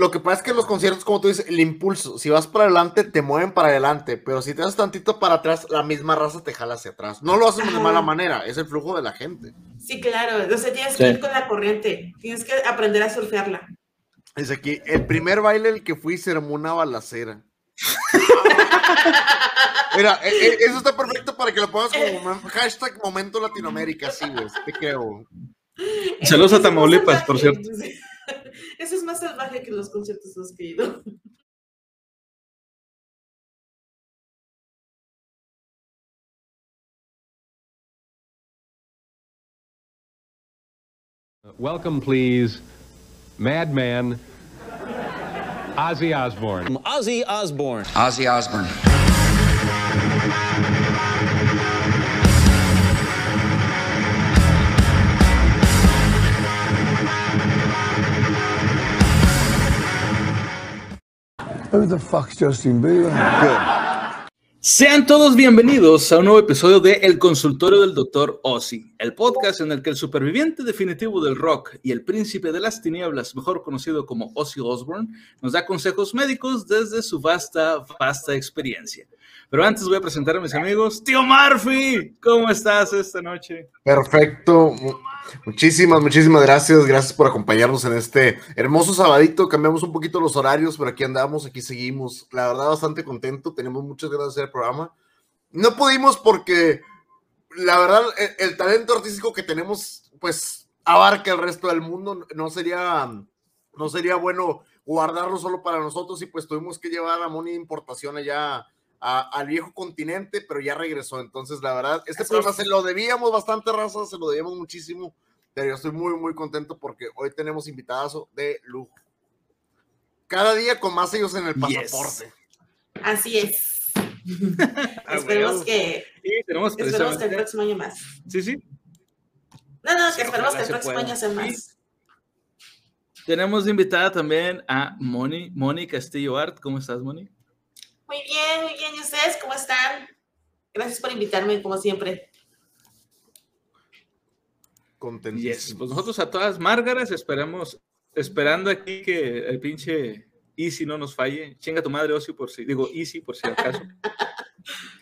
lo que pasa es que en los conciertos, como tú dices, el impulso, si vas para adelante, te mueven para adelante, pero si te das tantito para atrás, la misma raza te jala hacia atrás. No lo hacen de mala manera, es el flujo de la gente. Sí, claro, entonces tienes que ir con la corriente, tienes que aprender a surfearla. Es aquí, el primer baile el que fui se armó una balacera. Mira, e, e, eso está perfecto para que lo pongas como hashtag momento Latinoamérica, sí, güey, te creo. Saludos a Tamaulipas, por cierto. Eso es más salvaje que los conciertos los que he ido. Welcome, please, Madman Ozzy Osbourne. Ozzy Osbourne. Ozzy Osbourne. Who the fuck's Justin Bieber? Sean todos bienvenidos a un nuevo episodio de El Consultorio del Dr. Ozzy, el podcast en el que el superviviente definitivo del rock y el príncipe de las tinieblas, mejor conocido como Ozzy Osbourne, nos da consejos médicos desde su vasta, vasta experiencia. Pero antes voy a presentar a mis amigos. Tío Murphy, ¿cómo estás esta noche? Perfecto. Muchísimas, muchísimas gracias. Gracias por acompañarnos en este hermoso sabadito. Cambiamos un poquito los horarios, pero aquí andamos, aquí seguimos. La verdad, bastante contento. Tenemos muchas ganas de el programa. No pudimos porque, la verdad, el, talento artístico que tenemos, pues, abarca el resto del mundo. No sería, no sería bueno guardarlo solo para nosotros y pues tuvimos que llevar a Moni importación allá al viejo continente, pero ya regresó. Entonces, la verdad, este programa se lo debíamos bastante, raza, se lo debíamos muchísimo, pero yo estoy muy, muy contento porque hoy tenemos invitados de lujo. Cada día con más ellos en el pasaporte. Así es. esperemos que, esperemos que el próximo año más. Sí, sí. No, no, que esperemos que el próximo año sea más. Tenemos invitada también a Moni, Moni Castillo Art. ¿Cómo estás, Moni? Muy bien, muy bien. ¿Y ustedes cómo están? Gracias por invitarme, como siempre. Contentísimo. Pues nosotros a todas Márgaras esperamos, esperando aquí que el pinche Easy no nos falle. Chinga tu madre, Ocio, por si, digo Easy, por si acaso.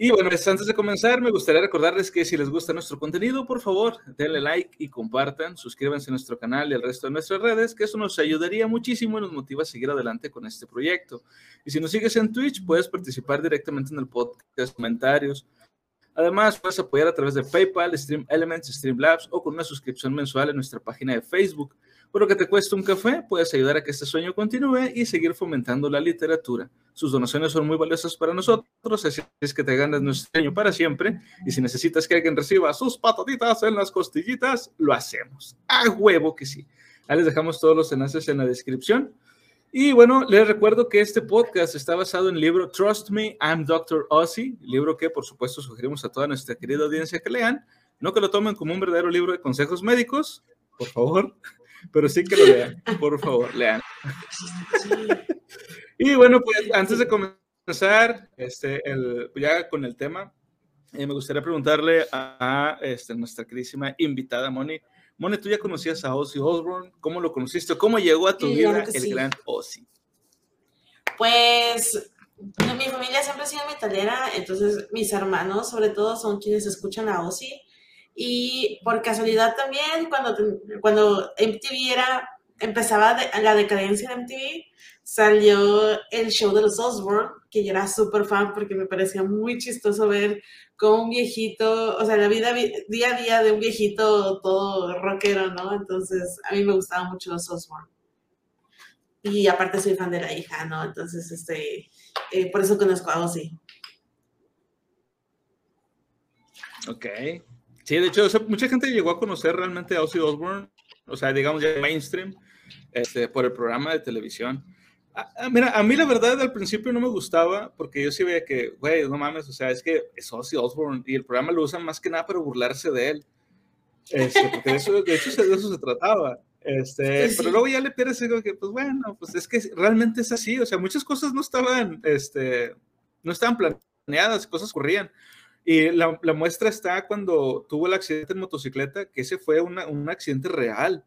Y bueno, antes de comenzar, me gustaría recordarles que si les gusta nuestro contenido, por favor, denle like y compartan, suscríbanse a nuestro canal y al resto de nuestras redes, que eso nos ayudaría muchísimo y nos motiva a seguir adelante con este proyecto. Y si nos sigues en Twitch, puedes participar directamente en el podcast, comentarios. Además, puedes apoyar a través de PayPal, Stream Elements, Streamlabs o con una suscripción mensual en nuestra página de Facebook. Por lo que te cuesta un café, puedes ayudar a que este sueño continúe y seguir fomentando la literatura. Sus donaciones son muy valiosas para nosotros, así es que te ganas nuestro sueño para siempre. Y si necesitas que alguien reciba sus patatitas en las costillitas, lo hacemos. A huevo que sí. Ahí les dejamos todos los enlaces en la descripción. Y bueno, les recuerdo que este podcast está basado en el libro Trust Me, I'm Dr. Ozzy, libro que por supuesto sugerimos a toda nuestra querida audiencia que lean, no que lo tomen como un verdadero libro de consejos médicos, por favor, pero sí que lo lean, por favor, lean. y bueno, pues antes de comenzar este, el, ya con el tema, eh, me gustaría preguntarle a, este, nuestra queridísima invitada, Moni. Moni, ¿tú ya conocías a Ozzy Osbourne? ¿Cómo lo conociste? ¿Cómo llegó a tu vida el gran Ozzy? Pues mi familia siempre ha sido metalera, entonces mis hermanos sobre todo son quienes escuchan a Ozzy y por casualidad también, cuando, cuando MTV era, empezaba la decadencia de MTV, salió el show de los Osborne, que yo era súper fan porque me parecía muy chistoso ver cómo un viejito, o sea, la vida día a día de un viejito todo rockero, ¿no? Entonces, a mí me gustaban mucho los Osborne. Y aparte soy fan de la hija, ¿no? Entonces, este, eh, por eso conozco a Ozzy. Ok. Sí, de hecho, mucha gente llegó a conocer realmente a Ozzy Osbourne, o sea, digamos ya mainstream, este, por el programa de televisión. mira, a mí la verdad al principio no me gustaba porque yo sí veía que, güey, no mames, o sea, es que es Ozzy Osbourne y el programa lo usan más que nada para burlarse de él. Este, porque de, eso, de, hecho, de eso se trataba. Este, Pero luego ya le pierdes digo que, pues bueno, pues es que realmente es así, o sea, muchas cosas no estaban, este, no estaban planeadas, cosas ocurrían. Y la, la, muestra está cuando tuvo el accidente en motocicleta, que ese fue una, un accidente real.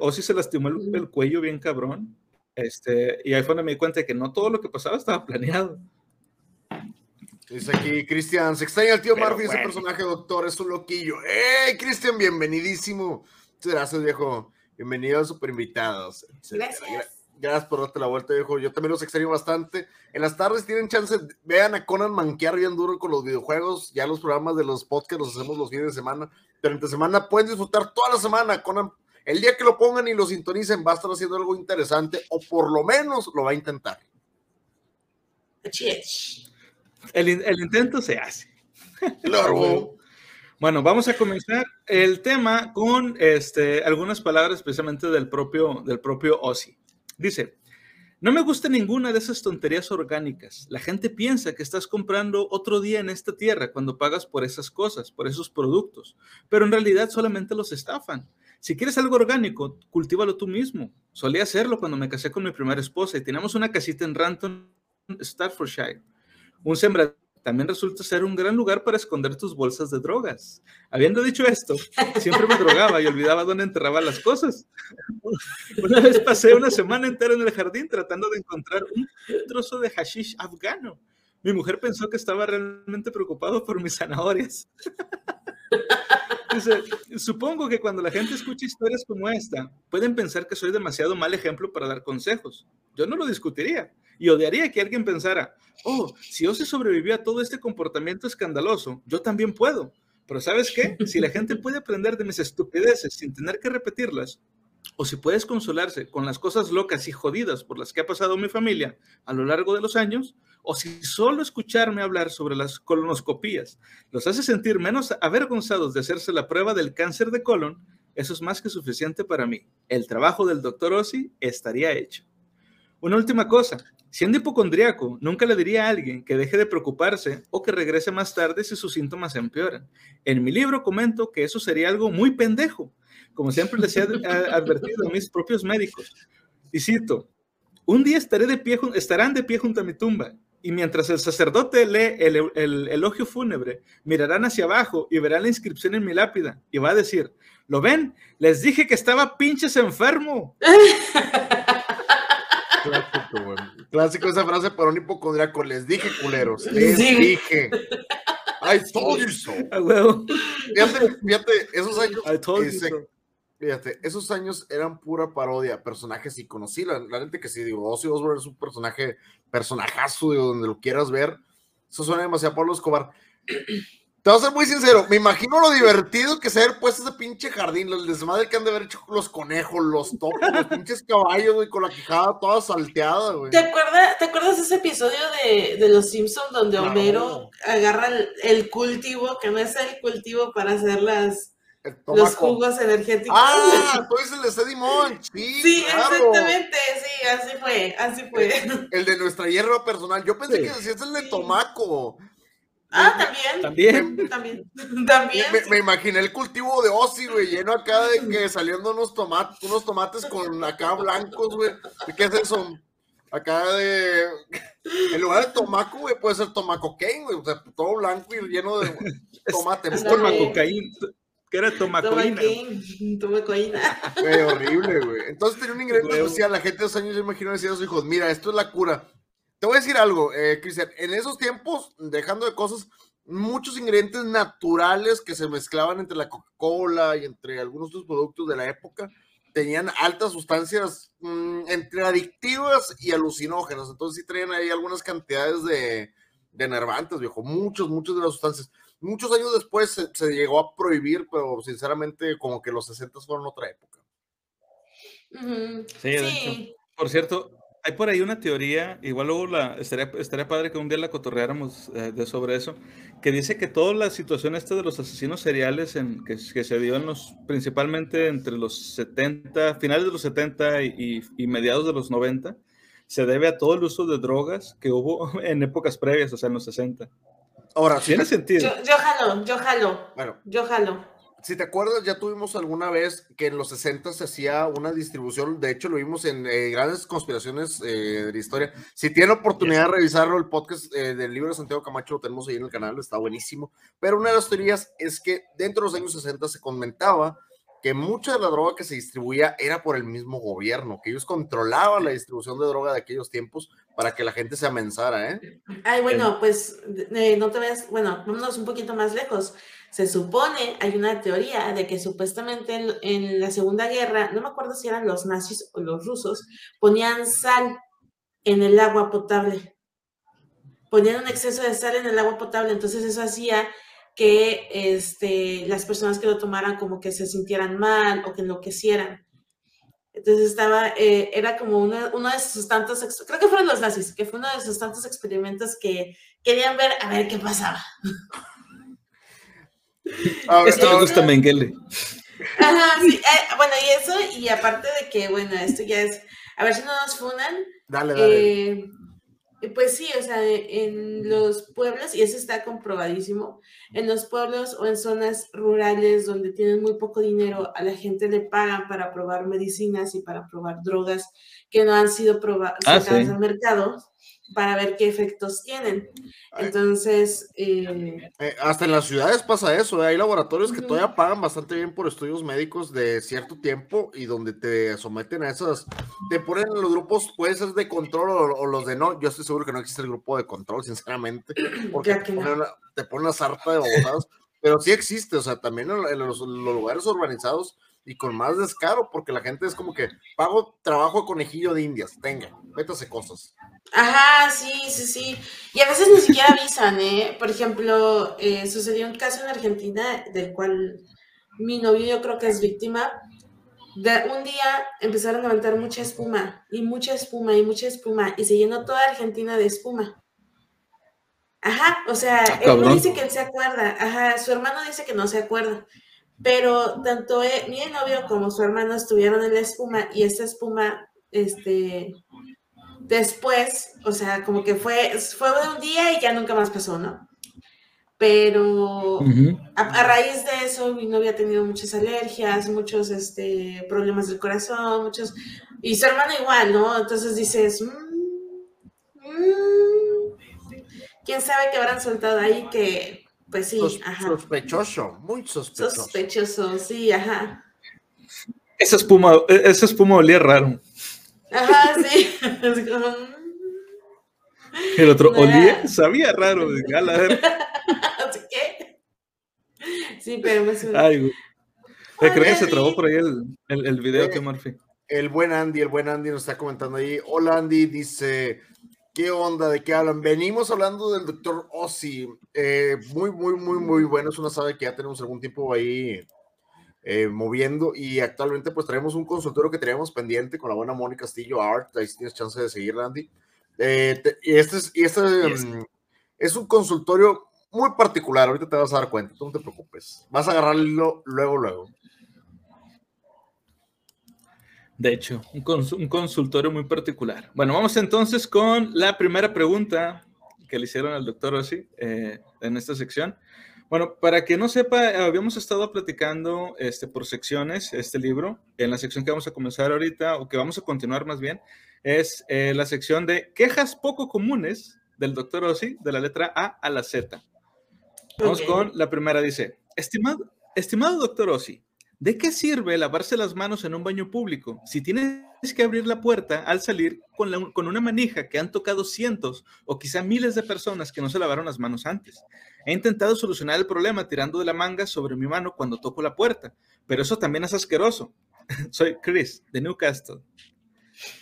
o si se lastimó el, cuello bien cabrón. Este, y ahí fue donde me di cuenta de que no todo lo que pasaba estaba planeado. Dice aquí, Cristian, se extraña el tío Pero Murphy, ese personaje doctor, es un loquillo. ¡Ey, Cristian, bienvenidísimo! Muchas gracias, viejo. Bienvenidos, super invitados. Gracias. Gracias por darte la vuelta, viejo. Yo también los extraño bastante. En las tardes tienen chance, vean a Conan manquear bien duro con los videojuegos. Ya los programas de los podcasts los hacemos los fines de semana. Pero entre semana pueden disfrutar toda la semana. Conan, el día que lo pongan y lo sintonicen, va a estar haciendo algo interesante o por lo menos lo va a intentar. El intento se hace. Claro. Bueno, vamos a comenzar el tema con este, algunas palabras precisamente del propio, del propio Ozzy. Dice, no me gusta ninguna de esas tonterías orgánicas. La gente piensa que estás comprando otro día en esta tierra cuando pagas por esas cosas, por esos productos, pero en realidad solamente los estafan. Si quieres algo orgánico, cultívalo tú mismo. Solía hacerlo cuando me casé con mi primera esposa y teníamos una casita en Ranton, Staffordshire. Un sembradío también resulta ser un gran lugar para esconder tus bolsas de drogas. Habiendo dicho esto, siempre me drogaba y olvidaba dónde enterraba las cosas. Una vez pasé una semana entera en el jardín tratando de encontrar un trozo de hashish afgano. Mi mujer pensó que estaba realmente preocupado por mis zanahorias. Dice, supongo que cuando la gente escucha historias como esta, pueden pensar que soy demasiado mal ejemplo para dar consejos. Yo no lo discutiría y odiaría que alguien pensara, oh, si Ozzy sobrevivió a todo este comportamiento escandaloso, yo también puedo. Pero ¿sabes qué? Si la gente puede aprender de mis estupideces sin tener que repetirlas, o si puedes consolarse con las cosas locas y jodidas por las que ha pasado mi familia a lo largo de los años, o si solo escucharme hablar sobre las colonoscopías los hace sentir menos avergonzados de hacerse la prueba del cáncer de colon, eso es más que suficiente para mí. El trabajo del doctor Ozzy estaría hecho. Una última cosa, siendo hipocondriaco, nunca le diría a alguien que deje de preocuparse o que regrese más tarde si sus síntomas empeoran. En mi libro comento que eso sería algo muy pendejo, como siempre les he advertido a mis propios médicos. Y cito, un día estaré de pie, estarán de pie junto a mi tumba, y mientras el sacerdote lee el, el elogio fúnebre, mirarán hacia abajo y verán la inscripción en mi lápida, y va a decir, ¿lo ven? Les dije que estaba pinches enfermo. Clásico. Clásico esa frase para un hipocondriaco. Les dije, culeros. Les dije. I told you so. Fíjate, fíjate, esos años. I told you ese- so. Fíjate, esos años eran pura parodia, personajes iconos. Sí, la, la gente que sí, digo, Ozzy Osbourne es un personaje, personajazo, digo, donde lo quieras ver. Eso suena demasiado a Pablo Escobar. Te voy a ser muy sincero, me imagino lo divertido que se haber puesto ese pinche jardín, el desmadre que han de haber hecho los conejos, los topos, los pinches caballos, güey, con la quijada toda salteada, güey. ¿Te acuerdas, ¿Te acuerdas ese episodio de, de Los Simpsons donde Claro. Homero agarra el, el cultivo, que no es el cultivo para hacer las, los jugos energéticos? Ah, tú dices el de Munch, sí, sí, claro. exactamente, sí, así fue, así fue. El de nuestra hierba personal. Yo pensé Sí. que decías el de tomaco. Ah, también, También. también, también. Me, imaginé el cultivo de Ozzy, güey, lleno acá de que saliendo unos tomates, unos tomates con acá blancos, güey. ¿Qué es eso? Acá de. En lugar de tomaco, güey, puede ser tomaco cane, güey. O sea, todo blanco y lleno de tomate. Es Muy tomacocaína. Que era Toma tomacoína. Kane, toma coína. Güey, horrible, güey. Entonces tenía un ingrediente especial. La gente de esos años, yo imagino, decía a sus hijos: Mira, esto es la cura. Te voy a decir algo, eh, Cristian. En esos tiempos, dejando de cosas, muchos ingredientes naturales que se mezclaban entre la Coca-Cola y entre algunos otros productos de la época tenían altas sustancias mm, entre adictivas y alucinógenas. Entonces, sí traían ahí algunas cantidades de, de enervantes, viejo. Muchos, muchos de las sustancias. Muchos años después se, se llegó a prohibir, pero sinceramente, como que los 60 fueron otra época. De Sí, Por cierto, hay por ahí una teoría, igual luego la, estaría, estaría padre que un día la cotorreáramos eh, de sobre eso, que dice que toda la situación esta de los asesinos seriales en, que, que se dio en los, principalmente entre los 70, finales de los 70 y, y- y mediados de los 90, se debe a todo el uso de drogas que hubo en épocas previas, o sea, en los 60. Ahora, si Tiene sentido. yo, yo jalo, yo jalo, bueno, yo jalo. Si te acuerdas, ya tuvimos alguna vez que en los 60 se hacía una distribución, de hecho lo vimos en eh, grandes conspiraciones eh, de la historia. Si tienen oportunidad de revisarlo, el podcast eh, del libro de Santiago Camacho lo tenemos ahí en el canal, está buenísimo. Pero una de las teorías es que dentro de los años 60 se comentaba que mucha de la droga que se distribuía era por el mismo gobierno, que ellos controlaban la distribución de droga de aquellos tiempos para que la gente se amenzara, ¿eh? Ay, bueno, pues eh, no te veas, bueno, vámonos un poquito más lejos. Se supone, hay una teoría de que supuestamente en, en la Segunda Guerra, no me acuerdo si eran los nazis o los rusos, ponían sal en el agua potable. Ponían un exceso de sal en el agua potable, entonces eso hacía que este, las personas que lo tomaran como que se sintieran mal o que enloquecieran. Entonces estaba, eh, era como uno, uno, de sus tantos, creo que fueron los nazis, que fue uno de sus tantos experimentos que querían ver a ver qué pasaba. esto me gusta Mengele. Ajá, sí, eh, bueno, y eso, y aparte de que, bueno, esto ya es, a ver si no nos funan. Dale, dale. Eh, pues sí, o sea, en los pueblos, y eso está comprobadísimo, en los pueblos o en zonas rurales donde tienen muy poco dinero, a la gente le pagan para probar medicinas y para probar drogas que no han sido probadas ah, sí. al mercado para ver qué efectos tienen. Entonces... Eh, eh, hasta en las ciudades pasa eso, ¿eh? hay laboratorios que todavía pagan bastante bien por estudios médicos de cierto tiempo y donde te someten a esas, te ponen en los grupos, puede ser de control o, o, los de no, yo estoy seguro que no existe el grupo de control, sinceramente, porque te ponen, no. te ponen, una sarta de babosadas, pero sí existe, o sea, también en, en los, los lugares urbanizados y con más descaro, porque la gente es como que pago trabajo de conejillo de indias, tenga, métase cosas. Ajá, sí, sí, sí. Y a veces ni siquiera avisan, ¿eh? Por ejemplo, eh, sucedió un caso en Argentina del cual mi novio yo creo que es víctima. De un día empezaron a levantar mucha espuma, y mucha espuma, y mucha espuma, y se llenó toda Argentina de espuma. Ajá, o sea, ah, él no dice que él se acuerda, ajá, su hermano dice que no se acuerda. Pero tanto él, mi novio como su hermano estuvieron en la espuma y esa espuma, este, después, o sea, como que fue, fue de un día y ya nunca más pasó, ¿no? Pero uh -huh. a, a, raíz de eso, mi novia ha tenido muchas alergias, muchos este, problemas del corazón, muchos, y su hermano igual, ¿no? Entonces dices, mmm, mmm, quién sabe qué habrán soltado ahí que pues sí, Sos, ajá. Sospechoso, muy sospechoso. Sospechoso, sí, ajá. Esa espuma, esa espuma olía raro. Ajá, sí. El otro olía, sabía raro, a la ver. ¿Qué? Sí, pero me suena. Ay, güey. Creo que se trabó por ahí el, el, el video Eh, que Murphy. El buen Andy, el buen Andy nos está comentando ahí. Hola Andy, dice, ¿qué onda? ¿De qué hablan? Venimos hablando del doctor Ozzy. Eh, muy, muy, muy, muy bueno. Es una sabe que ya tenemos algún tiempo ahí eh, moviendo y actualmente pues traemos un consultorio que teníamos pendiente con la buena Mónica Castillo Art. Ahí tienes chance de seguir, Andy. Eh, te- y este, es, y este Yes. mm, es un consultorio muy particular. Ahorita te vas a dar cuenta, tú no te preocupes. Vas a agarrarlo luego, luego. De hecho, un, cons- un consultorio muy particular. Bueno, vamos entonces con la primera pregunta que le hicieron al doctor Rossi eh, en esta sección. Bueno, para que no sepa, habíamos estado platicando este, por secciones este libro. En la sección que vamos a comenzar ahorita, o que vamos a continuar más bien, es eh, la sección de quejas poco comunes del doctor Rossi, de la letra A a la Z. Vamos con la primera, dice, estimado, estimado doctor Ossi, ¿de qué sirve lavarse las manos en un baño público si tienes que abrir la puerta al salir con, la- con una manija que han tocado cientos o quizá miles de personas que no se lavaron las manos antes? He intentado solucionar el problema tirando de la manga sobre mi mano cuando toco la puerta, pero eso también es asqueroso. Soy Chris, de Newcastle.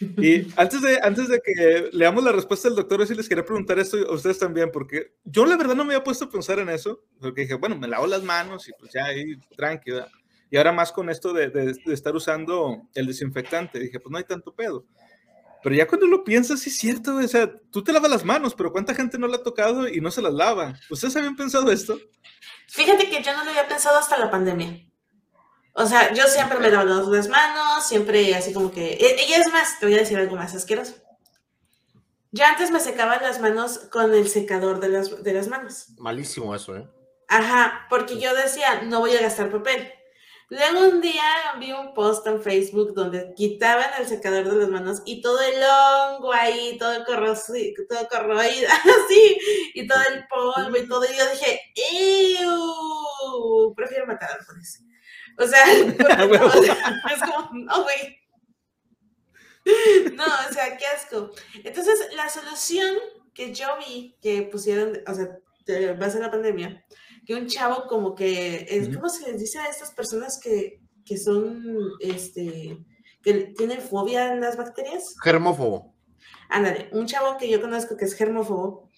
Y antes de, antes de que leamos la respuesta del doctor, sí les quería preguntar esto a ustedes también, porque yo la verdad no me había puesto a pensar en eso, porque dije, bueno, me lavo las manos y pues ya ahí tranquila. Y ahora más con esto de, de- de estar usando el desinfectante, dije, pues no hay tanto pedo. Pero ya cuando lo piensas, sí es cierto, o sea, tú te lavas las manos, pero ¿cuánta gente no la ha tocado y no se las lava? ¿Ustedes habían pensado esto? Fíjate que yo no lo había pensado hasta la pandemia. O sea, yo siempre me lavo las manos, siempre así como que... Y es más, te voy a decir algo más asqueroso. Yo antes me secaba las manos con el secador de las, de las manos. Malísimo eso, ¿eh? Ajá, porque yo decía, no voy a gastar papel. Luego un día vi un post en Facebook donde quitaban el secador de las manos y todo el hongo ahí, todo, todo corroído, así, y todo el polvo y todo. Y yo dije, ¡Ew! Prefiero matar árboles. O sea, o sea, es como, no, güey. No, o sea, qué asco. Entonces, la solución que yo vi que pusieron, o sea, base a la pandemia, que un chavo como que, es, Ujú. ¿cómo se les dice a estas personas que, que son, este, que tienen fobia a las bacterias? Germófobo. Ándale, un chavo que yo conozco que es germófobo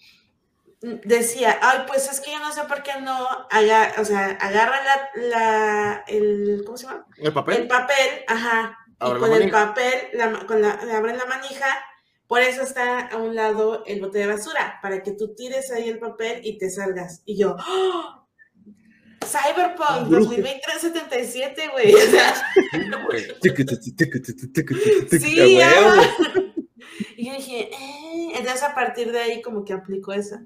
decía, ay, pues es que yo no sé por qué no haga, o sea, agarra la, la, el, ¿cómo se llama? ¿El papel? El papel, ajá, y Abre con el papel, la con la, le abren la manija, por eso está a un lado el bote de basura, para que tú tires ahí el papel y te salgas. Y yo, ¡oh! Cyberpunk Brujo. 2020-77, güey. O sea, sí, A huevo. ajá. Y yo dije, eh. Entonces a partir de ahí como que aplicó esa.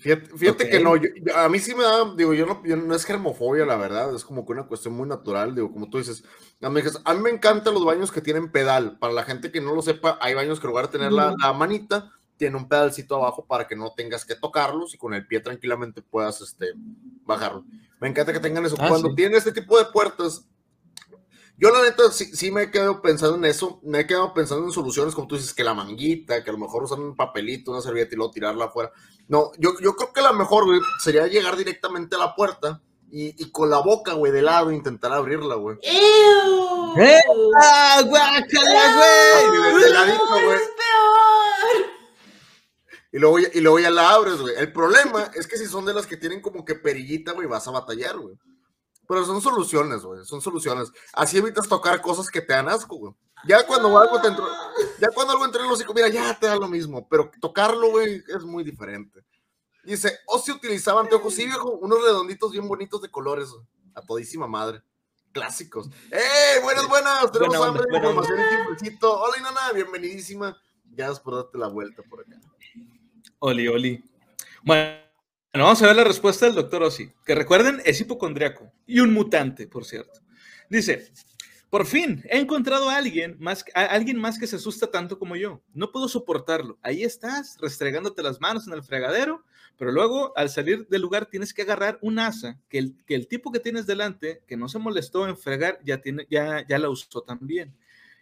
Fíjate, que no, yo- a mí sí me da, digo, yo no, yo no es germofobia, la verdad, es como que una cuestión muy natural, digo, como tú dices, a mí, a mí me encantan los baños que tienen pedal, para la gente que no lo sepa, hay baños que en lugar de tener la, manita, tiene un pedalcito abajo para que no tengas que tocarlos y con el pie tranquilamente puedas, este, bajarlo. Me encanta que tengan eso. Ah, Cuando sí. tienen este tipo de puertas, yo la neta sí, sí me he quedado pensando en eso, me he quedado pensando en soluciones como tú dices, que la manguita, que a lo mejor usan un papelito, una servilleta y luego tirarla afuera. No, yo, yo creo que la mejor, güey, sería llegar directamente a la puerta y, y con la boca, güey, de lado intentar abrirla, güey. ¡Ew! ¡Eh! ¡Ah, guácala, güey! de- ladito, güey. ¡Es peor! Y luego, ya- y luego ya la abres, güey. El problema es que si son de las que tienen como que perillita, güey, vas a batallar, güey. Pero son soluciones, güey, son soluciones. Así evitas tocar cosas que te dan asco, güey. Ya cuando algo te entró, ya cuando algo entró en el hocico, mira, ya te da lo mismo, pero tocarlo, güey, es muy diferente. Dice, o se utilizaba anteojos, sí, viejo, unos redonditos bien bonitos de colores, a todísima madre. Clásicos. ¡Eh! Buenas, buenas. Tenemos Buena hambre onda, de buena información y. Hola, Inana, bienvenidísima. Gracias por darte la vuelta por acá. Oli, oli. Bueno, vamos a ver la respuesta del doctor Ossi, que recuerden, es hipocondriaco y un mutante, por cierto. Dice, por fin, he encontrado a alguien más, a alguien más que se asusta tanto como yo. No puedo soportarlo. Ahí estás, restregándote las manos en el fregadero, pero luego al salir del lugar tienes que agarrar un asa que el, que el tipo que tienes delante, que no se molestó en fregar, ya, tiene, ya, ya la usó también.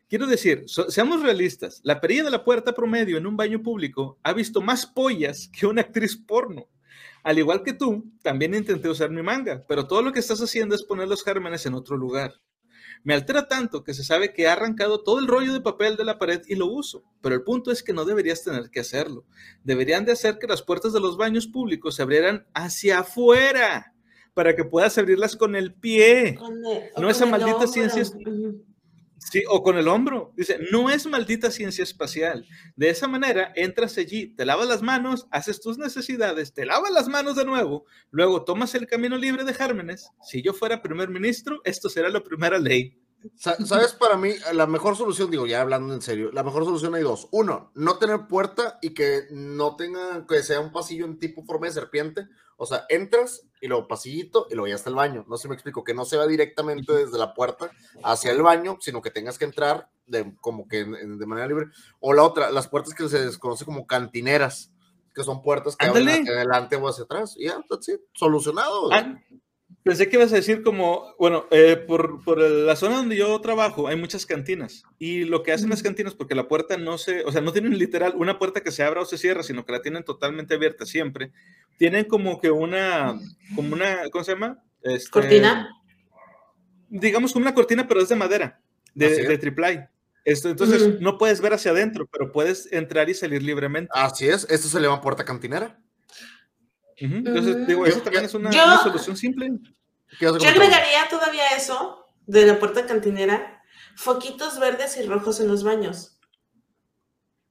Quiero decir, seamos realistas, la perilla de la puerta promedio en un baño público ha visto más pollas que una actriz porno. Al igual que tú, también intenté usar mi manga, pero todo lo que estás haciendo es poner los gérmenes en otro lugar. Me altera tanto que se sabe que he arrancado todo el rollo de papel de la pared y lo uso, pero el punto es que no deberías tener que hacerlo. Deberían de hacer que las puertas de los baños públicos se abrieran hacia afuera para que puedas abrirlas con el pie. Con el- o No esa maldita ciencia es-. Sí, o con el hombro. Dice, no es maldita ciencia espacial. De esa manera, entras allí, te lavas las manos, haces tus necesidades, te lavas las manos de nuevo, luego tomas el camino libre de gérmenes. Si yo fuera primer ministro, esto será la primera ley. Sa- ¿Sabes? Para mí, la mejor solución, digo, ya hablando en serio, la mejor solución hay dos. Uno, no tener puerta y que no tenga, que sea un pasillo en tipo forma de serpiente. O sea, entras y luego pasillito y luego ya está el baño. No sé si me explico, que no se va directamente desde la puerta hacia el baño, sino que tengas que entrar de, como que de manera libre. O la otra, las puertas que se desconoce como cantineras, que son puertas que abren hacia adelante o hacia atrás. Y ya, that's it, solucionado. Ah, pensé que ibas a decir como, bueno, eh, por, por la zona donde yo trabajo hay muchas cantinas y lo que hacen las cantinas, porque la puerta no se, o sea, no tienen literal una puerta que se abra o se cierra, sino que la tienen totalmente abierta siempre. Tienen como que una, como una, ¿cómo se llama? Este, Cortina. digamos como una cortina, pero es de madera, de, Así es. de triple Esto, entonces no puedes ver hacia adentro, pero puedes entrar y salir libremente. Así es, esto se le llama puerta cantinera. Entonces, digo, Mm. eso también es una, Yo- una solución simple. ¿Qué vas a Yo agregaría todavía eso de la puerta cantinera, foquitos verdes y rojos en los baños.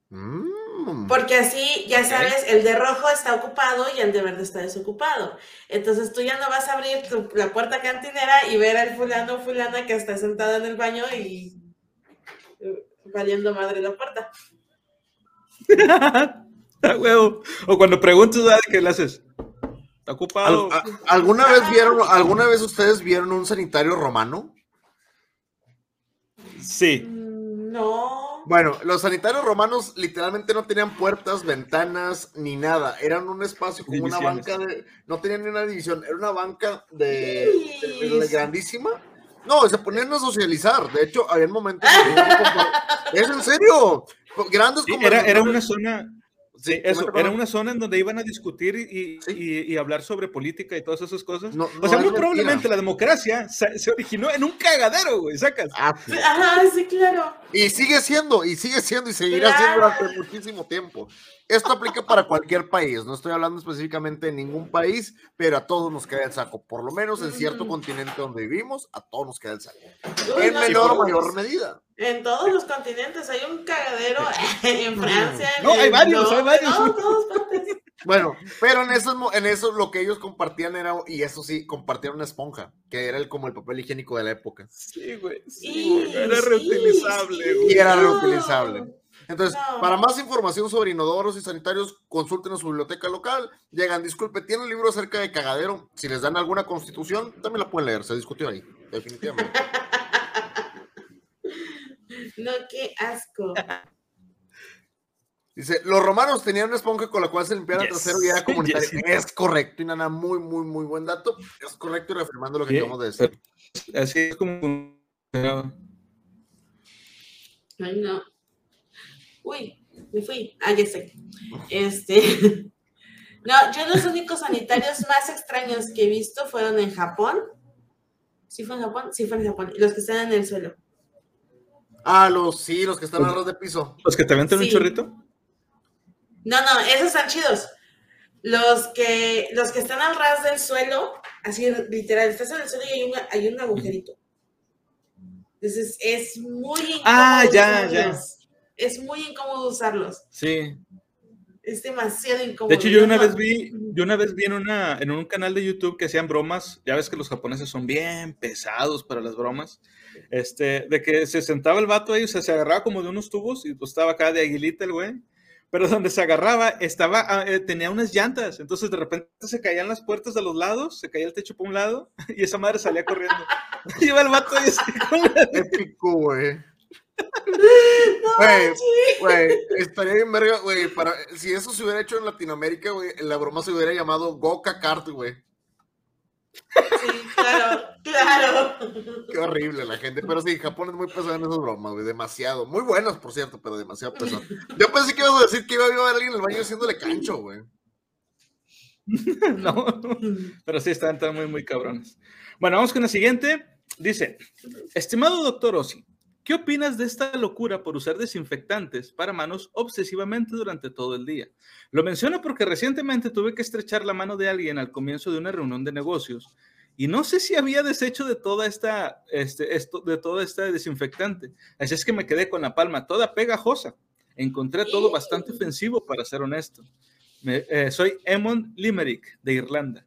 Mm. Porque así, ya sabes, el de rojo está ocupado y el de verde está desocupado. Entonces tú ya no vas a abrir tu- la puerta cantinera y ver al fulano o fulana que está sentado en el baño y eh, valiendo madre la puerta. Ah, huevo. O cuando preguntas, ¿sabes qué le haces? Está Al- ocupado. a- ¿Alguna vez vieron, alguna vez ustedes vieron un sanitario romano? Sí. Mm, No. Bueno, los sanitarios romanos literalmente no tenían puertas, ventanas, ni nada. Eran un espacio como una banca de. No tenían ni una división, era una banca de, de- de Sí. grandísima. No, se ponían a socializar. De hecho, había momentos. es en serio. Grandes sí, era, era una zona Sí, eso, era una zona en donde iban a discutir y, y, y, hablar sobre política y todas esas cosas. No, o sea, muy probablemente la democracia se, se, originó en un cagadero, güey, sacas. Ah, sí. Ajá, sí, claro. Y sigue siendo, y sigue siendo, y seguirá siendo durante muchísimo tiempo. Esto aplica para cualquier país, no estoy hablando específicamente de ningún país, pero a todos nos queda el saco, por lo menos en cierto continente donde vivimos, a todos nos queda el saco. en menor o mayor medida. En todos los continentes hay un cagadero, en Francia. En no, hay varios, hay varios. Bueno, pero en eso, en eso lo que ellos compartían era, y eso sí, compartían una esponja, que era el, como el papel higiénico de la época. Sí, güey. Sí, era reutilizable, Y era reutilizable. Entonces, para más información sobre inodoros y sanitarios, consulten a su biblioteca local. Llegan, disculpe, ¿tienen libro acerca de cagadero? Si les dan alguna constitución, también la pueden leer, se discutió ahí, definitivamente. no, qué asco. Dice, los romanos tenían una esponja con la cual se limpiaba el trasero y era comunitario. Es correcto, y nada, muy, muy, muy buen dato. Es correcto y reafirmando lo que acabamos de decir. Así es como... Ay, no. Uy, me fui. Ah, ya sé. Este. No, yo los únicos sanitarios más extraños que he visto fueron en Japón. ¿Sí fue en Japón? Sí fue en Japón. Los que están en el suelo. Ah, los, sí, los que están a ras de piso. ¿Los que te venden un chorrito? No, no, esos están chidos. Los que, los que están al ras del suelo, así literal, estás en el suelo y hay, hay un agujerito. Entonces es muy incómodo. Ah, ya, ya es muy incómodo usarlos. Sí. Es demasiado incómodo. De hecho, yo una vez vi, yo una vez vi en, una, en un canal de YouTube que hacían bromas, ya ves que los japoneses son bien pesados para las bromas, este, de que se sentaba el vato ahí, o sea, se agarraba como de unos tubos y pues estaba acá de aguilita el güey, pero donde se agarraba estaba, ah, eh, tenía unas llantas, entonces de repente se caían las puertas de los lados, se caía el techo por un lado y esa madre salía corriendo. Iba el vato ahí así con la... Épico, güey. Güey, güey, estaría bien verga, güey, para, si eso se hubiera hecho en Latinoamérica, güey, la broma se hubiera llamado Goka Kart, güey. Sí, claro, claro. Qué horrible la gente, pero sí, Japón es muy pesado en esas bromas, güey, demasiado. Muy buenas, por cierto, pero demasiado pesado. Yo pensé que ibas a decir que iba a haber alguien en el baño haciéndole cancho, güey. no, pero sí, están, están muy, muy cabrones. Bueno, vamos con la siguiente. Dice, estimado doctor Ossi, ¿Qué opinas de esta locura por usar desinfectantes para manos obsesivamente durante todo el día? Lo menciono porque recientemente tuve que estrechar la mano de alguien al comienzo de una reunión de negocios y no sé si había desecho de toda esta, este, esto, de toda esta desinfectante. Así es que me quedé con la palma toda pegajosa. Encontré todo bastante ofensivo, para ser honesto. Eh, soy Emon Limerick, de Irlanda.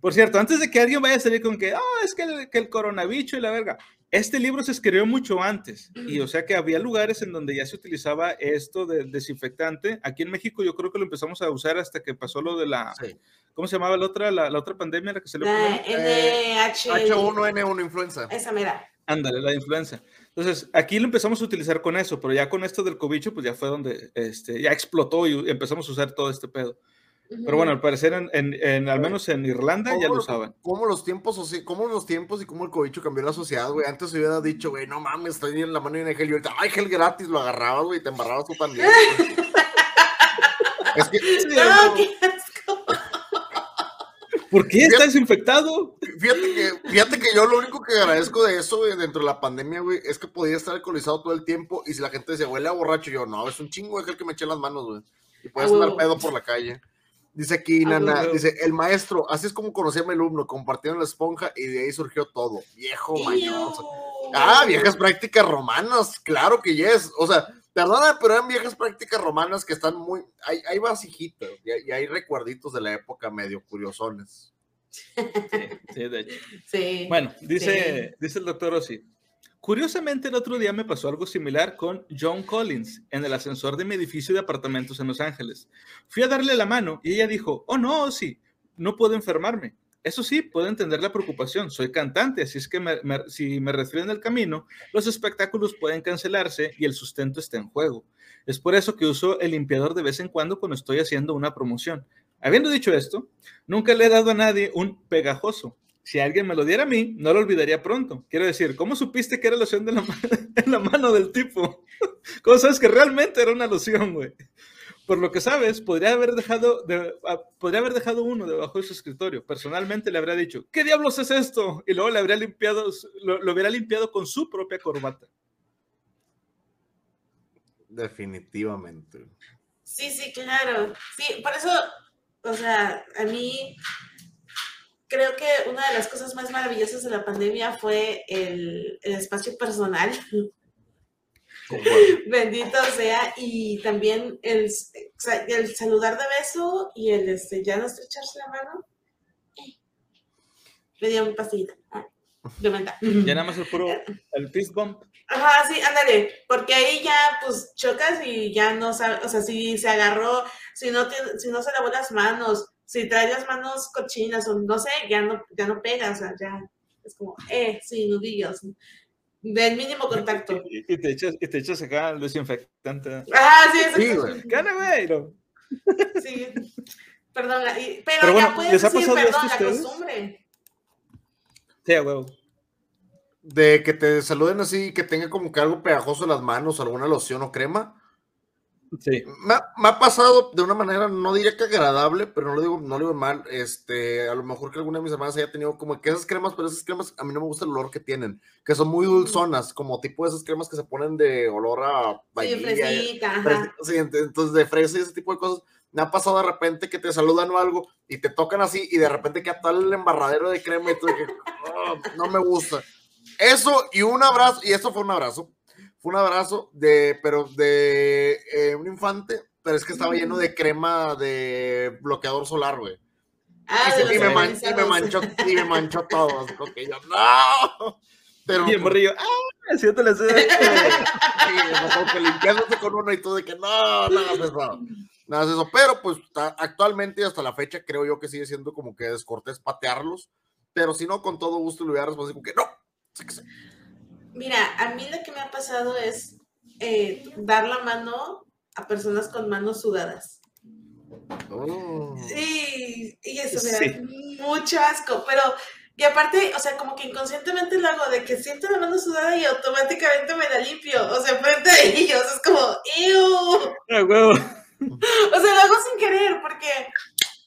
Por cierto, antes de que alguien vaya a salir con que, oh, es que el, que el coronavirus y la verga, este libro se escribió mucho antes y o sea que había lugares en donde ya se utilizaba esto de desinfectante. Aquí en México yo creo que lo empezamos a usar hasta que pasó lo de la, ¿cómo se llamaba la otra, la, otra pandemia la que se le la H1N1 influenza. Esa mira. Ándale, la influenza. Entonces, aquí lo empezamos a utilizar con eso, pero ya con esto del cobicho, pues ya fue donde este, ya explotó y empezamos a usar todo este pedo. Pero bueno, al parecer, en, en, al menos en Irlanda ya lo usaban. ¿Cómo los tiempos, o sea, cómo los tiempos y cómo el cobicho cambió la sociedad, güey? Antes se hubiera dicho, güey, no mames, estoy en la mano de gel y ahorita, ay, gel gratis, lo agarrabas, güey, te embarrabas tú también. es que. no, qué asco. ¿Por qué está desinfectado? Fíjate que, fíjate que yo lo único que agradezco de eso, güey, dentro de la pandemia, güey, es que podía estar alcoholizado todo el tiempo y si la gente decía, huele a borracho, yo, no, es un chingo de gel que me eché las manos, güey. Y puedes andar pedo por la calle. Dice aquí, ah, Nana, dice, el maestro, así es como conocí a mi alumno, compartieron la esponja y de ahí surgió todo. Viejo mañoso. Ah, viejas prácticas romanas, claro que yes. O sea, perdona, pero eran viejas prácticas romanas que están muy, hay, hay vasijitas y, hay recuerditos de la época medio curiosones. Sí, sí de hecho. Sí, bueno, dice, dice el doctor Ossi, Curiosamente, el otro día me pasó algo similar con John Collins en el ascensor de mi edificio de apartamentos en Los Ángeles. Fui a darle la mano y ella dijo, oh no, sí, no puedo enfermarme. Eso sí, puedo entender la preocupación. Soy cantante, así es que si me refiero en el camino, los espectáculos pueden cancelarse y el sustento está en juego. Es por eso que uso el limpiador de vez en cuando cuando estoy haciendo una promoción. Habiendo dicho esto, nunca le he dado a nadie un pegajoso, Si alguien me lo diera a mí, no lo olvidaría pronto. Quiero decir, ¿cómo supiste que era loción de la en la mano del tipo? ¿Cómo sabes que realmente era una loción, güey? Por lo que sabes, podría haber dejado, de, ah, podría haber dejado uno debajo de su escritorio. Personalmente le habría dicho, ¿qué diablos es esto? Y luego le habría limpiado, lo, lo hubiera limpiado con su propia corbata. Definitivamente. Sí, sí, claro. Sí, por eso, o sea, a mí creo que una de las cosas más maravillosas de la pandemia fue el, el espacio personal. Bendito sea, y también el, saludar de beso y el este, ya no estrecharse la mano. Eh, Me dio un pasito. Ah, de menta. Ya nada más el puro, el fist bump. Ajá, sí, ándale, porque ahí ya pues chocas y ya no sabes, o sea, si se agarró, si no, tiene, si no se lavó las manos, si trae las manos cochinas o no sé, ya no, ya no pega, o sea, ya es como, eh, sí, nudillos, del mínimo contacto. Y, te echas, y te echas acá el desinfectante. Ah, sí, eso Sí, güey. Gana, güey. no. sí. Perdón, la- y- pero, Pero bueno, ya puedes ¿les ha decir pasado esto perdón, la ustedes? costumbre. Sí, a huevo. De que te saluden así, que tenga como que algo pegajoso en las manos, alguna loción o crema. Sí. Me ha, me ha pasado de una manera, no diría que agradable, pero no lo digo, no lo digo mal. Este, a lo mejor que alguna de mis hermanas haya tenido como que esas cremas, pero esas cremas a mí no me gusta el olor que tienen, que son muy dulzonas, como tipo esas cremas que se ponen de olor a Sí, vainilla. fresita, ajá. Fresa- sí, ent- entonces de fresa y ese tipo de cosas. Me ha pasado de repente que te saludan o algo y te tocan así y de repente queda tal el embarradero de crema y tú de que "Ah, no me gusta. Eso y un abrazo, y esto fue un abrazo, fue un abrazo de, pero de eh, un infante, pero es que estaba lleno de crema de bloqueador solar, güey. Ah, y, se- y me man- y me organizados. manchó, y me manchó todo, así como que yo, no. Pero, Y el morrillo, ¡ah! Siéntale así. Sí, no, como que limpiándose con uno y todo de que no, no hagas eso. No hagas eso. Pero pues actualmente y hasta la fecha creo yo que sigue siendo como que descortés patearlos. Pero si no, con todo gusto le hubiera respondido como que no. Mira, a mí lo que me ha pasado es eh, dar la mano a personas con manos sudadas. Oh. Sí, y eso me da Sí. mucho asco, pero y aparte, o sea, como que inconscientemente lo hago de que siento la mano sudada y automáticamente me la limpio, o sea, frente a ellos, es como, ¡ew! ¡Ah, huevo! O sea, lo hago sin querer, porque,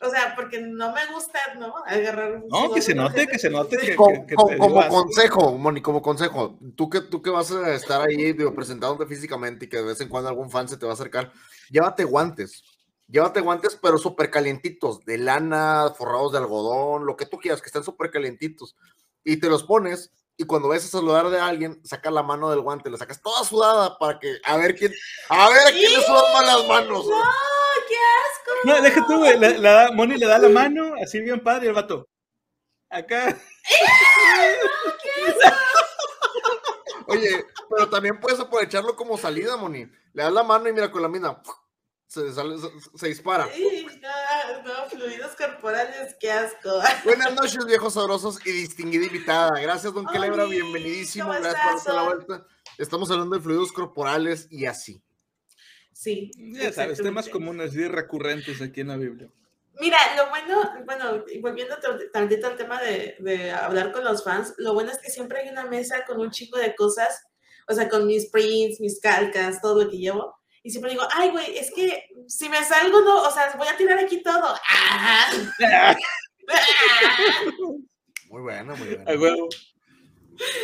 o sea, porque no me gusta, ¿no? Agarrar un No, que se note, gente. que se note que, Como, que- que como- te como dio asco. consejo, Moni, como consejo, tú que, tú que vas a estar ahí digo, presentándote físicamente y que de vez en cuando algún fan se te va a acercar, llévate guantes. Llévate guantes, pero súper calientitos, de lana, forrados de algodón, lo que tú quieras, que estén súper calientitos. Y te los pones, y cuando ves a saludar de alguien, sacas la mano del guante, la sacas toda sudada para que, a ver quién, a ver a quién le sudan más las manos. ¡No! ¡Qué No, deja tú, güey. Le da, Moni le da la mano, así bien padre, y el vato. Acá. Oye, pero también puedes aprovecharlo como salida, Moni. Le das la mano y mira con la mina, se, sale- se, se dispara. Sí, no, no, fluidos corporales, qué asco. Buenas noches, viejos sabrosos y distinguida invitada. Gracias, don Kelebra, bienvenidísimo. ¿cómo Gracias por la vuelta. Estamos hablando de fluidos corporales y así. Sí. Ya sabes, temas comunes y recurrentes aquí en la Biblia. Mira, lo bueno, bueno, volviendo tantito al tema de, de hablar con los fans, lo bueno es que siempre hay una mesa con un chico de cosas, o sea, con mis prints, mis calcas, todo lo que llevo. Y siempre digo, ay, güey, es que si me salgo, no, o sea, voy a tirar aquí todo. Muy bueno, muy A bueno. huevo.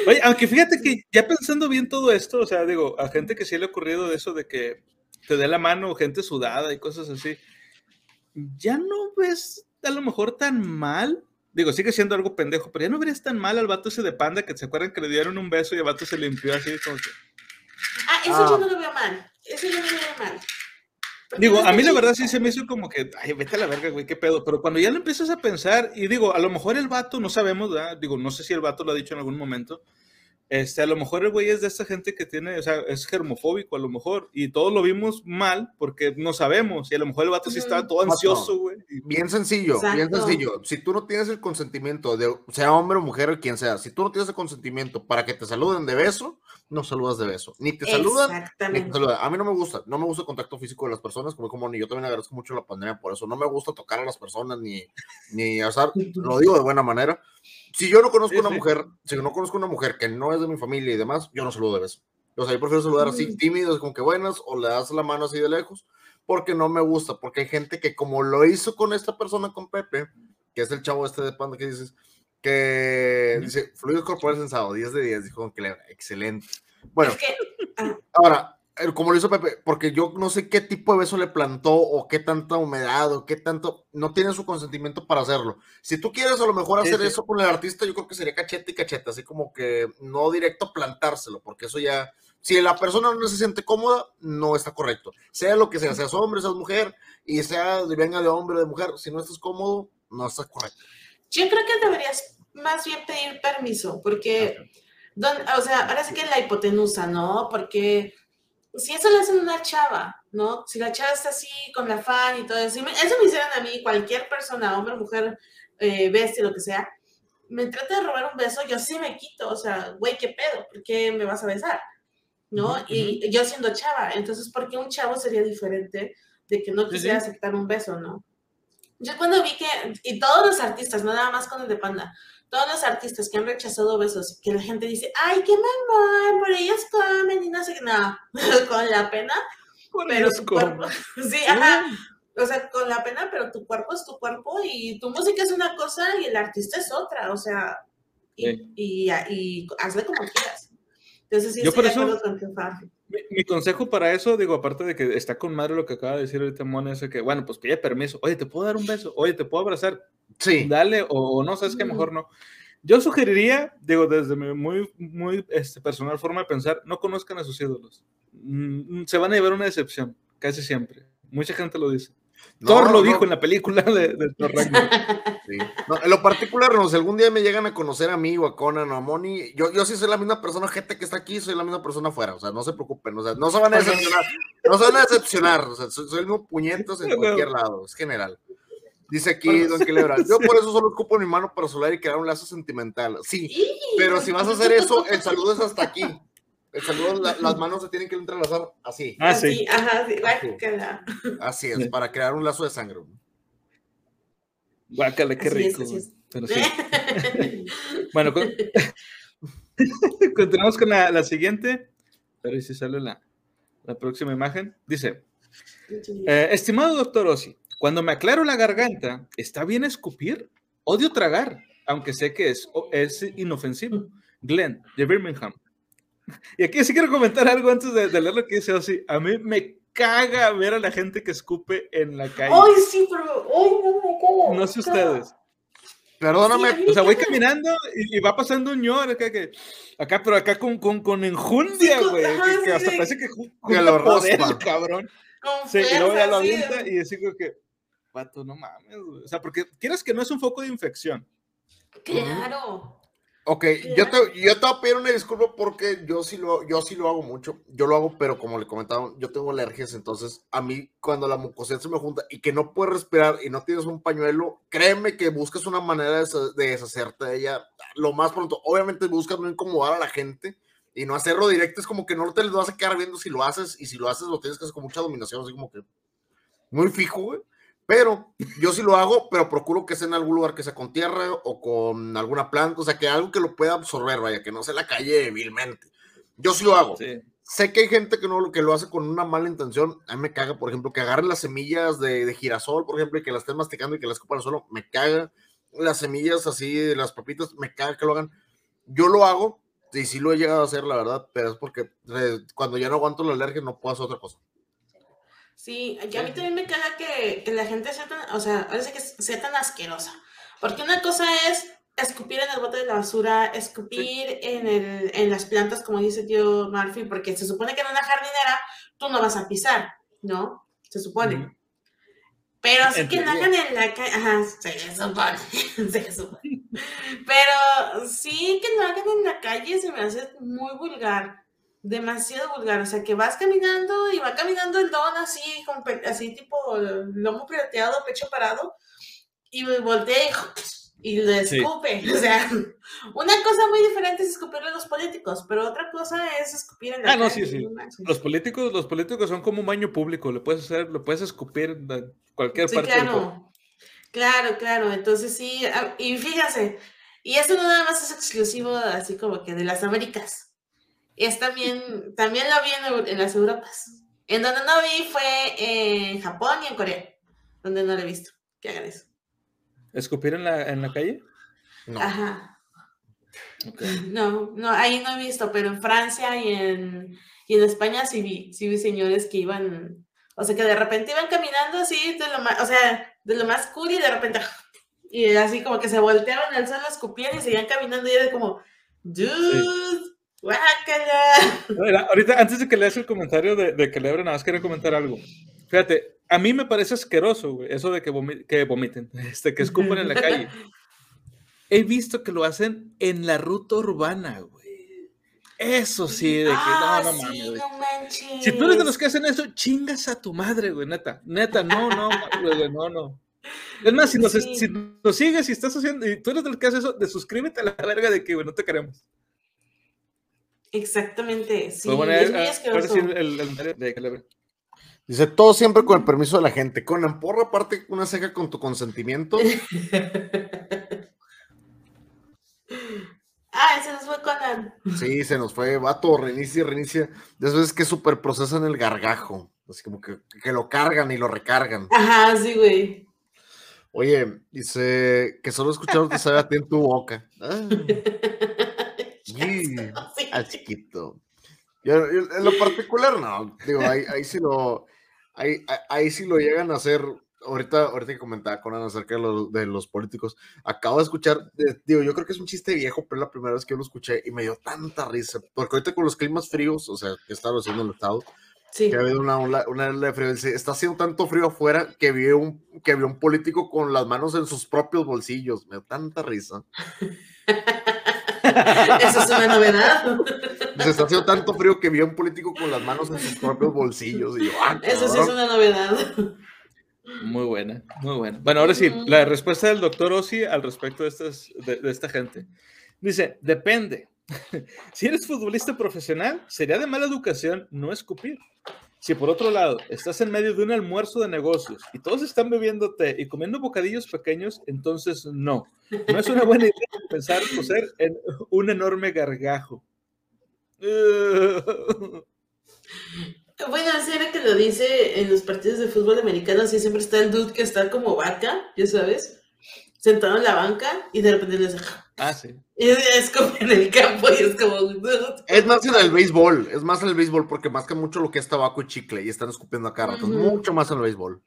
Oye, aunque fíjate que ya pensando bien todo esto, o sea, digo, a gente que sí le ha ocurrido de eso de que te dé la mano gente sudada y cosas así, ya no ves a lo mejor tan mal. Digo, sigue siendo algo pendejo, pero ya no verías tan mal al vato ese de panda que se acuerdan que le dieron un beso y el vato se limpió así como que... Ah, eso Ah. yo no lo veo mal. Eso yo no lo veo mal. Porque Digo, a mí la verdad sí se me hizo como que, ay, vete a la verga, güey, qué pedo. Pero cuando ya lo empiezas a pensar, y digo, a lo mejor el vato, no sabemos, ¿verdad? Digo, no sé si el vato lo ha dicho en algún momento. Este, a lo mejor el güey es de esta gente que tiene, o sea, es germofóbico a lo mejor, y todos lo vimos mal porque no sabemos, y a lo mejor el vato sí estaba todo ansioso, güey. Bien sencillo, bien sencillo. Si tú no tienes el consentimiento de, sea hombre o mujer o quien sea, si tú no tienes el consentimiento para que te saluden de beso, no saludas de beso. Ni te saludan, ni te Exactamente. saludan. A mí no me gusta, no me gusta el contacto físico de las personas, como como ni yo también agradezco mucho la pandemia por eso. No me gusta tocar a las personas ni, ni o sea, lo digo de buena manera. Si yo no conozco Sí, una sí. mujer, si yo no conozco una mujer que no es de mi familia y demás, yo no saludo de beso. O sea, yo prefiero saludar así tímidos, como que buenas, o le das la mano así de lejos, porque no me gusta, porque hay gente que como lo hizo con esta persona, con Pepe, que es el chavo este de panda que dices, que dice, fluidos corporales sensado, 10 de 10, dijo que le excelente. Bueno, Es que, ah, Ahora, como lo hizo Pepe, porque yo no sé qué tipo de beso le plantó o qué tanta humedad o qué tanto, no tiene su consentimiento para hacerlo. Si tú quieres a lo mejor hacer sí. eso con el artista, yo creo que sería cachete y cachete, así como que no directo plantárselo, porque eso ya, si la persona no se siente cómoda, no está correcto. Sea lo que sea, seas hombre, seas mujer, y sea, de- venga de hombre o de mujer, si no estás cómodo, no está correcto. yo creo que deberías más bien pedir permiso, porque, don- o sea, ahora sí que la hipotenusa, ¿no? Porque si eso le hacen a una chava, ¿no? Si la chava está así con la fan y todo eso, y me- eso me hicieran a mí, cualquier persona, hombre, mujer, eh, bestia, lo que sea, me trata de robar un beso, yo sí me quito, o sea, güey, ¿qué pedo? ¿Por qué me vas a besar? ¿No? Ujú, Y yo siendo chava, entonces, ¿por qué un chavo sería diferente de que no Sí, quisiera sí. aceptar un beso, ¿no? Yo cuando vi que, y todos los artistas, no nada más con el de Panda, todos los artistas que han rechazado besos, que la gente dice, ay, qué mamón, por ellos comen y no sé qué, no, con la pena, pero Ellos tu comen. cuerpo, sí, ajá, o sea, con la pena, pero tu cuerpo es tu cuerpo y tu música es una cosa y el artista es otra, o sea, y, Sí. y, y hazle como quieras. Entonces sí, Yo estoy por de eso- con Fafi. Mi, mi consejo para eso, digo, aparte de que está con madre lo que acaba de decir ahorita Mona, es que, bueno, pues pide permiso. Oye, ¿te puedo dar un beso? Oye, ¿te puedo abrazar? Sí, Dale, o, o no, sabes que Mm. mejor no. Yo sugeriría, digo, desde mi muy, muy este, personal forma de pensar, no conozcan a sus ídolos. Mm, se van a llevar una decepción, casi siempre. Mucha gente lo dice. No, Thor lo no, dijo en la película de, de Thor Ragnarok. Sí. No, en lo particular, no, si algún día me llegan a conocer a mí o a Conan o a Moni, yo, yo sí soy la misma persona, gente que está aquí, soy la misma persona afuera, o sea, no se preocupen, o sea, no se van a decepcionar, no se van a decepcionar, o sea, soy, soy el mismo puñetos en cualquier lado, es general. Dice aquí Don Quilebra, yo por eso solo ocupo mi mano para saludar y crear un lazo sentimental. Sí, pero si vas a hacer eso, el saludo es hasta aquí. El saludo, la- las manos se tienen que entrelazar así. Ah, Así, sí. ajá, sí, guácala. Así es, para crear un lazo de sangre. Guácala, qué Así rico. así es. Pero sí. Bueno, con- continuamos con la, la siguiente. Pero sí sale la, la próxima imagen. Dice, eh, estimado doctor Ossi, cuando me aclaro la garganta, ¿está bien escupir? Odio tragar, aunque sé que es, es inofensivo. Glenn, de Birmingham. Y aquí sí quiero comentar algo antes de, de leer lo que dice Ossi. A mí me caga ver a la gente que escupe en la calle. Ay, sí, pero. Ay, no me cago. No sé ustedes. Perdóname, Sí, O sea, voy caminando y, y va pasando un ñor acá, que, acá pero acá con, con, con enjundia, Sí, güey. ajá, que, que sí, hasta sí. parece que Que lo poder, raspa. cabrón. Con Sí, y luego ya lo sí. avienta y así como que, pato, no mames, güey. O sea, porque quieras que no es un foco de infección. Claro. Ok, yo te, yo te voy a pedir una disculpa porque yo sí, lo, yo sí lo hago mucho. Yo lo hago, pero como le comentaba, yo tengo alergias, entonces a mí cuando la mucosidad se me junta y que no puedes respirar y no tienes un pañuelo, créeme que buscas una manera de, de deshacerte de ella lo más pronto. Obviamente buscas no incomodar a la gente y no hacerlo directo, es como que no te lo vas a quedar viendo si lo haces y si lo haces lo tienes que hacer con mucha dominación, así como que muy fijo, güey. Pero yo sí lo hago, pero procuro que sea en algún lugar que sea con tierra o con alguna planta, o sea, que algo que lo pueda absorber, vaya, que no se la calle vilmente. Yo sí lo hago. Sí. Sé que hay gente que, no, que lo hace con una mala intención. A mí me caga, por ejemplo, que agarren las semillas de, de girasol, por ejemplo, y que las estén masticando y que las escupan al suelo. Me caga. Las semillas así las papitas, me caga que lo hagan. Yo lo hago, y sí lo he llegado a hacer, la verdad, pero es porque eh, cuando ya no aguanto la alergia no puedo hacer otra cosa. Sí, y a mí también me caga que, que la gente sea tan, o sea, parece que sea tan asquerosa. Porque una cosa es escupir en el bote de la basura, escupir en, el, en las plantas, como dice tío Murphy, porque se supone que en una jardinera tú no vas a pisar, ¿no? Se supone. Pero así que teoría. hagan en la calle, ajá, se supone, se supone. Pero sí que lo hagan en la calle se me hace muy vulgar, demasiado vulgar. O sea, que vas caminando y va caminando el don así, con así tipo lomo plateado, pecho parado, y voltea y y lo Sí. escupe. O sea, una cosa muy diferente es escupirle a los políticos, pero otra cosa es escupir en la Ah, no, sí, sí. Los políticos, los políticos son como un baño público, lo puedes hacer, lo puedes escupir en cualquier Sí, parte del cuerpo. claro. Claro, claro. Entonces sí, ah, y fíjense, y esto no nada más es exclusivo así como que de las Américas. Es también, también lo vi en, en las Europas. En donde no vi fue en Japón y en Corea, donde no lo he visto. Que hagan eso. ¿Escupir en la, en la calle? No. Ajá. Ok. No, no, ahí no he visto, pero en Francia y en, y en España sí vi, sí vi señores que iban, o sea, que de repente iban caminando así, de lo más, o sea, de lo más cool y de repente, y así como que se volteaban al suelo, escupían y seguían caminando y era como, dude, guácala. Ahorita, antes de que leas el comentario de, de que nada más quería comentar algo. Fíjate, a mí me parece asqueroso, güey, eso de que, vomi- que vomiten, este, que escupan en la calle. He visto que lo hacen en la ruta urbana, güey. Eso sí, de que Ah, no, mames, güey. no manches. Si tú eres de los que hacen eso, chingas a tu madre, güey, neta. Neta, no, no, güey, no, no. Es más, si nos, Sí. si nos sigues y estás haciendo, y tú eres de los que hace eso, de suscríbete a la verga de que, güey, no te queremos. Exactamente, sí, Pues bueno, es a- muy a- asqueroso. ahora sí el, el- el- de Calebra. Dice, todo siempre con el permiso de la gente. Con porra aparte una ceja con tu consentimiento. ah, ese nos fue Conan. Sí, se nos fue, vato, reinicia, reinicia. De esas veces que super procesan el gargajo. Así como que, que lo cargan y lo recargan. Ajá, sí, güey. Oye, dice que solo escuchar te sabe a ti en tu boca. Ah, ah, chiquito. Yo- yo- en lo particular, no. Digo, ahí, ahí sí lo. Ahí, ahí- ahí sí lo llegan a hacer. Ahorita, ahorita que comentaba Conan acerca de los, de los políticos, acabo de escuchar, de- digo, yo creo que es un chiste viejo, pero es la primera vez que yo lo escuché y me dio tanta risa, porque ahorita con los climas fríos, o sea, que está haciendo el estado, Sí. que ha habido una ola, una ola de frío. Dice, está haciendo tanto frío afuera que vio un, que vio un político con las manos en sus propios bolsillos. Me da tanta risa. Eso es una novedad. Está haciendo tanto frío que vio un político con las manos en sus propios bolsillos. Y yo, ah, Eso sí es una novedad. Muy buena, muy buena. Bueno, ahora sí, la respuesta del doctor Ossi al respecto de, estas, de, de esta gente. Dice, depende. si eres futbolista profesional, sería de mala educación no escupir. Si por otro lado estás en medio de un almuerzo de negocios y todos están bebiendo té y comiendo bocadillos pequeños, entonces no. No es una buena idea pensar coser en un enorme gargajo. Bueno, así era que lo dice en los partidos de fútbol americano, así siempre está el dude que está como vaca, ya sabes, sentado en la banca y de repente le hace... Ah, sí. Y es como en el campo y es como... Es más en el béisbol, es más en el béisbol porque mascan mucho lo que es tabaco y chicle y están escupiendo a cara. Entonces, Ujú. mucho más en el béisbol.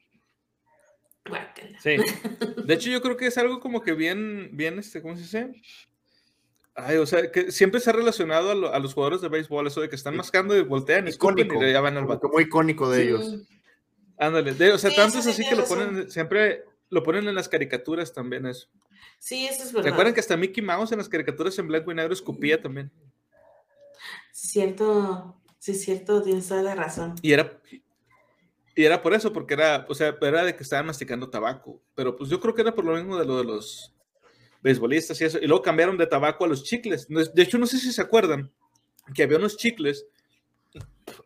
Guácala. Sí. De hecho, yo creo que es algo como que bien, bien, este, ¿cómo se dice? Ay, o sea, que siempre se ha relacionado a, lo- a los jugadores de béisbol, eso de que están mascando y voltean Icónico. y ya van al muy icónico de ellos. Ándale, de- o sea, Sí, tanto es sí así que lo ponen, siempre lo ponen en las caricaturas también eso. Sí, eso es ¿Se verdad. acuerdan que hasta Mickey Mouse en las caricaturas en blanco y negro escupía también? Cierto, sí, cierto, tienes toda la razón. Y era, y era por eso, porque era, o sea, era de que estaban masticando tabaco. Pero pues yo creo que era por lo mismo de lo de los beisbolistas y eso. Y luego cambiaron de tabaco a los chicles. De hecho, no sé si se acuerdan que había unos chicles,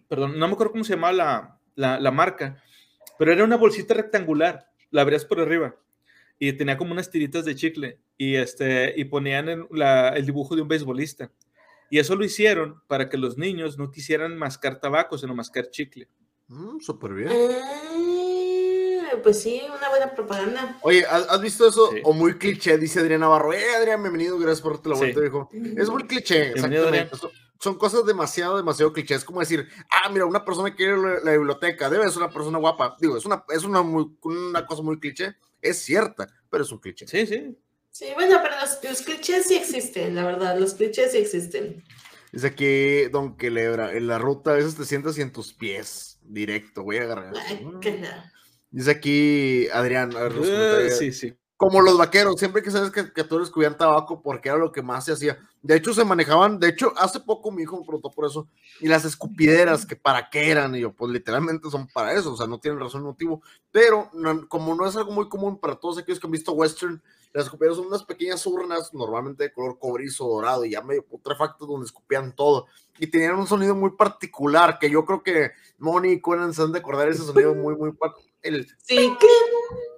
perdón, no me acuerdo cómo se llamaba la, la, la marca, pero era una bolsita rectangular, la abrías por arriba y tenía como unas tiritas de chicle y, este, y ponían el, la- el dibujo de un beisbolista. Y eso lo hicieron para que los niños no quisieran mascar tabaco, sino mascar chicle. Mm, Súper bien. Ah, pues sí, una buena propaganda. Oye, ¿has, has visto eso? Sí. O muy cliché, dice Adrián Navarro. Eh, Adrián, bienvenido, gracias por darte la Sí. vuelta, viejo. Es muy cliché, Bienvenido, exactamente. Son cosas demasiado, demasiado cliché. Es como decir, ah, mira, una persona que quiere ir a la, la biblioteca, debe ser una persona guapa. Digo, es una, es una, muy- una cosa muy cliché. Es cierta, pero es un cliché. Sí, sí. Sí, bueno, pero los, los clichés sí existen, la verdad, los clichés sí existen. Dice aquí Don Quelebra, en la ruta a veces te sientas y en tus pies, directo, voy a agarrar. Guácala. Dice aquí Adrián, a ver, los Eh, comentarios. sí, sí. Como los vaqueros, siempre que sabes que, que todos descubrían tabaco porque era lo que más se hacía. De hecho, se manejaban, de hecho, hace poco mi hijo me preguntó por eso, y las escupideras, que para qué eran, y yo, pues literalmente son para eso, o sea, no tienen razón motivo, pero como no es algo muy común para todos aquellos que han visto western, Las escupideras son unas pequeñas urnas, normalmente de color cobrizo dorado y ya medio putrefacto, donde escupían todo. Y tenían un sonido muy particular, que yo creo que Moni y Conan se han de acordar ese sonido muy, muy. El, sí,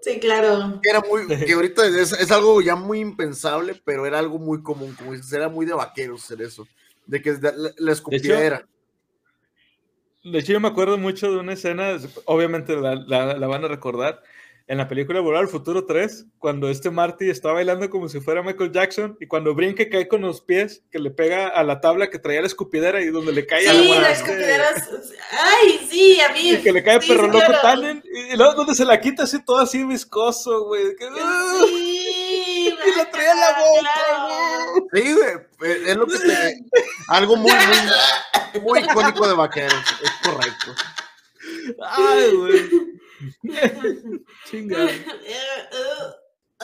sí, claro. Era muy, que ahorita es, es, algo ya muy impensable, pero era algo muy común, como dices, era muy de vaqueros hacer eso, de que la, la escupidera. De hecho, yo me acuerdo mucho de una escena, obviamente la, la, la van a recordar, en la película Volar al Futuro 3, cuando este Marty está bailando como si fuera Michael Jackson y cuando brinca cae con los pies, que le pega a la tabla que traía la escupidera y donde le cae sí, a la la escupidera. Ay, sí, a mí. Y que le cae sí, perro sí, loco claro. Tannen, y luego donde se la quita así todo así viscoso, güey. Que, ¡ah! Sí, y la traía en la boca, claro. güey. Sí, güey, es lo que te, algo muy, muy, muy icónico de vaqueros, es correcto. Ay, güey. Chingada.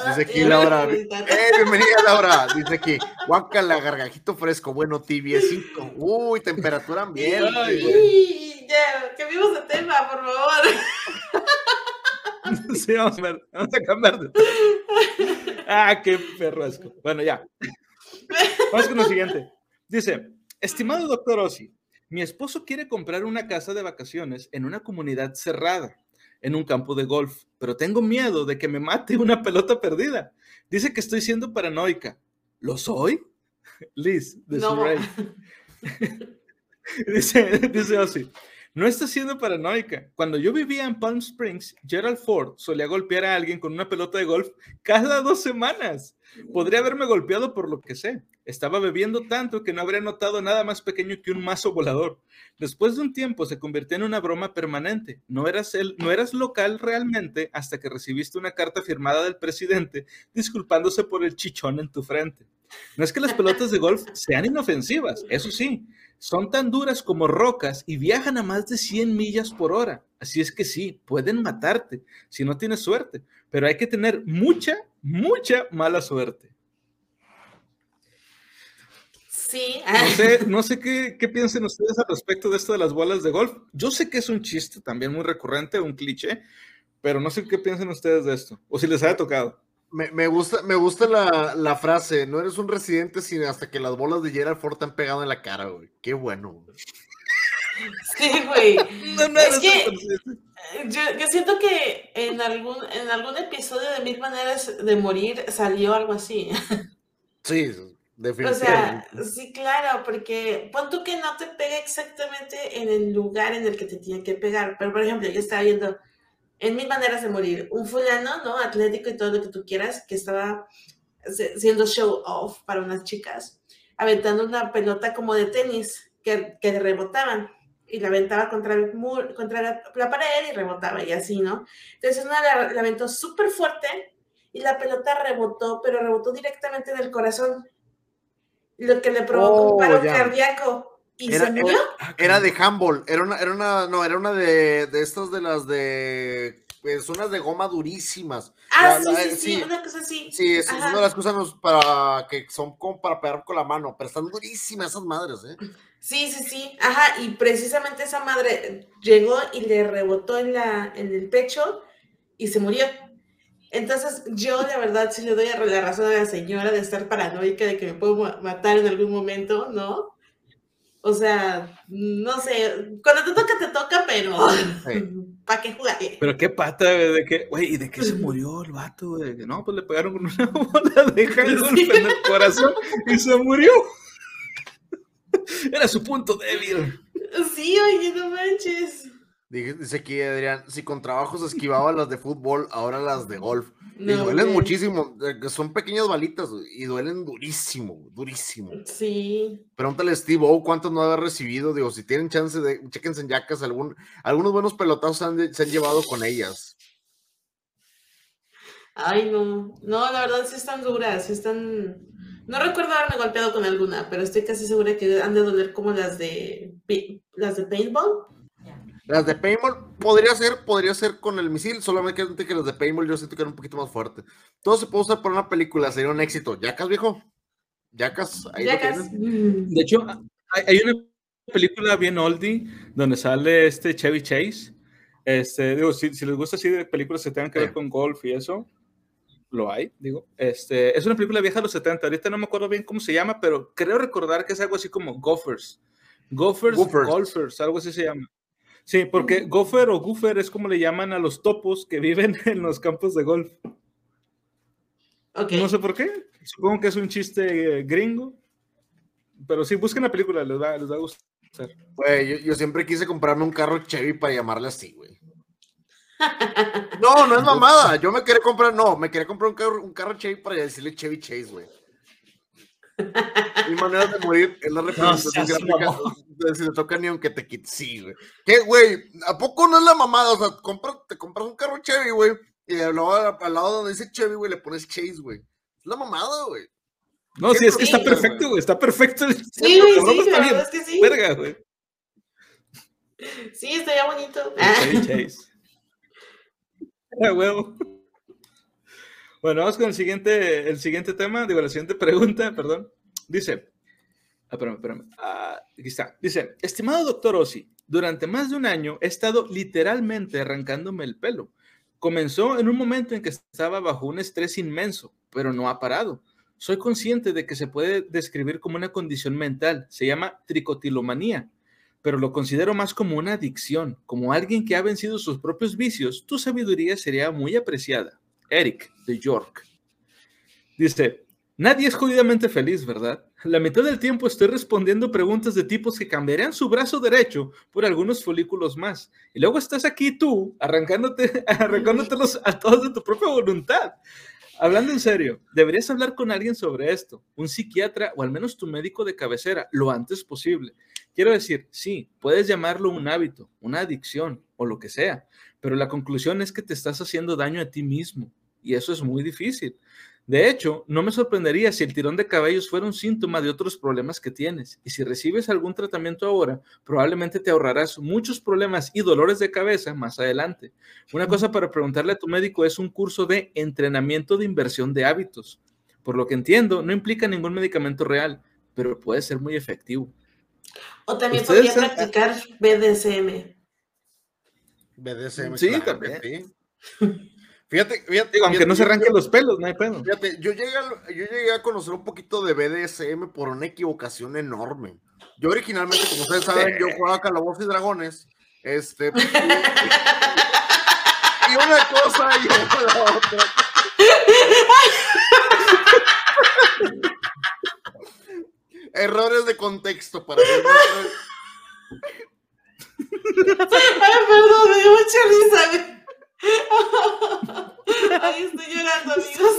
Dice aquí Laura, eh, bienvenida Laura, dice aquí, guácala, gargajito fresco, bueno, tibiecito, uy, temperatura ambiente. Ay, Sí, ya, cambiemos de tema, por favor. Sí, vamos a ver, vamos a cambiar de Ah, qué perrasco. Bueno, ya. Vamos con lo siguiente. Dice, estimado doctor Ossi, mi esposo quiere comprar una casa de vacaciones en una comunidad cerrada, en un campo de golf, pero tengo miedo de que me mate una pelota perdida. Dice que estoy siendo paranoica. ¿Lo soy? Liz, de No. Dice, dice Ozzy, no está siendo paranoica. Cuando yo vivía en Palm Springs, Gerald Ford solía golpear a alguien con una pelota de golf cada dos semanas. Podría haberme golpeado por lo que sé. Estaba bebiendo tanto que no habría notado nada más pequeño que un mazo volador. Después de un tiempo se convirtió en una broma permanente. No eras, el, no eras local realmente hasta que recibiste una carta firmada del presidente disculpándose por el chichón en tu frente. No es que las pelotas de golf sean inofensivas, eso sí, son tan duras como rocas y viajan a más de 100 millas por hora. Así es que sí, pueden matarte si no tienes suerte, pero hay que tener mucha, mucha mala suerte. Sí. No sé, no sé qué, qué piensen ustedes al respecto de esto de las bolas de golf. Yo sé que es un chiste también muy recurrente, un cliché, pero no sé qué piensan ustedes de esto, o si les haya tocado. Me, me gusta, me gusta la, la frase, no eres un residente sino hasta que las bolas de Gerald Ford te han pegado en la cara, güey. Qué bueno. güey. Sí, güey. No, no, Es que- Yo, yo siento que en algún, en algún episodio de Mil Maneras de Morir salió algo así. Sí, O definitivamente. sea, sí, claro, porque pon tú que no te pega exactamente en el lugar en el que te tiene que pegar. Pero, por ejemplo, yo estaba viendo en Mil Maneras de Morir un fulano, ¿no? Atlético y todo lo que tú quieras, que estaba siendo show off para unas chicas, aventando una pelota como de tenis que, que rebotaban y la aventaba contra, el mur- contra la, la pared y rebotaba y así, ¿no? Entonces una la, la aventó súper fuerte y la pelota rebotó, pero rebotó directamente en el corazón, lo que le provocó Oh, un paro ya. cardíaco y Era- se murió. Era de handball, era una, era una, no, era una de, de estas de las de, pues unas de goma durísimas. Ah, La- sí, la- sí, eh, sí, sí. una cosa así. Sí, es, una de las los para, que son como para pegar con la mano, pero están durísimas esas madres, ¿eh? Sí, sí, sí, ajá, y precisamente esa madre llegó y le rebotó en, la, en el pecho y se murió. Entonces, yo la verdad sí le doy la razón a la señora de estar paranoica de que me puedo ma- matar en algún momento, ¿no? O sea, no sé, cuando te toca, te toca, pero ¿para qué jugar? Pero qué pata, güey, de que, güey, ¿y de qué se murió el vato, güey? Que No, pues le pegaron con una bola de handball Sí. en el corazón y se murió. Era su punto débil. Sí, oye, no manches. Dice aquí Adrián, si con trabajos esquivaba las de fútbol, ahora las de golf. Y duelen güey. muchísimo, eh, que son pequeñas balitas y duelen durísimo, durísimo. Sí, Pregúntale a Steve O cuántos no haber recibido, digo, si tienen chance de, chequense en yacas, algún, algunos buenos pelotazos se han, se han llevado con ellas. Ay, no. No, la verdad sí están duras, sí están... No recuerdo haberme golpeado con alguna, pero estoy casi segura que han de doler como las de... Las de paintball. Las de paintball podría ser, podría ser con el misil, solamente que las de paintball yo siento que eran un poquito más fuerte. Todo se puede usar para una película, sería un éxito. ¿Yacas, viejo? ¿Yacas? Ahí Yacas. tienes. De hecho, hay, una película bien oldie donde sale este Chevy Chase. Este, digo, si, si les gusta así de películas que tengan que ver con golf y eso, lo hay, digo. Este, es una película vieja de los 70, ahorita no me acuerdo bien cómo se llama, pero creo recordar que es algo así como Gophers. Gophers, Gophers. Golfers, algo así se llama. Sí, porque gopher o goofer es como le llaman a los topos que viven en los campos de golf. No sé por qué. Supongo que es un chiste eh, gringo. Pero sí, busquen la película, les va, les va a gustar. Güey, yo, yo siempre quise comprarme un carro Chevy para llamarle así, güey. No, no es mamada. Yo me quería comprar, no, me quería comprar un carro, un carro Chevy para decirle Chevy Chase, güey. Mi manera de morir es la representación seas gráfica si te toca ni aunque te quites. Sí, güey. ¿Qué, güey? ¿A poco no es la mamada? O sea, compra- te compras un carro Chevy, güey, y al lado, al lado donde dice Chevy, güey, le pones Chase, güey. Es la mamada, güey. No, sí, es que está Sí, perfecto, güey. Está perfecto. Sí, sí, está la bien verdad es que sí. Verga, güey. Sí, estaría bonito. Chevy Chase. Ah, huevo. Bueno, vamos con el siguiente, el siguiente tema, digo, la siguiente pregunta, perdón. Dice, ah. Ah, aquí está. Dice, estimado doctor Ossi, durante más de un año he estado literalmente arrancándome el pelo. Comenzó en un momento en que estaba bajo un estrés inmenso, pero no ha parado. Soy consciente de que se puede describir como una condición mental, se llama tricotilomanía, pero lo considero más como una adicción, como alguien que ha vencido sus propios vicios. Tu sabiduría sería muy apreciada. Eric, de York. Dice, nadie es jodidamente feliz, ¿verdad? La mitad del tiempo estoy respondiendo preguntas de tipos que cambiarían su brazo derecho por algunos folículos más. Y luego estás aquí tú, arrancándote, arrancándotelos a todos de tu propia voluntad. Hablando en serio, deberías hablar con alguien sobre esto, un psiquiatra o al menos tu médico de cabecera, lo antes posible. Quiero decir, sí, puedes llamarlo un hábito, una adicción o lo que sea, pero la conclusión es que te estás haciendo daño a ti mismo y eso es muy difícil. De hecho, no me sorprendería si el tirón de cabellos fuera un síntoma de otros problemas que tienes. Y si recibes algún tratamiento ahora, probablemente te ahorrarás muchos problemas y dolores de cabeza más adelante. Una cosa para preguntarle a tu médico es un curso de entrenamiento de inversión de hábitos. Por lo que entiendo, no implica ningún medicamento real, pero puede ser muy efectivo. O también podría practicar BDSM. BDSM. Sí, claro también. sí. Fíjate, fíjate. Digo, aunque fíjate, no se arranquen los pelos, no hay pedo. Fíjate, yo llegué, a, yo llegué a conocer un poquito de BDSM por una equivocación enorme. Yo originalmente, como ustedes saben, yo jugaba Calabozos y Dragones. Este. Y, y una cosa y la otra. Errores de contexto para no- Ay, perdón, me dio mucha risa. Ay, estoy llorando, amigos.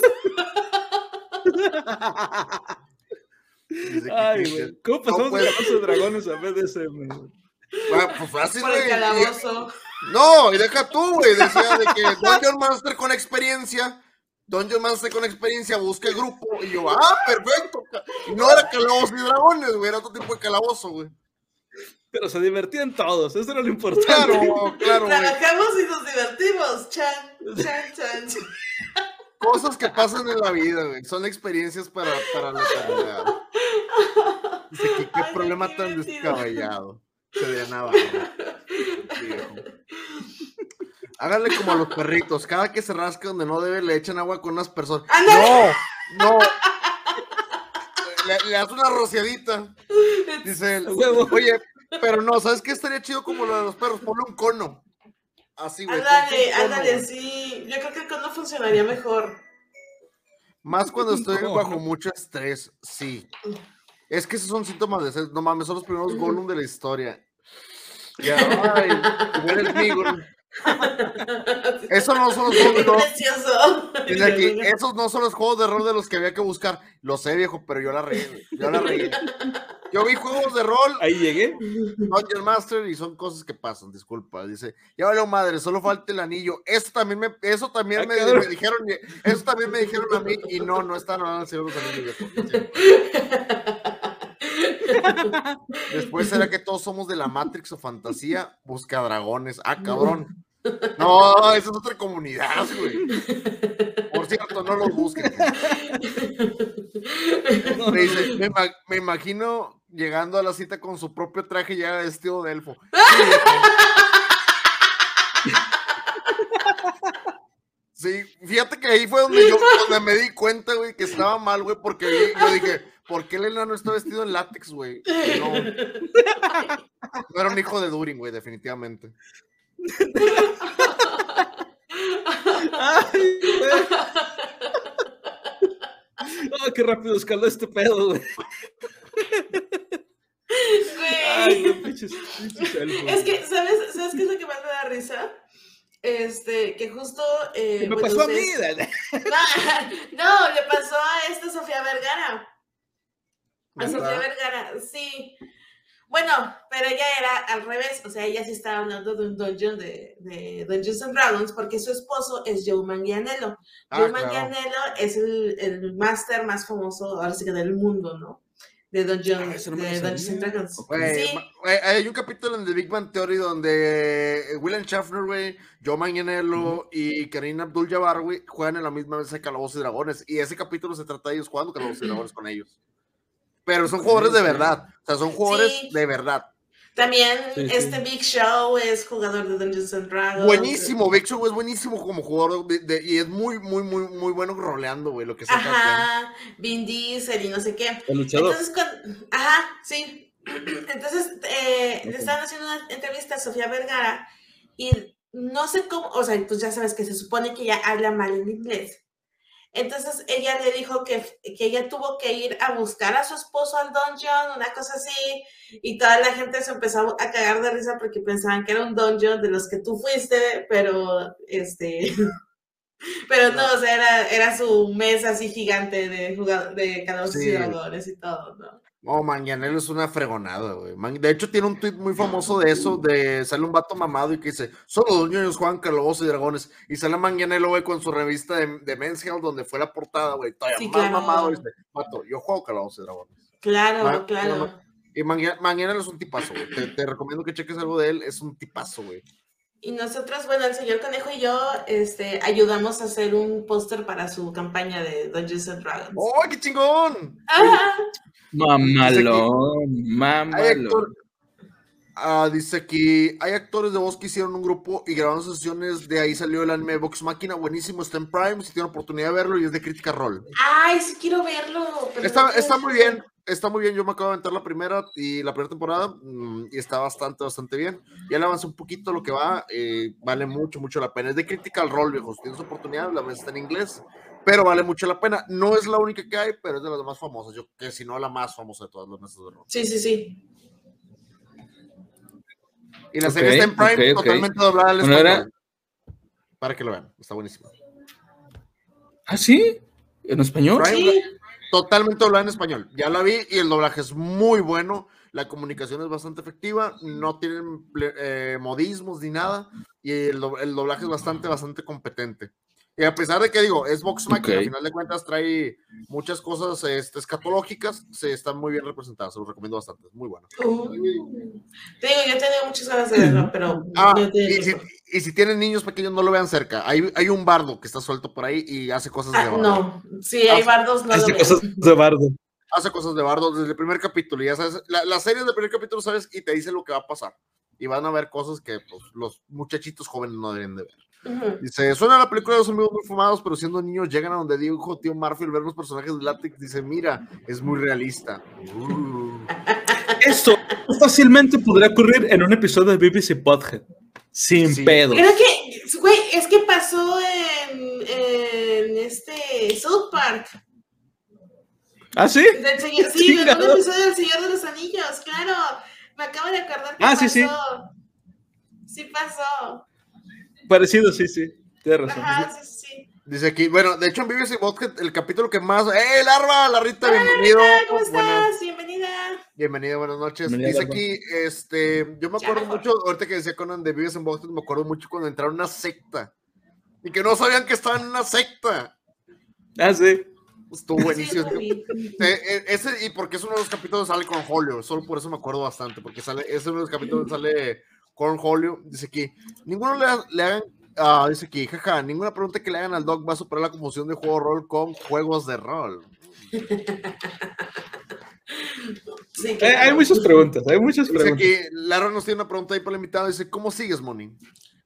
Ay, güey. ¿Cómo pasamos pues. de Calabozos de dragones a BDSM? Ah, pues fácil, Por el calabozo. No, y deja tú, güey. Decía de que Dungeon Master con experiencia, Dungeon Master con experiencia busca el grupo. Y yo, ah, perfecto. Y no era calabozos y dragones, güey, era otro tipo de calabozo, güey. Pero se divertían todos, eso era lo importante. Claro, claro. Trabajamos y nos divertimos. Chan, chan, chan. chan. Cosas que pasan en la vida, güey. Son experiencias para, para la eternidad. Dice que qué Ay, problema qué tan descabellado. Se de. Viejo. Háganle como a los perritos. Cada que se rasca donde no debe, le echan agua con unas personas. Ándale. No, no. Le, le das una rociadita. Dice él. Huevo. Oye, pero no, ¿sabes qué estaría chido como lo de los perros? Ponle un cono. Así, güey. Ándale, ándale, sí. Yo creo que el cono funcionaría mejor. Más cuando estoy bajo mucho estrés, sí. Es que esos son síntomas de estrés. No mames, son los primeros Gollum de la historia. Ya, ay, el Migol. Eso no son los juegos. Dice aquí, esos no son los juegos de rol de los que había que buscar. Lo sé, viejo, pero yo la güey, Yo la regué. Yo vi juegos de rol, Ahí llegué. Dungeon Master, y son cosas que pasan, disculpa. Dice, ya valió madre, solo falta el anillo. Eso también me, eso también Ah, me, me dijeron, eso también me dijeron a mí, y no, no están hablando de los anillos. Después será que todos somos de la Matrix o fantasía, busca dragones. Ah, cabrón. No, esa es otra comunidad, güey. Por cierto, no los busquen. Me, dice, me, ima- me imagino llegando a la cita con su propio traje ya vestido de elfo. Sí, fíjate que ahí fue donde yo donde me di cuenta, güey, que estaba mal, güey, porque yo dije, ¿por qué el enano está vestido en látex, güey? No. No era un hijo de Durin, güey, definitivamente. Ay, güey. Oh, qué rápido escaló este pedo, güey. Ay, Güey. no, pinches, pinches elfos, Es que, ¿sabes, ¿sabes qué es lo que más me da risa? Este, que justo. Eh, ¿Qué me bueno, pasó a mí? No, no, le pasó a esta Sofía Vergara. A. Sofía Vergara, sí. Bueno, pero ella era al revés, o sea, ella sí estaba hablando de un dungeon de, de Dungeons and Dragons, porque su esposo es Joe Manganiello. Ah, Joe claro. Manganiello es el, el máster más famoso, ahora sí que del mundo, ¿no? De Dungeons, Ah, no de Dungeons and. Dragons. Sí. güey, hay un capítulo en The Big Bang Theory donde eh, William Schaffner, güey, Joe Manganiello y Karina Abdul-Jabbar, güey, juegan en la misma mesa de Calabozos y Dragones. Y ese capítulo se trata de ellos jugando Calabozos y Dragones con ellos. Pero son jugadores de verdad. O sea, son jugadores Sí. de verdad. También Sí, sí. este Big Show es jugador de Dungeons and Dragons. Buenísimo, Big Show es buenísimo como jugador de- de- y es muy, muy, muy, muy bueno roleando, güey, lo que sea. Ajá, Vin Diesel y no sé qué. El luchador. Entonces, cuan- ajá, sí. Entonces, eh, le Ok. estaban haciendo una entrevista a Sofía Vergara y no sé cómo, o sea, pues ya sabes que se supone que ella habla mal en inglés. Entonces ella le dijo que, que ella tuvo que ir a buscar a su esposo al dungeon, una cosa así, y toda la gente se empezó a cagar de risa porque pensaban que era un dungeon de los que tú fuiste, pero este, pero no, o sea, era, era su mesa así gigante de de Sí. y dragones y todo, ¿no? No, Manganiello es una fregonada, güey. De hecho, tiene un tweet muy famoso de eso, de sale un vato mamado y que dice, solo los niños juegan calabozos y dragones. Y sale Manganiello, güey, con su revista de, de Men's Health, donde fue la portada, güey. Todavía Sí, más claro. mamado, y dice, vato, yo juego calabozos y dragones. Claro, claro. Y Manganiello es un tipazo, güey. Te, te recomiendo que cheques algo de él, es un tipazo, güey. Y nosotros, bueno, el señor Conejo y yo, este, ayudamos a hacer un póster para su campaña de Dungeons and Dragons. ¡Oh, qué chingón! Ajá. Mamalón, mamalón. Ah, dice aquí, hay actores de voz que hicieron un grupo y grabaron sesiones, de ahí salió el anime Vox Máquina, buenísimo, está en Prime, si tienen oportunidad de verlo y es de crítica rol. Ay, sí quiero verlo. pero no Está, quiero está muy bien, está muy bien, yo me acabo de aventar la primera y la primera temporada mm, y está bastante, bastante bien. Ya le avancé un poquito lo que va, eh, vale mucho, mucho la pena. Es de Critical Role, viejos, tienes oportunidad, la está en inglés, pero vale mucho la pena. No es la única que hay, pero es de las más famosas, yo que si no la más famosa de todas las mesas de rol. Sí, sí, sí. Y la serie está en Prime, totalmente doblada al español. era- Para que lo vean, está buenísimo. ¿Ah, sí? ¿En español? Prime, Sí. Totalmente doblada en español. Ya la vi y el doblaje es muy bueno. La comunicación es bastante efectiva. No tienen eh, modismos ni nada. Y el, do- el doblaje es bastante, bastante competente. Y a pesar de que digo, es Vox Machina, al final de cuentas trae muchas cosas este, escatológicas, se están muy bien representadas. Se los recomiendo bastante. Es muy bueno. Uh. Te digo, yo tenía muchas ganas de verlo, pero Ah, y si, y tienen niños pequeños, no lo vean cerca. Hay, hay un bardo que está suelto por ahí y hace cosas de Ah, bardo. no, sí, hay bardos, no lo Hace veo. cosas de bardo. hace cosas de bardo desde el primer capítulo. Ya sabes, la, la serie del primer capítulo, sabes, y te dice lo que va a pasar. Y van a ver cosas que pues, los muchachitos jóvenes no deberían de ver. Ujú. Dice, suena la película de los amigos muy fumados, pero siendo niños llegan a donde dijo tío Marfil ver los personajes de látex. Dice, mira, es muy realista. Uh. Esto fácilmente podría ocurrir en un episodio de BBC Podhead. Sin Sí. pedo. Creo que, güey, es que pasó en, en este South Park. ¿Ah, sí? Del señor, sí, en un episodio del Señor de los Anillos, claro. Me acabo de acordar que Ah, pasó. sí, sí. Sí pasó. Parecido, sí, sí. Tienes razón. Ajá, sí, sí, sí. Dice aquí, bueno, de hecho en BBC Podcast, el capítulo que más... ¡Eh, Larva! Larrita, bienvenido. Hola, ¿cómo Buenas- estás? Bienvenida. Bienvenido, buenas noches. Bienvenida, Dice aquí, este, yo me acuerdo mucho, ahorita que decía Conan de Vives en Boston, me acuerdo mucho cuando entraron a una secta y que no sabían que estaban en una secta. Ah, sí. Estuvo buenísimo. Sí. Eh, eh, ese, y porque es uno de los capítulos que sale con Holio, solo por eso me acuerdo bastante, porque sale, es uno de los capítulos que sale con Holio. Dice aquí, ninguno le, ha- le hagan, ah, dice aquí, jaja, ninguna pregunta que le hagan al Doc va a superar la confusión de juego de rol con juegos de rol. Sí, Eh, claro. hay muchas preguntas, hay muchas Dice preguntas. aquí, Lara nos tiene una pregunta ahí para el invitado, dice, ¿cómo sigues, Moni?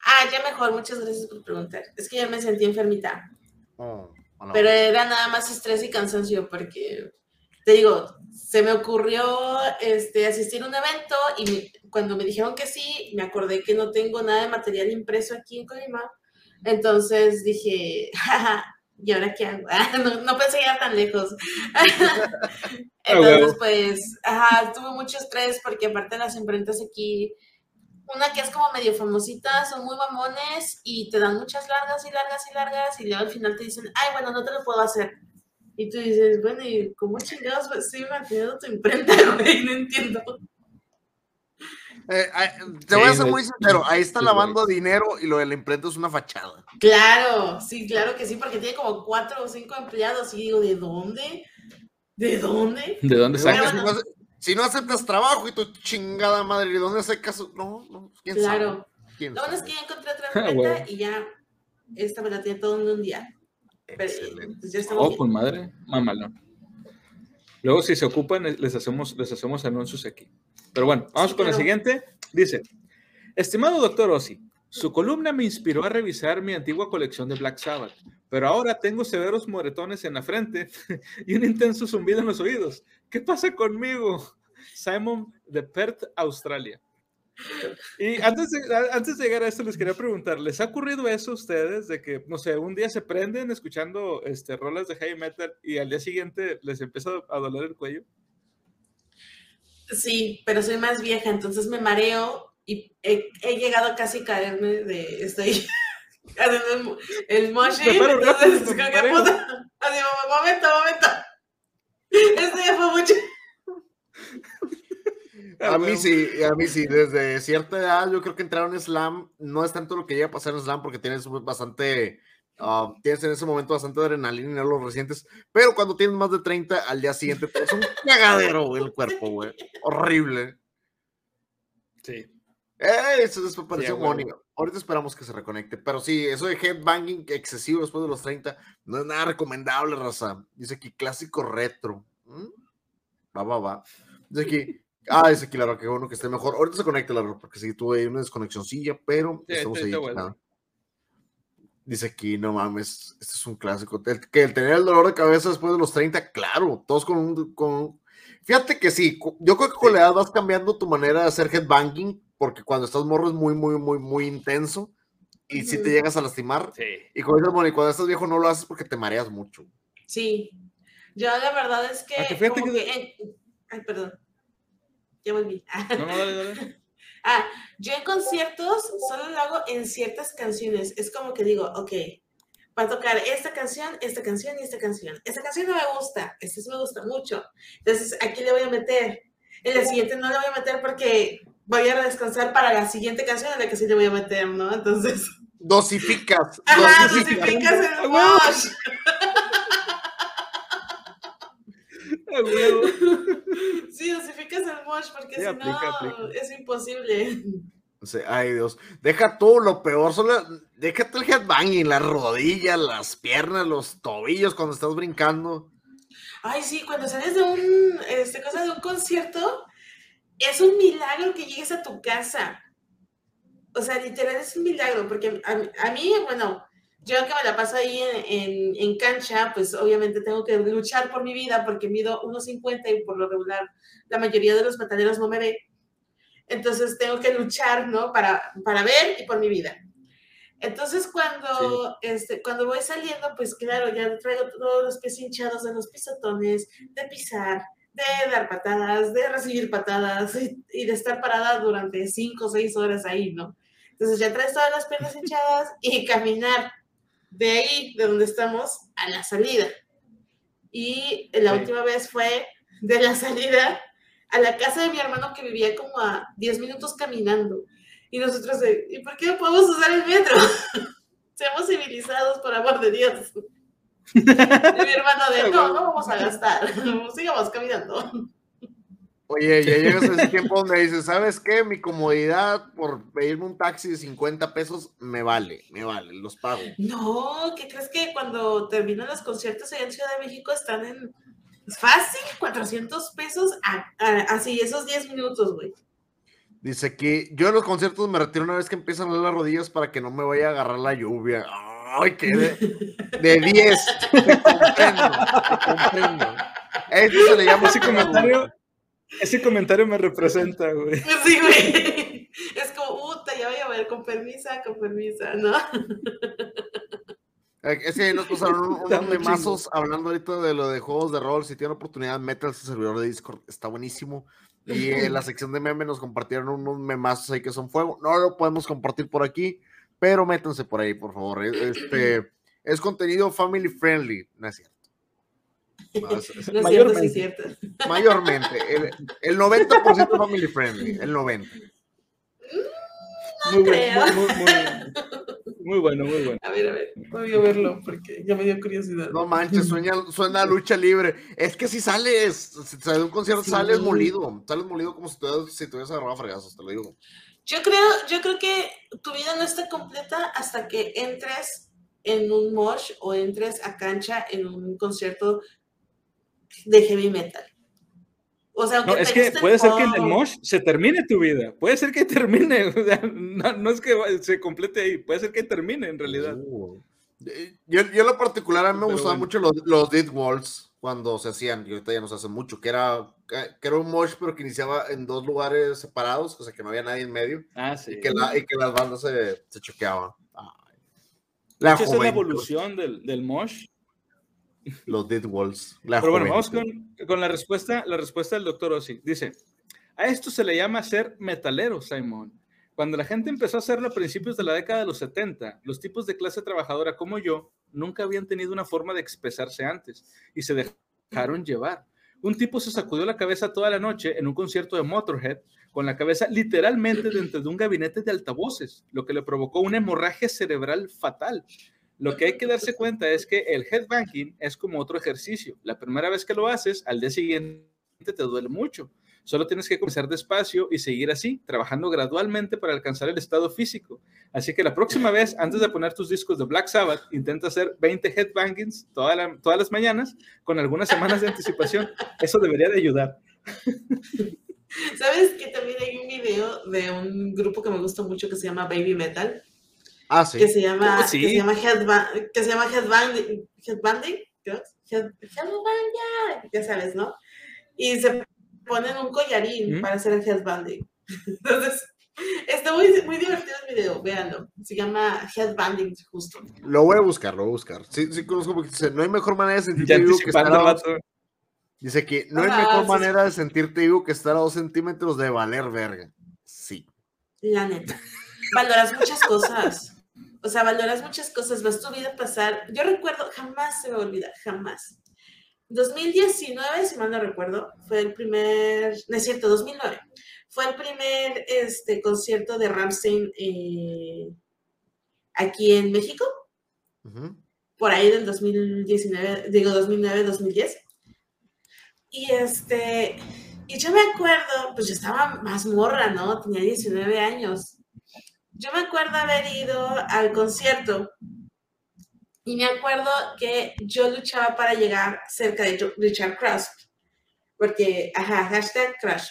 Ah, ya mejor, muchas gracias por preguntar. Es que ya me sentí enfermita. Oh. Pero era nada más estrés y cansancio porque, te digo, se me ocurrió este, asistir a un evento y me- cuando me dijeron que sí, me acordé que no tengo nada de material impreso aquí en Colima. Entonces dije, jaja, ¿y ahora qué hago? no, no pensé llegar tan lejos. Entonces, pues, ajá, tuve mucho estrés porque aparte las imprentas aquí, una que es como medio famosita, son muy mamones y te dan muchas largas y largas y largas y luego al final te dicen, ay, bueno, no te lo puedo hacer. Y tú dices, bueno, ¿y cómo chingados pues, estoy manteniendo tu imprenta, güey? No entiendo. Eh, eh, te voy a ser muy sincero, ahí está sí, lavando dinero y lo de la imprenta es una fachada. Claro, sí, claro que sí, porque tiene como cuatro o cinco empleados y digo, ¿de dónde? ¿De dónde? ¿De dónde sacas? si, no, ace- si no aceptas trabajo y tu chingada madre, ¿de dónde hace caso? No, no, quién Claro. sabe. ¿Quién Lo bueno es que ya encontré otra Ah, y ya esta me la tiene todo en un día. Pero, Excelente. pues, ya Oh, bien. pues madre, mamalón. Luego, si se ocupan, eh, les hacemos, les hacemos anuncios aquí. Pero bueno, vamos Sí, con el claro. siguiente. Dice, estimado doctor Ozzy, su columna me inspiró a revisar mi antigua colección de Black Sabbath, pero ahora tengo severos moretones en la frente y un intenso zumbido en los oídos. ¿Qué pasa conmigo? Simon de Perth, Australia. Y antes de, antes de llegar a esto, les quería preguntar, ¿les ha ocurrido eso a ustedes de que, no sé, un día se prenden escuchando este, rolas de heavy metal y al día siguiente les empieza a doler el cuello? Sí, pero soy más vieja, entonces me mareo y he, he llegado a casi caerme de. Estoy haciendo el, el rápido, Entonces, me ¿qué mareo. puta? Así, momento, momento. Esto ya fue mucho. A mí sí, a mí sí, desde cierta edad yo creo que entrar en slam no es tanto lo que llega a pasar en slam porque tienes bastante, ah, tienes en ese momento bastante adrenalina y no los recientes, pero cuando tienes más de 30 al día siguiente te es un cagadero güey, el cuerpo, güey, horrible. Sí. Eh, eso después pareció. Mónica. Ahorita esperamos que se reconecte, pero sí, eso de headbanging excesivo después de los 30 no es nada recomendable, raza. Dice aquí clásico retro. ¿Mm? Va, va, va. Dice aquí, ah, dice aquí, Lara, que bueno que esté mejor. Ahorita se conecta, Lara, porque sí tuve una desconexioncilla, pero Sí, estamos ahí. Dice aquí, no mames, este es un clásico. El- que el tener el dolor de cabeza después de los 30, claro, todos con un. Con... Fíjate que sí, yo creo que con la edad vas cambiando tu manera de hacer headbanging, porque cuando estás morro es muy, muy, muy, muy intenso y si te Ujú. llegas a lastimar. Sí. Y como dices, Moni, cuando estás viejo no lo haces porque te mareas mucho. Sí. Yo la verdad es que. Aunque fíjate que- que Ay, perdón. Ya volví. No, no, dale, dale. Ah, yo en conciertos solo lo hago en ciertas canciones. Es como que digo, ok, va a tocar esta canción, esta canción y esta canción. Esta canción no me gusta, esta sí me gusta mucho. Entonces, aquí le voy a meter. En la siguiente no le voy a meter porque voy a descansar para la siguiente canción en la que sí le voy a meter, ¿no? Entonces, Dosificas. ajá, dosificas. dosificas ¡A el huevo! Sí, dosificas el mosh porque Sí, si aplica, no aplica. es imposible. Ay, Dios. Deja todo lo peor. Solo, déjate el headbanging, las rodillas, las piernas, los tobillos cuando estás brincando. Ay, sí, cuando sales de un, este, cosa de un concierto, es un milagro que llegues a tu casa. O sea, literal es un milagro, porque a mí, bueno, yo que me la paso ahí en, en- en cancha, pues obviamente tengo que luchar por mi vida, porque mido 1,50 y por lo regular la mayoría de los metaleros no me ve. Entonces tengo que luchar, ¿no? Para, para ver y por mi vida. Entonces cuando, este, cuando voy saliendo, pues claro, ya traigo todos los pies hinchados de los pisotones, de pisar, de dar patadas, de recibir patadas y, y de estar parada durante cinco o seis horas ahí, ¿no? Entonces ya traes todas las piernas hinchadas y caminar de ahí, de donde estamos, a la salida. Y la Sí. última vez fue de la salida a la casa de mi hermano que vivía como a 10 minutos caminando. Y nosotros de, ¿y por qué no podemos usar el metro? Seamos civilizados, por amor de Dios. Y mi hermano de, no, no vamos a gastar, sigamos caminando. Oye, ya llegas a ese tiempo donde dices, ¿sabes qué? Mi comodidad por pedirme un taxi de 50 pesos me vale, me vale, los pago. No, ¿qué crees que cuando terminan los conciertos allá en Ciudad de México están en fácil 400 pesos a- a- así, esos 10 minutos, güey? Dice que yo en los conciertos me retiro una vez que empiezan a las rodillas para que no me vaya a agarrar la lluvia. Ay, qué de 10. Te comprendo, te comprendo. Eso se le llama ese comentario. Ese comentario me representa, güey. Sí, güey. Es como, puta, ya voy a ver, con permisa, con permisa, ¿no? Es que nos pasaron unos memazos hablando ahorita de lo de juegos de rol. Si tienen oportunidad, métanse su servidor de Discord, está buenísimo. Y en la sección de memes nos compartieron unos memazos ahí que son fuego. No lo podemos compartir por aquí, pero métanse por ahí, por favor. Este es contenido family friendly, no es cierto. No es cierto, mayormente, es cierto. Mayormente, el, el 90% family friendly, el 90%. No muy, creo. Bueno, muy, muy, muy, bueno, muy bueno. A ver, a ver, voy a verlo porque ya me dio curiosidad. No manches, sueña, suena lucha libre. Es que si sales, si sales de un concierto, sí. sales molido. Sales molido como si te, si hubieras agarrado a fregazos, te lo digo. Yo creo, yo creo que tu vida no está completa hasta que entres en un mosh o entres a cancha en un concierto de heavy metal. O sea, no, es que puede ser que en el mosh se termine tu vida. Puede ser que termine. O sea, no, no, es que se complete ahí. Puede ser que termine en realidad. Uh, yo, yo, en lo particular, a mí me Pero gustaban bueno. mucho los, los Dead Walls cuando se hacían, y ahorita ya no se hace mucho, que era, que era un mosh, pero que iniciaba en dos lugares separados, o sea, que no había nadie en medio. Ah, sí. Y que, la, y que las bandas se, se choqueaban. La esa es la evolución del, del mosh. Los Dead Walls. Pero bueno, vamos con, con, la respuesta, la respuesta del doctor Ossi. Dice, a esto se le llama ser metalero, Simon. Cuando la gente empezó a hacerlo a principios de la década de los 70, los tipos de clase trabajadora como yo nunca habían tenido una forma de expresarse antes y se dejaron llevar. Un tipo se sacudió la cabeza toda la noche en un concierto de Motorhead con la cabeza literalmente dentro de un gabinete de altavoces, lo que le provocó una hemorragia cerebral fatal. Lo que hay que darse cuenta es que el headbanging es como otro ejercicio. La primera vez que lo haces, al día siguiente te duele mucho. Solo tienes que comenzar despacio y seguir así, trabajando gradualmente para alcanzar el estado físico. Así que la próxima vez, antes de poner tus discos de Black Sabbath, intenta hacer 20 headbangings toda la, todas las mañanas con algunas semanas de anticipación. Eso debería de ayudar. ¿Sabes que también hay un video de un grupo que me gusta mucho que se llama Baby Metal? Ah, sí. Que se llama, sí. que se llama, headband, que se llama headbanding, headbanding, Head, headband, ya sabes, ¿no? Y se ponen un collarín ¿Mm? para hacer el headbanding. Entonces, está muy, muy divertido el video, véanlo. Se llama headbanding, justo. Lo voy a buscar, lo voy a buscar. Sí, sí conozco porque dice, no hay mejor manera de sentirte vivo que estar a dos... Dice que no hay ah, mejor sí, manera sí. de sentirte vivo que estar a dos centímetros de valer verga. Sí. La neta. Valoras muchas cosas. O sea, valoras muchas cosas, vas tu vida a pasar. Yo recuerdo, jamás se me olvida, jamás. 2019, si mal no recuerdo, fue el primer, no es cierto, 2009, fue el primer este, concierto de Ramstein eh, aquí en México, uh -huh. por ahí del 2019, digo 2009, 2010. Y este, y yo me acuerdo, pues yo estaba más morra, ¿no? Tenía 19 años. Yo me acuerdo haber ido al concierto y me acuerdo que yo luchaba para llegar cerca de Richard Cross, porque, ajá, hashtag crush.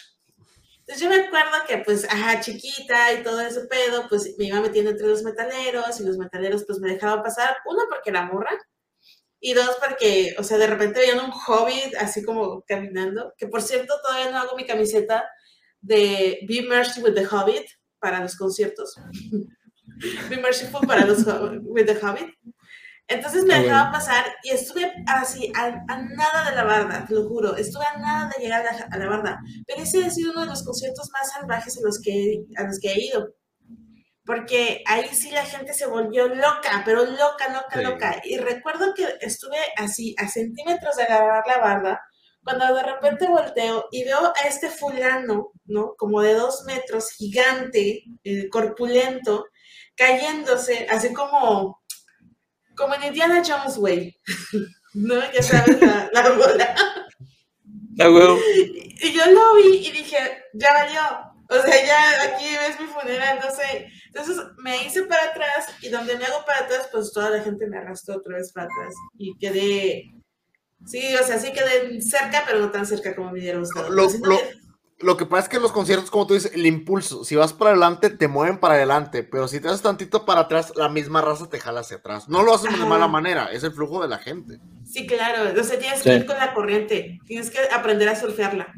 Entonces yo me acuerdo que, pues, ajá, chiquita y todo ese pedo, pues me iba metiendo entre los metaleros y los metaleros, pues me dejaban pasar, uno porque era morra, y dos porque, o sea, de repente veían un hobbit así como caminando, que por cierto todavía no hago mi camiseta de Be Mercy with the Hobbit para los conciertos. Be Merciful para los with the Hobbit. Entonces me dejaban pasar y estuve así, a, a, nada de la barda, te lo juro, estuve a nada de llegar a la, a la barda. Pero ese ha sido uno de los conciertos más salvajes a los que, a los que he ido. Porque ahí sí la gente se volvió loca, pero loca, loca, sí. loca. Y recuerdo que estuve así, a centímetros de agarrar la barda, cuando de repente volteo y veo a este fulano, ¿no? Como de dos metros, gigante, eh, corpulento, cayéndose, así como como en Indiana Jones, güey. ¿No? Ya sabes, la, la bola. La huevo. Y, y, yo lo vi y dije, ya valió. O sea, ya aquí ves mi funeral, no sé. Entonces me hice para atrás y donde me hago para atrás, pues toda la gente me arrastró otra vez para atrás. Y quedé. Sí, o sea, sí quedé cerca, pero no tan cerca como me hubiera gustado. Lo, lo, Lo que pasa es que en los conciertos, como tú dices, el impulso, si vas para adelante, te mueven para adelante, pero si te haces tantito para atrás, la misma raza te jala hacia atrás. No lo hacen de mala manera, es el flujo de la gente. Sí, claro. O sea, tienes Sí. que ir con la corriente. Tienes que aprender a surfearla.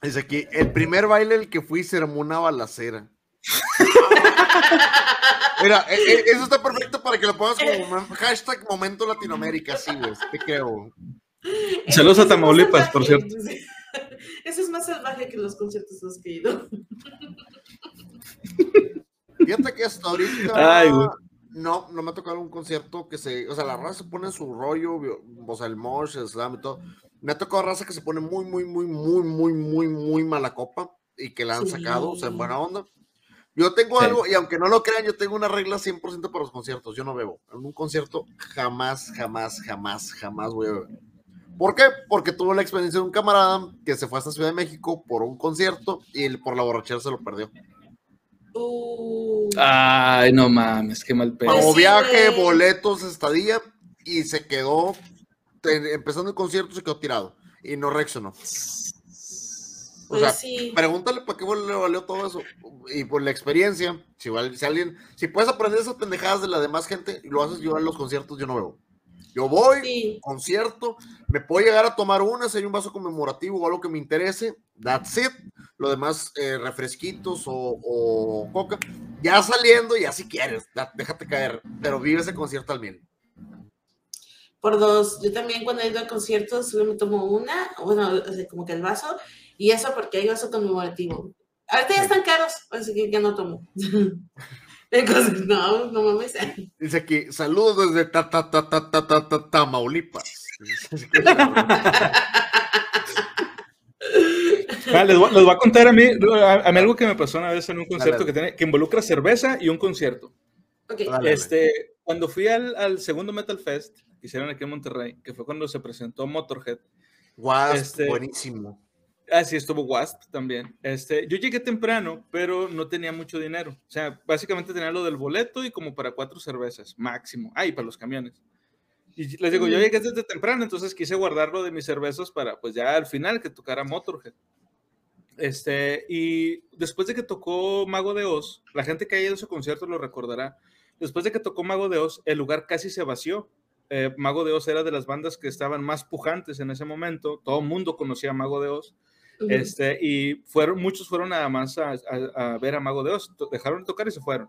Dice aquí, el primer baile al que fui se armó una balacera. Mira, e- e- eso está perfecto para que lo pongas como un hashtag momento Latinoamérica, sí, güey, te creo. Saludos a Tamaulipas, por salvaje. Eso es más salvaje que los conciertos los que he ido. Fíjate que hasta ahorita Ay, no, no me ha tocado un concierto que se, o sea, la raza se pone en su rollo, o sea, el mosh, el slam y todo. Me ha tocado raza que se pone muy, muy, muy, muy, muy, muy, muy mala copa y que la han sacado, o sea, en buena onda. Yo tengo Sí. algo, y aunque no lo crean, yo tengo una regla 100% para los conciertos. Yo no bebo. En un concierto jamás, jamás, jamás, jamás voy a beber. ¿Por qué? Porque tuve la experiencia de un camarada que se fue hasta Ciudad de México por un concierto y él, por la borrachera se lo perdió. Uh, Ay, no mames, qué mal pedo. Pues Pagó sí, viaje, boletos, estadía y se quedó, te- empezando el concierto, se quedó tirado y no reaccionó. O pues sea, sí. pregúntale para qué le valió todo eso. Y por la experiencia, si, si alguien, si puedes aprender esas pendejadas de la demás gente y lo haces yo en los conciertos, yo no veo. Yo voy, Sí. concierto, me puedo llegar a tomar una, si hay un vaso conmemorativo o algo que me interese, that's it. Lo demás, eh, refresquitos o, o coca. Ya saliendo, ya si quieres, da- déjate caer, pero vive ese concierto al mil. Por dos. Yo también cuando he ido a conciertos me tomo una, bueno, sea, como que el vaso, y eso porque hay vaso conmemorativo. Ahorita ya están caros, así que ya no tomo. Entonces, no, no mames. Dice aquí, saludos desde ta, ta, ta, ta, ta, ta, ta, Tamaulipas. Ah, les, voy, les voy a contar a mí, a, a mí algo que me pasó una vez en un concierto que, tiene, que involucra cerveza y un concierto. Dale. Este, cuando fui al, al segundo Metal Fest que hicieron aquí en Monterrey, que fue cuando se presentó Motorhead, Wasp, Este- buenísimo. Así estuvo Wasp también. Este, yo llegué temprano, pero no tenía mucho dinero. O sea, básicamente tenía lo del boleto y como para cuatro cervezas, máximo. Ah, y para los camiones. Y les digo, yo llegué desde temprano, entonces quise guardarlo de mis cervezas para, pues ya al final, que tocara Motorhead. Este, y después de que tocó Mago de Oz, la gente que haya ido a ese concierto lo recordará. Después de que tocó Mago de Oz, el lugar casi se vació. Eh, Mago de Oz era de las bandas que estaban más pujantes en ese momento. Todo el mundo conocía a Mago de Oz. Este, y fueron, muchos fueron nada más a, a- a ver a Mago de Oz, dejaron de tocar y se fueron.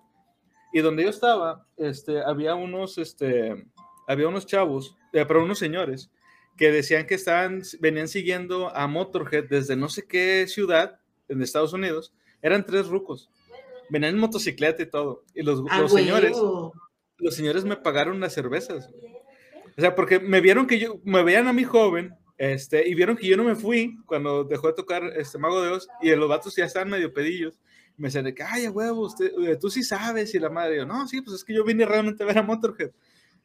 Y donde yo estaba, este, había unos, este, había unos chavos, eh, pero unos señores, que decían que estaban, venían siguiendo a Motorhead desde no sé qué ciudad en Estados Unidos. Eran tres rucos. Venían en motocicleta y todo. Y los, A los señores, los señores me pagaron las cervezas. O sea, porque me vieron que yo, me veían a mi joven, este, y vieron que yo no me fui cuando dejó de tocar este Mago de Oz, y los vatos ya estaban medio pedillos. Me decían de que, ay, huevo, usted, eh, tú sí sabes, y la madre, yo, no, sí, pues es que yo vine realmente a ver a Motorhead.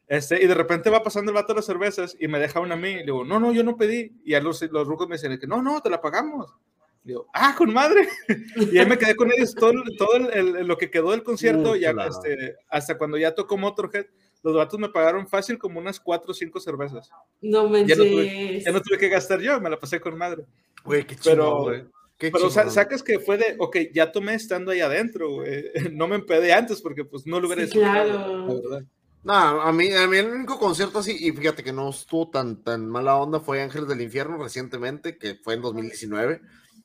Este, y de repente va pasando el vato las cervezas y me deja una a mí. Y le digo, no, no, yo no pedí. Y a los, los rucos me dicen de que, no, no, te la pagamos. Y digo, ah, con madre. y ahí me quedé con ellos todo, todo el- el- lo que quedó del concierto, ya, este, hasta cuando ya tocó Motorhead, los vatos me pagaron fácil como unas cuatro o cinco cervezas. No Ya no, tuve, ya no tuve que gastar yo, me la pasé con madre. Güey, qué Pero- chingón, güey. Qué Pero sacas que fue de, ok, ya tomé estando ahí adentro, güey. No me empedé antes porque pues no lo hubiera Sí, disfrutado, claro. la verdad. No, a mí, a mí el único concierto así, y fíjate que no estuvo tan, tan mala onda, fue Ángeles del Infierno recientemente, que fue en 2019.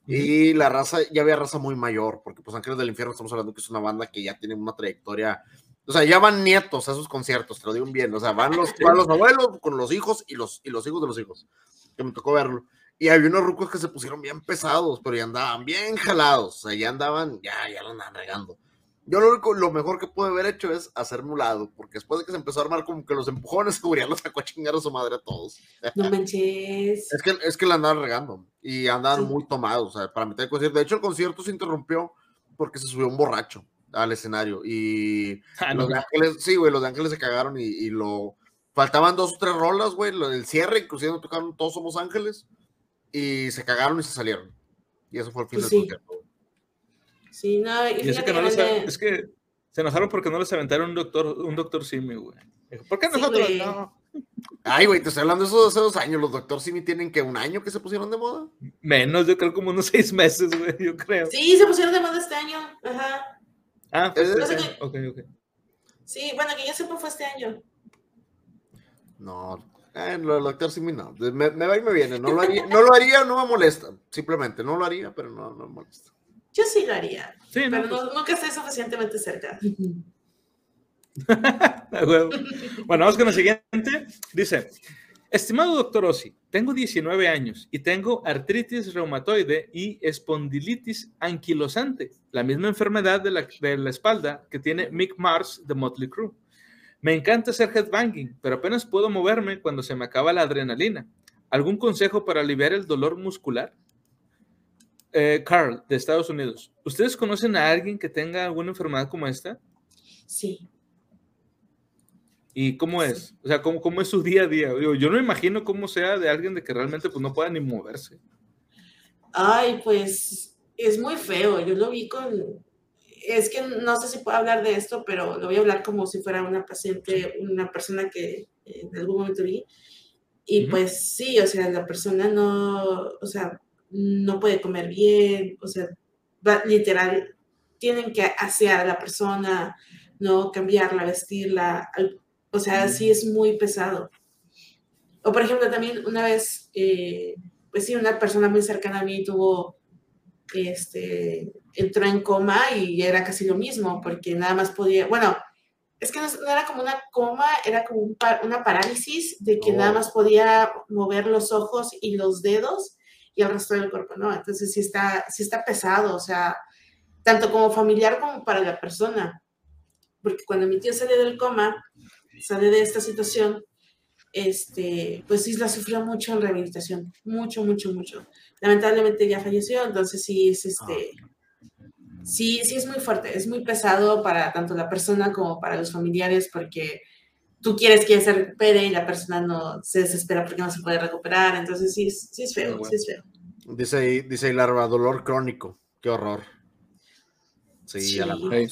Y la raza, ya había raza muy mayor, porque pues Ángeles del Infierno estamos hablando que es una banda que ya tiene una trayectoria, o sea, ya van nietos a esos conciertos, te lo digo bien, o sea, van los, van los abuelos con los hijos y los, y los hijos de los hijos, que me tocó verlo. Y había unos rucos que se pusieron bien pesados, pero ya andaban bien jalados, o sea, ya andaban, ya, ya lo andaban regando. Yo lo, único- lo mejor que pude haber hecho es hacerme un lado, porque después de que se empezó a armar como que los empujones, seguridad los sacó a chingar a su madre a todos. No manches. Es que, es que la andaban regando y andaban Sí. muy tomados, o sea, para meter el concierto. De hecho, el concierto se interrumpió porque se subió un borracho al escenario y Ah, los no. de Ángeles, sí, güey, los de Ángeles se cagaron y, y lo... Faltaban dos o tres rolas, güey, lo del cierre, inclusive no tocaron Todos Somos Ángeles y se cagaron y se salieron. Y eso fue el fin Pues del sí. concierto. Sí, no, y Y eso fíjate que no que les, donde- es que se enojaron porque no les aventaron un doctor, un doctor Simi, güey. ¿Por qué Sí, nosotros güey. no? Ay, güey, te estoy hablando de eso de hace dos años. Los Doctor Simi tienen que un año que se pusieron de moda. Menos, yo creo como unos seis meses, güey, yo creo. Sí, se pusieron de moda este año. Ajá. Ah, fue este no sé año. qué- Ok, ok. Sí, bueno, que yo sepa fue este año. No, eh, lo del actor sí no. Me, me va y me viene. No lo haría, no lo haría, no me molesta. Simplemente, no lo haría, pero no, no me molesta. Yo sí lo haría, Sí, no, pero pues, no- nunca estoy suficientemente cerca. Bueno, vamos con la siguiente. Dice, estimado doctor Ossi, tengo 19 años y tengo artritis reumatoide y espondilitis anquilosante, la misma enfermedad de la, de la espalda que tiene Mick Mars de Motley Crue. Me encanta hacer headbanging, pero apenas puedo moverme cuando se me acaba la adrenalina. ¿Algún consejo para aliviar el dolor muscular? Eh, Carl, de Estados Unidos. ¿Ustedes conocen a alguien que tenga alguna enfermedad como esta? Sí. ¿Y cómo es? O sea, ¿cómo, cómo es su día a día? Digo, yo no imagino cómo sea de alguien de que realmente pues, no pueda ni moverse. Ay, pues es muy feo. Yo lo vi con. Es que no sé si puedo hablar de esto, pero lo voy a hablar como si fuera una paciente, una persona que en algún momento vi. Y Ujú. pues sí, o sea, la persona no, o sea, no puede comer bien, o sea, va- literal, tienen que asear a la persona, no cambiarla, vestirla, o sea, sí es muy pesado. O por ejemplo, también una vez, eh, pues sí, una persona muy cercana a mí tuvo, este, entró en coma y era casi lo mismo, porque nada más podía, bueno, es que no, no era como una coma, era como un pa- una parálisis de que Oh. nada más podía mover los ojos y los dedos y el resto del cuerpo, ¿no? Entonces sí está, sí está pesado, o sea, tanto como familiar como para la persona. Porque cuando mi tío sale del coma, sale de esta situación, este, pues sí la sufrió mucho en rehabilitación, mucho, mucho, mucho. Lamentablemente ya falleció, entonces sí es este, sí, sí es muy fuerte, es muy pesado para tanto la persona como para los familiares porque tú quieres que ella se recupere y la persona no se desespera porque no se puede recuperar, entonces sí es, sí es feo, bueno. sí es feo. Dice ahí, dice ahí Larva, dolor crónico. Qué horror. Sí, Sí. a la Hey.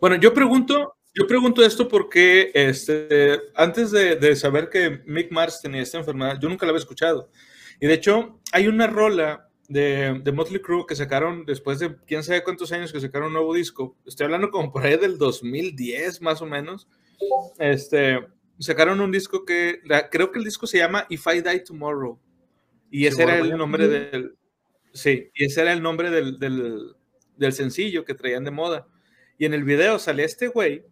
Bueno, yo pregunto, yo pregunto esto porque este, antes de, de saber que Mick Mars tenía esta enfermedad, yo nunca la había escuchado. Y de hecho, hay una rola de, de Motley Crue que sacaron después de quién sabe cuántos años que sacaron un nuevo disco. Estoy hablando como por ahí del 2010 más o menos. Este, sacaron un disco que la- creo que el disco se llama If I Die Tomorrow. Y ese era el nombre del, sí, y ese era el nombre del, del, del sencillo que traían de moda. Y en el video sale este güey,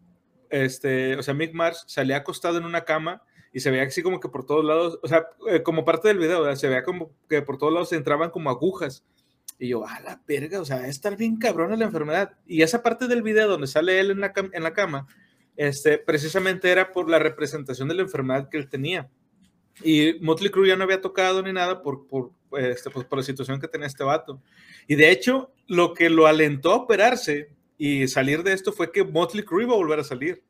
este, o sea, Mick Mars salía acostado en una cama y se veía así como que por todos lados, o sea, eh, como parte del video, ¿verdad? se veía como que por todos lados entraban como agujas. Y yo, a la verga, o sea, estar bien cabrona la enfermedad. Y esa parte del video donde sale él en la, en la cama, este, precisamente era por la representación de la enfermedad que él tenía. Y Motley Crue ya no había tocado ni nada por, por, este, pues, por la situación que tenía este vato. Y de hecho, lo que lo alentó a operarse y salir de esto fue que Motley Crue iba a volver a salir.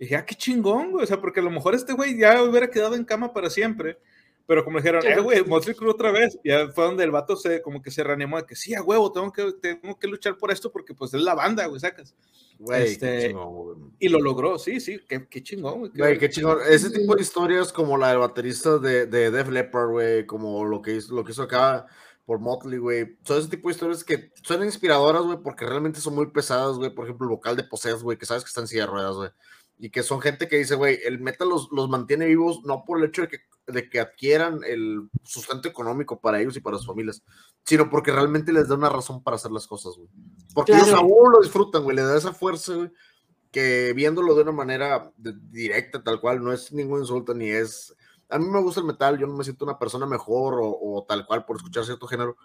Y dije, ah, qué chingón, güey. O sea, porque a lo mejor este güey ya hubiera quedado en cama para siempre. Pero como dijeron, eh, güey, Motley Crue otra vez. Ya fue donde el vato se, como que se reanimó de que sí, a huevo, tengo que, tengo que luchar por esto porque pues es la banda, güey, sacas. Güey, qué Este, chingón, güey. Y lo logró, sí, sí, qué, qué chingón, güey. Güey, qué chingón. Ese tipo de historias como la del baterista de, de Def Leppard, güey, como lo que, hizo, lo que hizo acá por Motley, güey. Son ese tipo de historias que son inspiradoras, güey, porque realmente son muy pesadas, güey. Por ejemplo, el vocal de Possessed, güey, que sabes que está en silla de ruedas, güey. Y que son gente que dice, güey, el metal los, los mantiene vivos no por el hecho de que, de que adquieran el sustento económico para ellos y para sus familias, sino porque realmente les da una razón para hacer las cosas, güey. Porque ellos Claro. aún lo disfrutan, güey, le da esa fuerza, güey, que viéndolo de una manera de- directa, tal cual, no es ningún insulto ni es. A mí me gusta el metal, yo no me siento una persona mejor o, o tal cual por escuchar cierto género,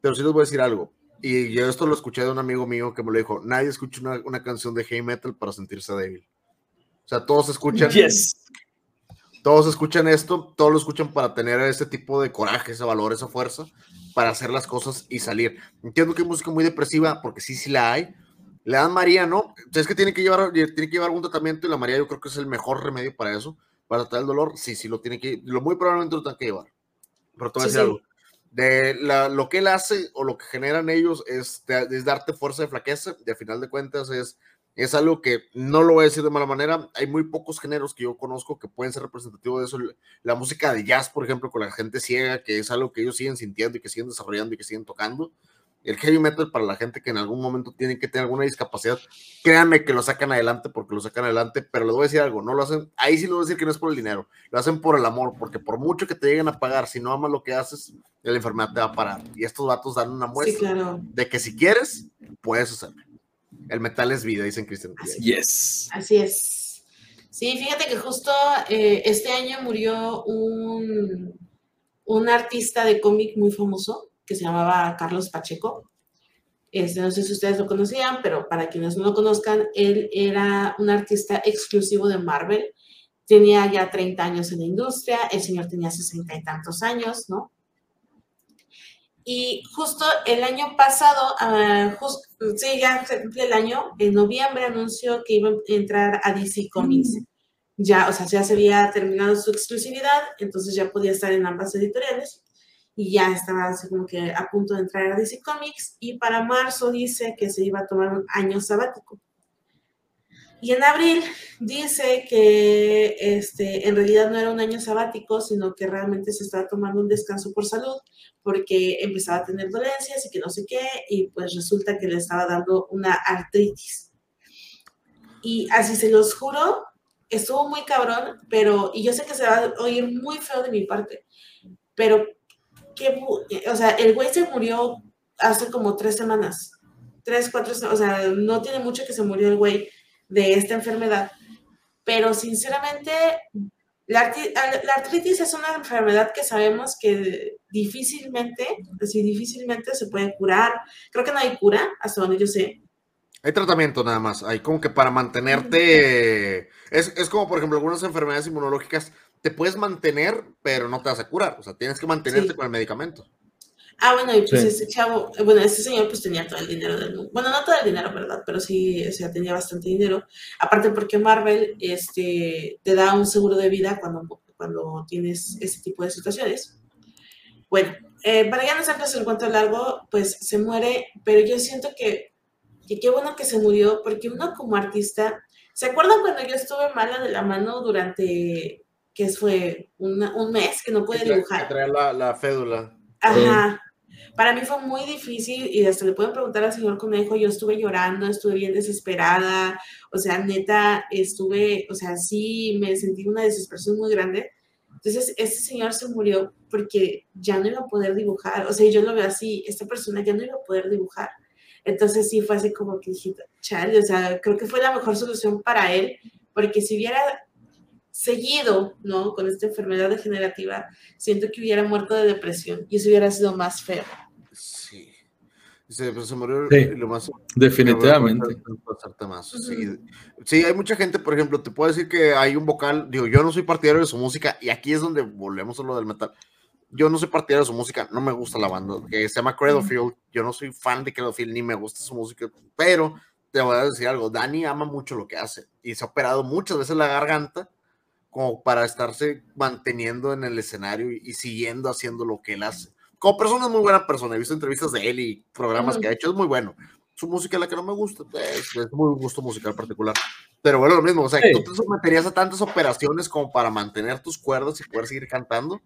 pero sí les voy a decir algo. Y yo esto lo escuché de un amigo mío que me lo dijo: nadie escucha una, una canción de heavy metal para sentirse débil. O sea, todos escuchan, Yes. todos escuchan esto, todos lo escuchan para tener ese tipo de coraje, ese valor, esa fuerza, para hacer las cosas y salir. Entiendo que hay música muy depresiva, porque sí, sí la hay. Le dan María, ¿no? Es que tiene que llevar, tiene que llevar algún tratamiento y la María yo creo que es el mejor remedio para eso, para tratar el dolor. Sí, sí, lo tiene que, lo muy probablemente lo tenga que llevar. Pero te voy a decir sí. algo. De la- lo que él hace o lo que generan ellos es, es darte fuerza de flaqueza y al final de cuentas es Es algo que no lo voy a decir de mala manera. Hay muy pocos géneros que yo conozco que pueden ser representativos de eso. La música de jazz, por ejemplo, con la gente ciega, que es algo que ellos siguen sintiendo y que siguen desarrollando y que siguen tocando. El heavy metal para la gente que en algún momento tiene que tener alguna discapacidad, créanme que lo sacan adelante porque lo sacan adelante, pero les voy a decir algo, no lo hacen, ahí sí lo voy a decir que no es por el dinero, lo hacen por el amor, porque por mucho que te lleguen a pagar, si no amas lo que haces, la enfermedad te va a parar. Y estos datos dan una muestra de que si quieres, puedes hacerlo. El metal es vida, dicen Cristian. Así, yes. Así es. Sí, fíjate que justo eh, este año murió un, un artista de cómic muy famoso que se llamaba Carlos Pacheco. Este, no sé si ustedes lo conocían, pero para quienes no lo conozcan, él era un artista exclusivo de Marvel. Tenía ya 30 años en la industria, el señor tenía 60 y tantos años, ¿no? Y justo el año pasado, uh, sí, ya se cumple el año, en noviembre anunció que iba a entrar a DC Comics. Mm. Ya, o sea, ya se había terminado su exclusividad, entonces ya podía estar en ambas editoriales y ya estaba así como que a punto de entrar a DC Comics y para marzo dice que se iba a tomar un año sabático. Y en abril dice que este, en realidad no era un año sabático, sino que realmente se estaba tomando un descanso por salud, porque empezaba a tener dolencias y que no sé qué, y pues resulta que le estaba dando una artritis. Y así se los juro, estuvo muy cabrón, pero, y yo sé que se va a oír muy feo de mi parte, pero que, o sea, el güey se murió hace como tres semanas, tres, cuatro, o sea, no tiene mucho que se murió el güey de esta enfermedad, pero sinceramente, la, artritis es una enfermedad que sabemos que difícilmente, así difícilmente se puede curar. Creo que no hay cura, hasta donde yo sé. Hay tratamiento nada más, hay como que para mantenerte, es, es como por ejemplo algunas enfermedades inmunológicas te puedes mantener, pero no te vas a curar. O sea, tienes que mantenerte con el medicamento. Ah, bueno, y pues ese chavo, bueno, ese señor pues tenía todo el dinero del mundo. Bueno, no todo el dinero, ¿verdad? Pero sí, o sea, tenía bastante dinero. Aparte porque Marvel este, te da un seguro de vida cuando, cuando tienes ese tipo de situaciones. Bueno, eh, para ya no hacerles el cuento largo, pues se muere, pero yo siento que, que qué bueno que se murió, porque uno como artista, ¿se acuerdan cuando yo estuve mala de la mano durante que fue un mes que no puede dibujar. Que trae la, la, fédula. Ajá. Para mí fue muy difícil y hasta le pueden preguntar al señor Conejo, yo estuve llorando, estuve bien desesperada, o sea, neta, estuve, o sea, sí, me sentí una desesperación muy grande. Entonces, este señor se murió porque ya no iba a poder dibujar, o sea, yo lo veo así, esta persona ya no iba a poder dibujar. Entonces, sí, fue así como que dije, chale, o sea, creo que fue la mejor solución para él, porque si hubiera seguido, ¿no? Con esta enfermedad degenerativa, siento que hubiera muerto de depresión y eso hubiera sido más feo. Se, pues, se murió lo más. Definitivamente. Sí. sí, hay mucha gente, por ejemplo, te puedo decir que hay un vocal, digo, yo no soy partidario de su música y aquí es donde volvemos a lo del metal. Yo no soy partidario de su música, no me gusta la banda, que se llama Credofield. Yo no soy fan de Credofield ni me gusta su música, pero te voy a decir algo, Dani ama mucho lo que hace y se ha operado muchas veces la garganta como para estarse manteniendo en el escenario y, siguiendo haciendo lo que él hace. Como persona es muy buena persona, he visto entrevistas de él y programas que ha hecho, es muy bueno. Su música es la que no me gusta, es, es muy gusto musical particular. Pero bueno, lo mismo, o sea, tú te someterías a tantas operaciones como para mantener tus cuerdas y poder seguir cantando.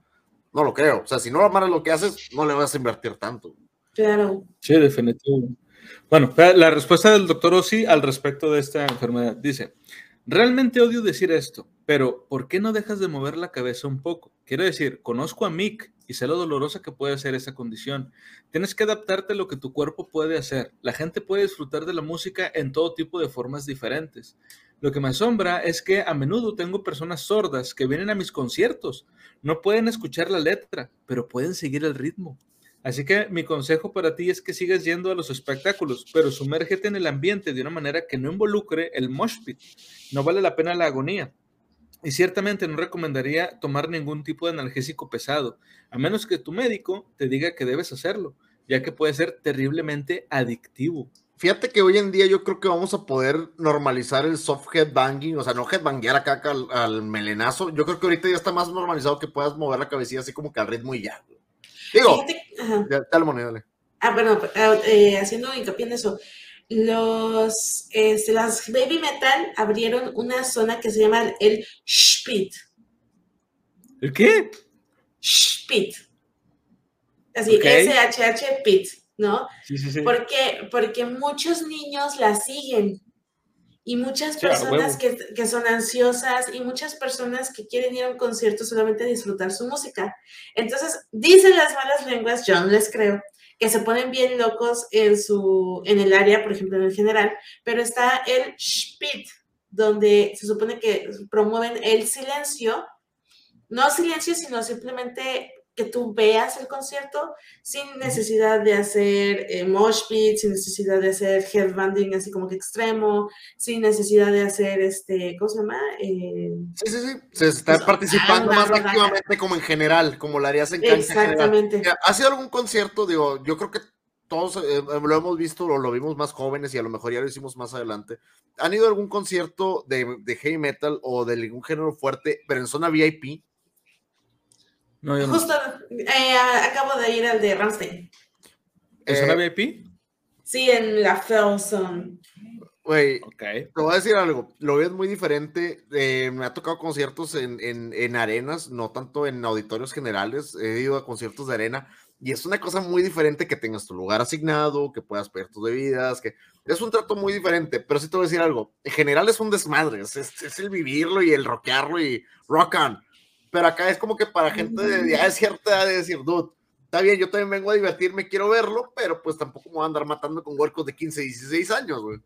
No lo creo. O sea, si no amaras lo que haces, no le vas a invertir tanto. Claro. Sí, definitivo. Bueno, la respuesta del doctor Ossi al respecto de esta enfermedad dice: Realmente odio decir esto, pero ¿por qué no dejas de mover la cabeza un poco? Quiero decir, conozco a Mick y sé lo dolorosa que puede ser esa condición. Tienes que adaptarte a lo que tu cuerpo puede hacer. La gente puede disfrutar de la música en todo tipo de formas diferentes. Lo que me asombra es que a menudo tengo personas sordas que vienen a mis conciertos. No pueden escuchar la letra, pero pueden seguir el ritmo. Así que mi consejo para ti es que sigas yendo a los espectáculos, pero sumérgete en el ambiente de una manera que no involucre el mosh pit. No vale la pena la agonía. Y ciertamente no recomendaría tomar ningún tipo de analgésico pesado, a menos que tu médico te diga que debes hacerlo, ya que puede ser terriblemente adictivo. Fíjate que hoy en día yo creo que vamos a poder normalizar el soft headbanging, o sea, no headbanguear acá al, al melenazo. Yo creo que ahorita ya está más normalizado que puedas mover la cabecilla así como que al ritmo y ya. Digo, dale, dale. Ah, bueno, eh, haciendo hincapié en eso. Los, este, las Baby Metal abrieron una zona que se llama el Spit. ¿El qué? Spit. Así, Ok. S-H-H Pit, ¿no? Sí, sí, sí. ¿Por qué? Porque muchos niños la siguen y muchas personas que, que son ansiosas y muchas personas que quieren ir a un concierto solamente a disfrutar su música. Entonces, dicen las malas lenguas, yo no les creo, que se ponen bien locos en, su, en el área, por ejemplo, en el general, pero está el Spit, donde se supone que promueven el silencio, no silencio, sino simplemente que tú veas el concierto sin necesidad de hacer eh, mosh pit, sin necesidad de hacer headbanding así como que extremo, sin necesidad de hacer este, ¿cómo se llama? Eh, Sí, sí, sí. Se está Pues, participando más activamente como en general, como lo harías en cancha general. exactamente. Mira, ¿Ha sido algún concierto? Digo, yo creo que todos eh, lo hemos visto o lo vimos más jóvenes y a lo mejor ya lo hicimos más adelante. ¿Han ido a algún concierto de, de heavy metal o de algún género fuerte, pero en zona VIP? No, yo no. Justo eh, acabo de ir al de Ramstein. ¿Es Eh, una VIP? Sí, en la Felson. Güey, Ok. te voy a decir algo, lo ves muy diferente. eh, me ha tocado conciertos en, en, en arenas, no tanto en auditorios generales. He ido a conciertos de arena y es una cosa muy diferente que tengas tu lugar asignado, que puedas pedir tus bebidas, que es un trato muy diferente. Pero sí te voy a decir algo, en general es un desmadre, es, es- es el vivirlo y el rockearlo y rock on. Pero acá es como que para gente de ya de cierta edad de decir, dude, está bien, yo también vengo a divertirme, quiero verlo, pero pues tampoco me voy a andar matando con huercos de 15, 16 años, güey.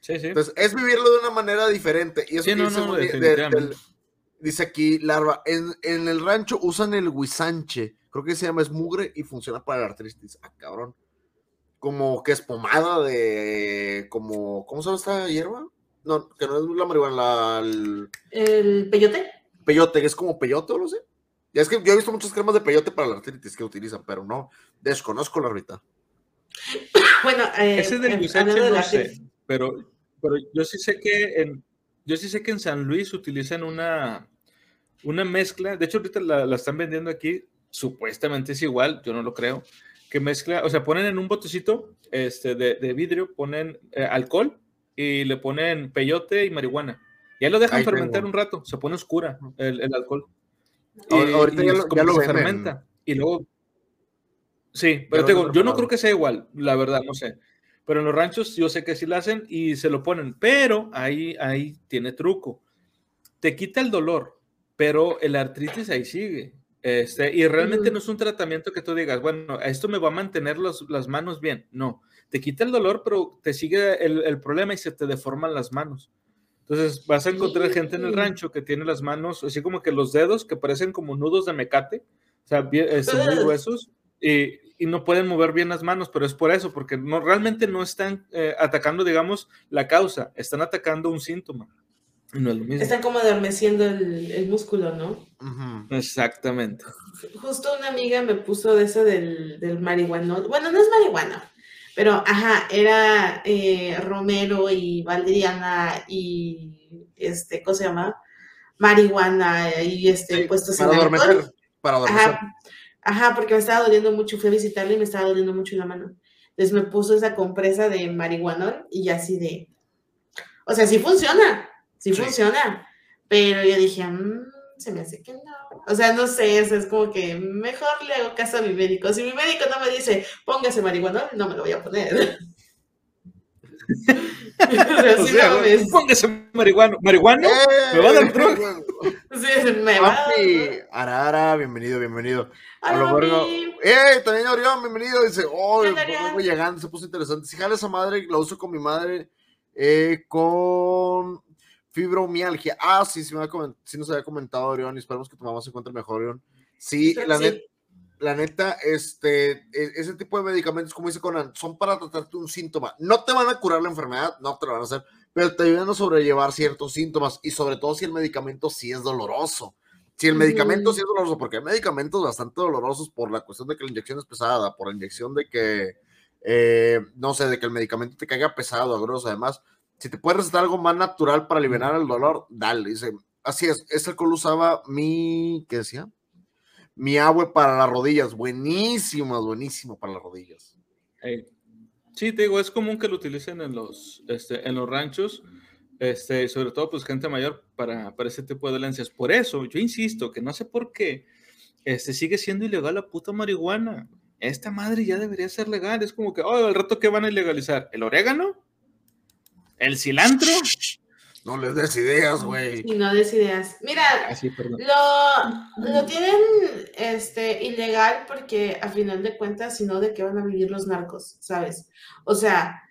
Sí, sí. Entonces, es vivirlo de una manera diferente. Y eso Sí, que no, dice, no, de- del- dice aquí, Larva, en, en el rancho usan el huizanche, creo que se llama es mugre y funciona para la artritis. Ah, cabrón. Como que es pomada de, como, ¿cómo se llama esta hierba? No, que no es la marihuana, la, el El peyote. Peyote, que es como peyote o no sé. Ya es que yo he visto muchas cremas de peyote para la artritis que utilizan, pero no, desconozco la ahorita. Bueno, eh, Ese del Guisache de no la sé, pero, pero yo sí sé que en, yo sí sé que en San Luis utilizan una, una mezcla, de hecho ahorita la, la están vendiendo aquí, supuestamente es igual, yo no lo creo, que mezcla, o sea, ponen en un botecito este, de, de vidrio, ponen eh, alcohol y le ponen peyote y marihuana. Y ahí lo dejan Ahí tengo. fermentar un rato, se pone oscura el, el alcohol. Ahor- ahorita ya lo- ya se venden. fermenta. Y luego. Sí, pero te digo, yo no creo que sea igual, la verdad, no sé. Pero en los ranchos yo sé que sí lo hacen y se lo ponen, pero ahí, ahí tiene truco. Te quita el dolor, pero el artritis ahí sigue. Este, y realmente no es un tratamiento que tú digas, bueno, esto me va a mantener los- las manos bien. No, te quita el dolor, pero te sigue el, el problema y se te deforman las manos. Entonces vas a encontrar gente en el rancho que tiene las manos, así como que los dedos que parecen como nudos de mecate, o sea, bien- este, muy gruesos, y, y no pueden mover bien las manos, pero es por eso, porque no, realmente no están eh, atacando, digamos, la causa, están atacando un síntoma. Y no es lo mismo. Están como adormeciendo el, el músculo, ¿no? Ujú. Exactamente. Justo una amiga me puso de eso del, del marihuana. Bueno, no es marihuana, pero ajá, era eh, Romero y Valdiriana y este, ¿cómo se llama? Marihuana y este, Sí, puestos para en alcohol. adormecer, para adormecer. Ajá, ajá, porque me estaba doliendo mucho, fui a visitarle y me estaba doliendo mucho la mano. Entonces me puso esa compresa de marihuanol y ya así de, o sea, sí funciona, sí, Sí. funciona, pero yo dije, "Mm, se me hace que no. O sea, no sé, es como que mejor le hago caso a mi médico. Si mi médico no me dice, póngase marihuanol, no me lo voy a poner. o sea, O sí, sea, no mames. póngase marihuano. ¿Marihuano? ¿Me va a dar droga? Sí, me va a dar. Arara, bienvenido, bienvenido. A lo mami. ¡Eh! También Orión, bienvenido. Dice, oh, llegando, se puso interesante. Si jala esa madre, la uso con mi madre eh, con fibromialgia. Ah, sí, sí, me había sí nos había comentado Orión y esperamos que tu mamá se encuentre mejor, Orión. Sí, la, net- neta, este, e- ese tipo de medicamentos, como dice Conan, son para tratarte un síntoma. No te van a curar la enfermedad, no te lo van a hacer, pero te ayudan a sobrellevar ciertos síntomas y sobre todo si el medicamento sí es doloroso. Si el medicamento sí es doloroso, porque hay medicamentos bastante dolorosos por la cuestión de que la inyección es pesada, por la inyección de que, eh, no sé, de que el medicamento te caiga pesado, grosso, además. Si te puedes recetar algo más natural para aliviar el dolor, dale. Dice, así es, ese alcohol usaba mi, ¿qué decía? Mi agua para las rodillas, buenísimo, buenísimo para las rodillas. Ey. Sí, te digo, es común que lo utilicen en los, este, en los ranchos, este, sobre todo pues gente mayor para, para ese tipo de dolencias. Por eso, yo insisto que no sé por qué este, sigue siendo ilegal la puta marihuana. Esta madre ya debería ser legal. Es como que, oh, el rato que van a ilegalizar, ¿el orégano? ¿El cilantro? No les des ideas, güey. Y no des ideas. Mira, Ah, sí, lo, lo tienen este, ilegal porque a final de cuentas, si no, ¿de qué van a vivir los narcos? ¿Sabes? O sea,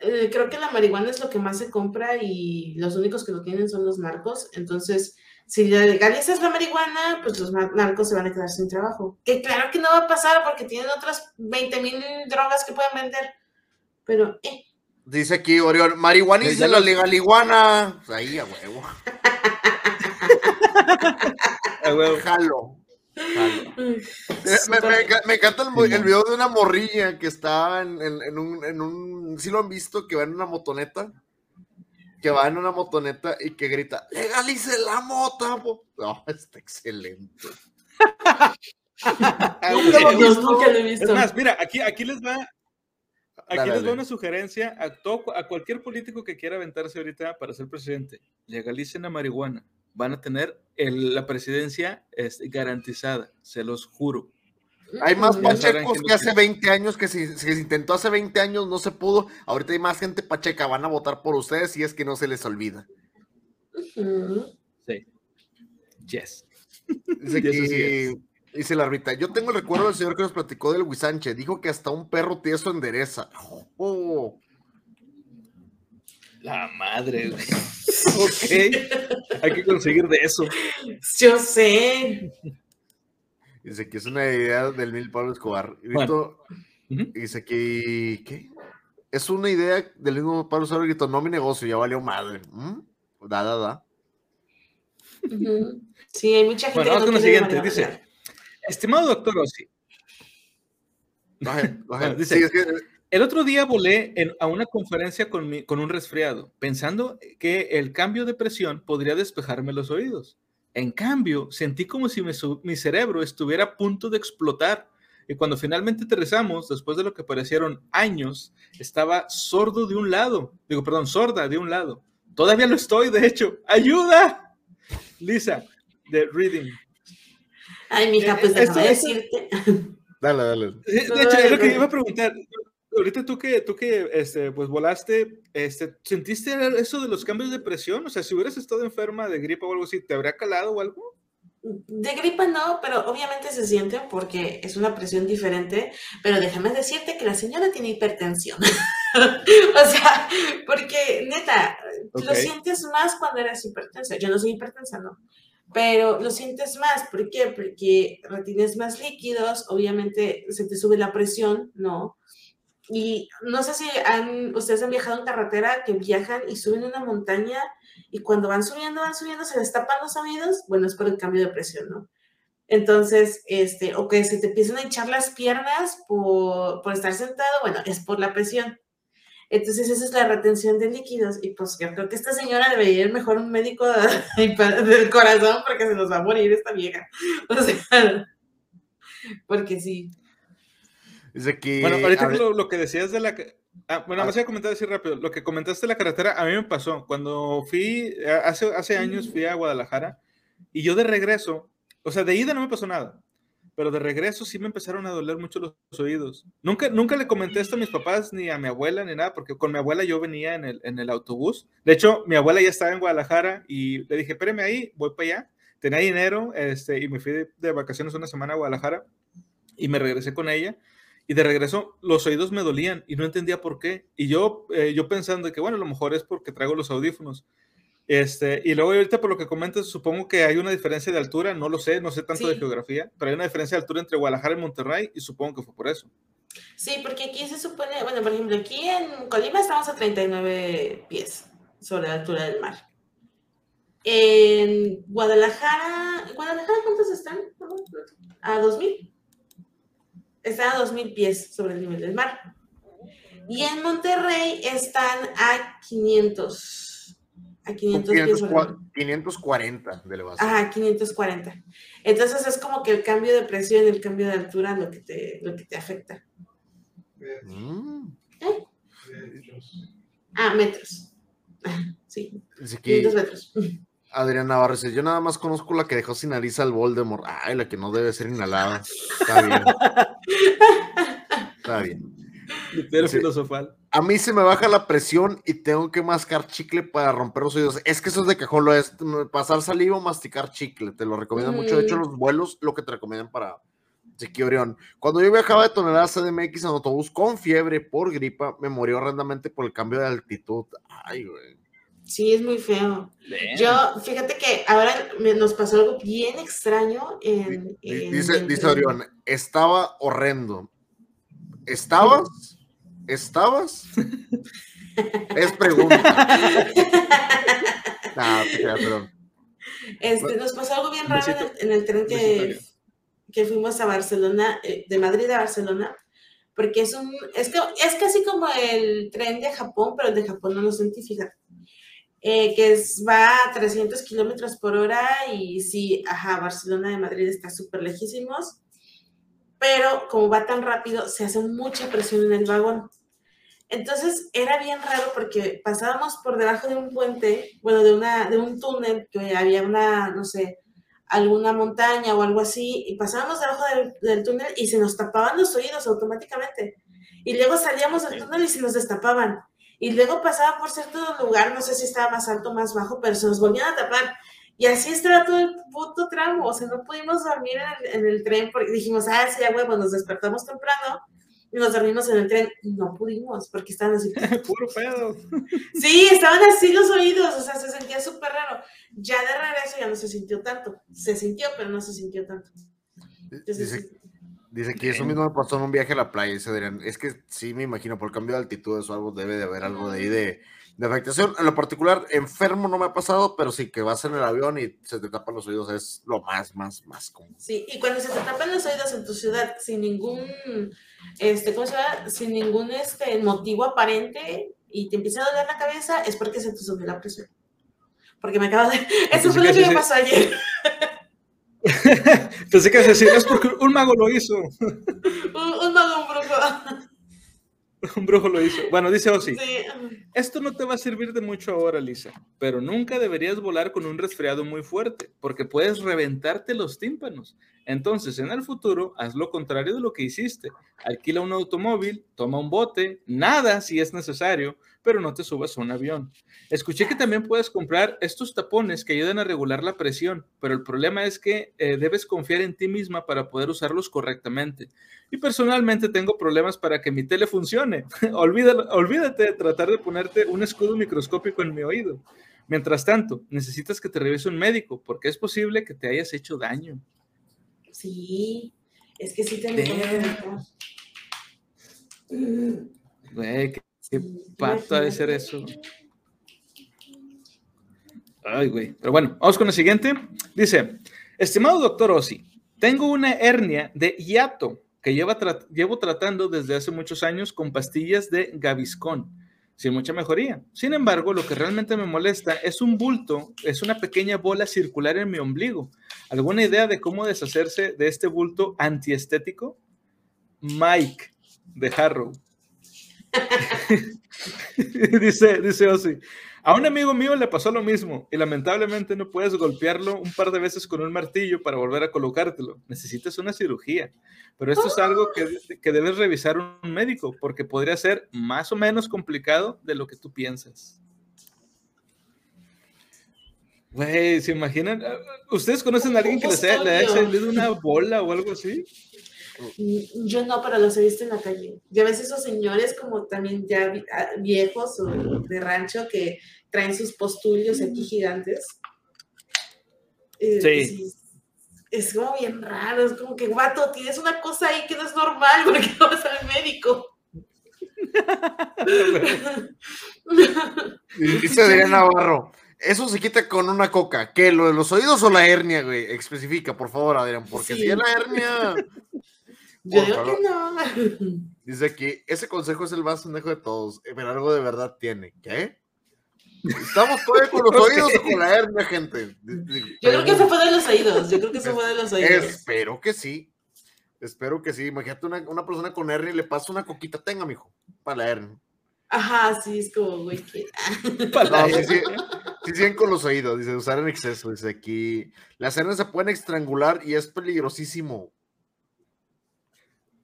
eh, creo que la marihuana es lo que más se compra y los únicos que lo tienen son los narcos. Entonces, si legalizas la marihuana, pues los narcos se van a quedar sin trabajo. Que claro que no va a pasar porque tienen otras 20 mil drogas que pueden vender. Pero, eh, Dice aquí Orión, y la lo- legaliguana. Pues Ahí, a huevo. Ah, huevo. Jalo. jalo. Me, me me encanta el, el video de una morrilla que está en, en- en un, en un. ¿Sí lo han visto? Que va en una motoneta. Que va en una motoneta y que grita: ¡Legalice la mota! po-". No, está excelente. Nunca lo he visto, Es más, mira, aquí, aquí les va. Aquí Dale, les va una sugerencia a, todo- a cualquier político que quiera aventarse ahorita para ser presidente. Legalicen la marihuana. Van a tener el- la presidencia garantizada, se los juro. Hay más Ya pachecos que hace 20 años que si, si se intentó hace 20 años no se pudo. Ahorita hay más gente pacheca. Van a votar por ustedes si es que no se les olvida. Sí. Yes. Dice Y eso sí que, dice la Rita, yo tengo el recuerdo del señor que nos platicó del Huisanche, dijo que hasta un perro tieso endereza. Oh, La madre, güey. ok. Hay que conseguir de eso. Yo sé. dice que es una idea del mil Pablo Escobar. Y Bueno. grito- dice que, ¿qué? Es una idea del mismo Pablo Escobar, gritó, no mi negocio, ya valió madre. ¿Mm? Da, da, da. Sí, hay mucha gente Bueno, que vamos no con la quiere siguiente. Dice, estimado doctor Ossi, dice- Sí, El otro día volé en- a una conferencia con, mi- con un resfriado, pensando que el cambio de presión podría despejarme los oídos. En cambio, sentí como si su- mi cerebro estuviera a punto de explotar. Y cuando finalmente aterrizamos, después de lo que parecieron años, estaba sordo de un lado. Digo, perdón, sorda de un lado. Todavía lo estoy, de hecho. ¡Ayuda! Lisa, de Reading. Ay, mija, pues Eh, déjame esto- decirte. dale, dale. De hecho, es lo que iba a preguntar. Ahorita tú que, tú que este, pues volaste, este, ¿sentiste eso de los cambios de presión? O sea, si hubieras estado enferma de gripa o algo así, ¿te habría calado o algo? De gripa no, pero obviamente se siente porque es una presión diferente. Pero déjame decirte que la señora tiene hipertensión. o sea, porque neta, lo sientes más cuando eres hipertensa. Yo no soy hipertensa, no. Pero lo sientes más. ¿Por qué? Porque retienes más líquidos, obviamente se te sube la presión, ¿no? Y no sé si ustedes han viajado en carretera, que viajan y suben una montaña y cuando van subiendo, van subiendo, se les tapan los oídos. Bueno, es por el cambio de presión, ¿no? Entonces, este, o que se te empiezan a hinchar las piernas por, por estar sentado, bueno, es por la presión. Entonces, esa es la retención de líquidos. Y pues yo creo que esta señora debería ir mejor un médico del corazón porque se nos va a morir esta vieja. O sea, porque sí. Que... Bueno, ahorita lo, lo que decías de la... Ah, bueno, Ah. más voy a comentar así rápido. Lo que comentaste de la carretera, a mí me pasó. Cuando fui, eh, hace, hace años fui a Guadalajara y yo de regreso, o sea, de ida no me pasó nada, pero de regreso sí me empezaron a doler mucho los, oídos. Nunca, nunca le comenté esto a mis papás, ni a mi abuela, ni nada, porque con mi abuela yo venía en el, en el autobús. De hecho, mi abuela ya estaba en Guadalajara y le dije, espéreme ahí, voy para allá. Tenía dinero este, y me fui de, de vacaciones una semana a Guadalajara y me regresé con ella. Y de regreso los oídos me dolían y no entendía por qué. Y yo, eh, yo pensando que, bueno, a lo mejor es porque traigo los audífonos. Este, y luego ahorita por lo que comentas, supongo que hay una diferencia de altura, no lo sé, no sé tanto de geografía, pero hay una diferencia de altura entre Guadalajara y Monterrey y supongo que fue por eso. Sí, porque aquí se supone, bueno, por ejemplo, aquí en Colima estamos a 39 pies sobre la altura del mar. En Guadalajara, ¿en Guadalajara cuántos están? A 2000. Están a 2000 pies sobre el nivel del mar. Y en Monterrey están a 500. A 500 pies sobre el mar. 500 540 de elevación. Ajá, 540. Entonces es como que el cambio de presión, el cambio de altura lo que te, lo que te afecta. Mm. Ah, metros. Sí, Dice aquí, 500 metros. Adrián Navarro dice, yo nada más conozco la que dejó sin nariz al Voldemort. Ay, la que no debe ser inhalada. Está bien. Está bien. Pero Sí. filosofal. A mí se me baja la presión y tengo que mascar chicle para romper los oídos. Es que eso es de cajón, lo es pasar saliva o masticar chicle. Te lo recomiendo mucho. De hecho, los vuelos, lo que te recomiendan para Chiqui Orión. Cuando yo viajaba de tonelada CDMX en autobús con fiebre por gripa, me morí horrendamente por el cambio de altitud. Ay, güey. Sí, es muy feo. Yo, fíjate que ahora me- nos pasó algo bien extraño en- Dice, en- dice Orión, estaba horrendo. ¿Estabas? ¿Estabas? es pregunta. Te creas, perdón. Este, nos pasó algo bien raro en el, en el tren que, que fuimos a Barcelona, eh, de Madrid a Barcelona, porque es un, es, que, es casi como el tren de Japón, pero el de Japón no lo sentí, fíjate. Eh, que es, va a 300 kilómetros por hora y sí, ajá, Barcelona de Madrid está súper lejísimos, pero como va tan rápido, se hace mucha presión en el vagón. Entonces era bien raro porque pasábamos por debajo de un puente, bueno, de, una, de un túnel que había una, no sé, alguna montaña o algo así, y pasábamos debajo del, del túnel y se nos tapaban los oídos automáticamente. Y luego salíamos del túnel y se nos destapaban. Y luego pasaba por cierto lugar, no sé si estaba más alto o más bajo, pero se nos volvían a tapar. Y así estaba todo el puto tramo, o sea, no pudimos dormir en el, en el tren porque dijimos, ah, sí, ya huevo, nos despertamos temprano y nos dormimos en el tren. Y no pudimos porque estaban así. Puro pedo. Sí, estaban así los oídos, o sea, se sentía súper raro. Ya de regreso ya no se sintió tanto. Se sintió, pero no se sintió tanto. Entonces, Dice, dice que eso mismo me pasó en un viaje a la playa, dice Adrián. Es que sí, me imagino, por el cambio de altitud, eso algo debe de haber algo de ahí de, de afectación. En lo particular, enfermo no me ha pasado, pero sí que vas en el avión y se te tapan los oídos, es lo más, más, más común. Sí, y cuando se te tapan los oídos en tu ciudad sin ningún, este, ¿cómo se llama? Sin ningún este, motivo aparente y te empieza a doler la cabeza, es porque se te subió la presión. Porque me acabo de... Eso fue lo que me sí. pasó ayer. Pensé que decir, es porque un mago lo hizo. Un. Un brujo lo hizo. Bueno, dice Ozzy. Sí. Esto no te va a servir de mucho ahora, Lisa, pero nunca deberías volar con un resfriado muy fuerte, porque puedes reventarte los tímpanos. Entonces, en el futuro, haz lo contrario de lo que hiciste. Alquila un automóvil, toma un bote, nada si es necesario, pero no te subas a un avión. Escuché que también puedes comprar estos tapones que ayudan a regular la presión, pero el problema es que eh, debes confiar en ti misma para poder usarlos correctamente. Y personalmente tengo problemas para que mi tele funcione. Olvídate de tratar de ponerte un escudo microscópico en mi oído. Mientras tanto, necesitas que te revise un médico porque es posible que te hayas hecho daño. Sí, es que sí te Damn. Güey, qué, qué Sí, pato ha de ser eso. Ay, güey. Pero bueno, vamos con el siguiente. Dice, estimado doctor Ossi, tengo una hernia de hiato que lleva tra- llevo tratando desde hace muchos años con pastillas de Gaviscon, sin mucha mejoría. Sin embargo, lo que realmente me molesta es un bulto, es una pequeña bola circular en mi ombligo. ¿Alguna idea de cómo deshacerse de este bulto antiestético? Mike, de Harrow. dice, dice Ozzy. A un amigo mío le pasó lo mismo y lamentablemente no puedes golpearlo un par de veces con un martillo para volver a colocártelo. Necesitas una cirugía. Pero esto es algo que, que debes revisar un médico porque podría ser más o menos complicado de lo que tú piensas. Güey, ¿se imaginan? ¿Ustedes conocen a alguien que le haya salido una bola o algo así? Mm, Yo no, pero los he visto en la calle. Ya ves esos señores como también ya ah, viejos o de rancho que traen sus postulios aquí gigantes. Eh, Sí. Es como bien raro, es como que, guato, tienes una cosa ahí que no es normal porque no vas al médico. Dice Adrián Navarro, eso se quita con una coca. ¿Qué? ¿Lo de los oídos o la hernia, güey? Especifica, por favor, Adrián, porque Sí. si es la hernia. Yo digo que no. Dice aquí, ese consejo es el más pendejo de todos, eh, pero algo de verdad tiene. ¿Qué? ¿Estamos todavía con los oídos o con la hernia, gente? Yo creo que eso fue de los oídos. Yo creo que eso fue de los oídos. Espero que sí. Espero que sí. Imagínate una, una persona con hernia y le pasa una coquita. Tenga, mijo, para la hernia. Ajá, sí, es como, güey, que... No, sí, sí, sí, siguen con los oídos, dice, usar en exceso, dice aquí. Las hernias se pueden estrangular y es peligrosísimo.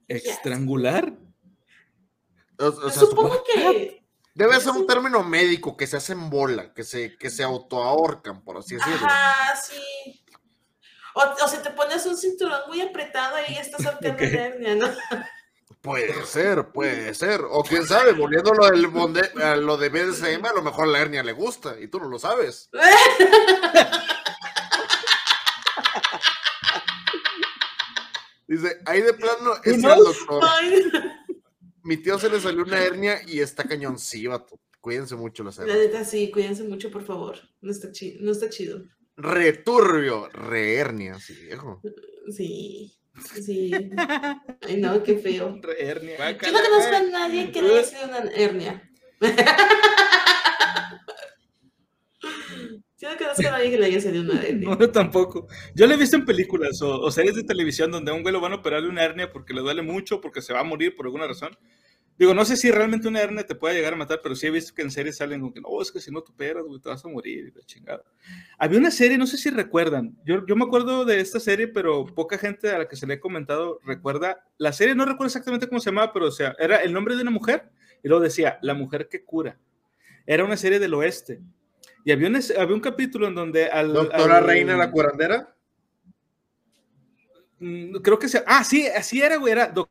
¿Estrangular? O- o sea, supongo que... Debe ser un término médico, que se hacen bola, que se, que se autoahorcan, por así decirlo. Ajá, sí. O, o si te pones un cinturón muy apretado y ya estás ahorcando Ok. la hernia, ¿no? Puede ser, puede ser. O quién sabe, volviendo a lo, del bonde- a lo de BDSM, a lo mejor la hernia le gusta y tú no lo sabes. Dice, ahí de plano es el doctor. Ay, Mi tío se le salió una hernia y está cañón. Sí, vato. Cuídense mucho las la hernias. neta, sí, cuídense mucho, por favor. No está chido. No está chido. Returbio, rehernia, sí, viejo. Sí, sí. Ay, no, qué feo. Hernia. Yo no conozco a nadie que le haya sido una hernia. Yo no conozco a nadie que le haya salido una hernia. No, yo tampoco. Yo lo he visto en películas o, o series de televisión donde a un güey lo van a operar de una hernia porque le duele mucho, porque se va a morir por alguna razón. Digo, no sé si realmente una hernia te puede llegar a matar, pero sí he visto que en series salen como que, no, es que si no te operas, güey, te vas a morir, y la chingada. Había una serie, no sé si recuerdan, yo, yo me acuerdo de esta serie, pero poca gente a la que se le he comentado recuerda. La serie no recuerdo exactamente cómo se llamaba, pero o sea, era el nombre de una mujer y luego decía, la mujer que cura. Era una serie del oeste. Y había un, había un capítulo en donde al... Doctora al- Reina la curandera. Mm, Creo que se. Ah, sí, así era, güey. Era Doc-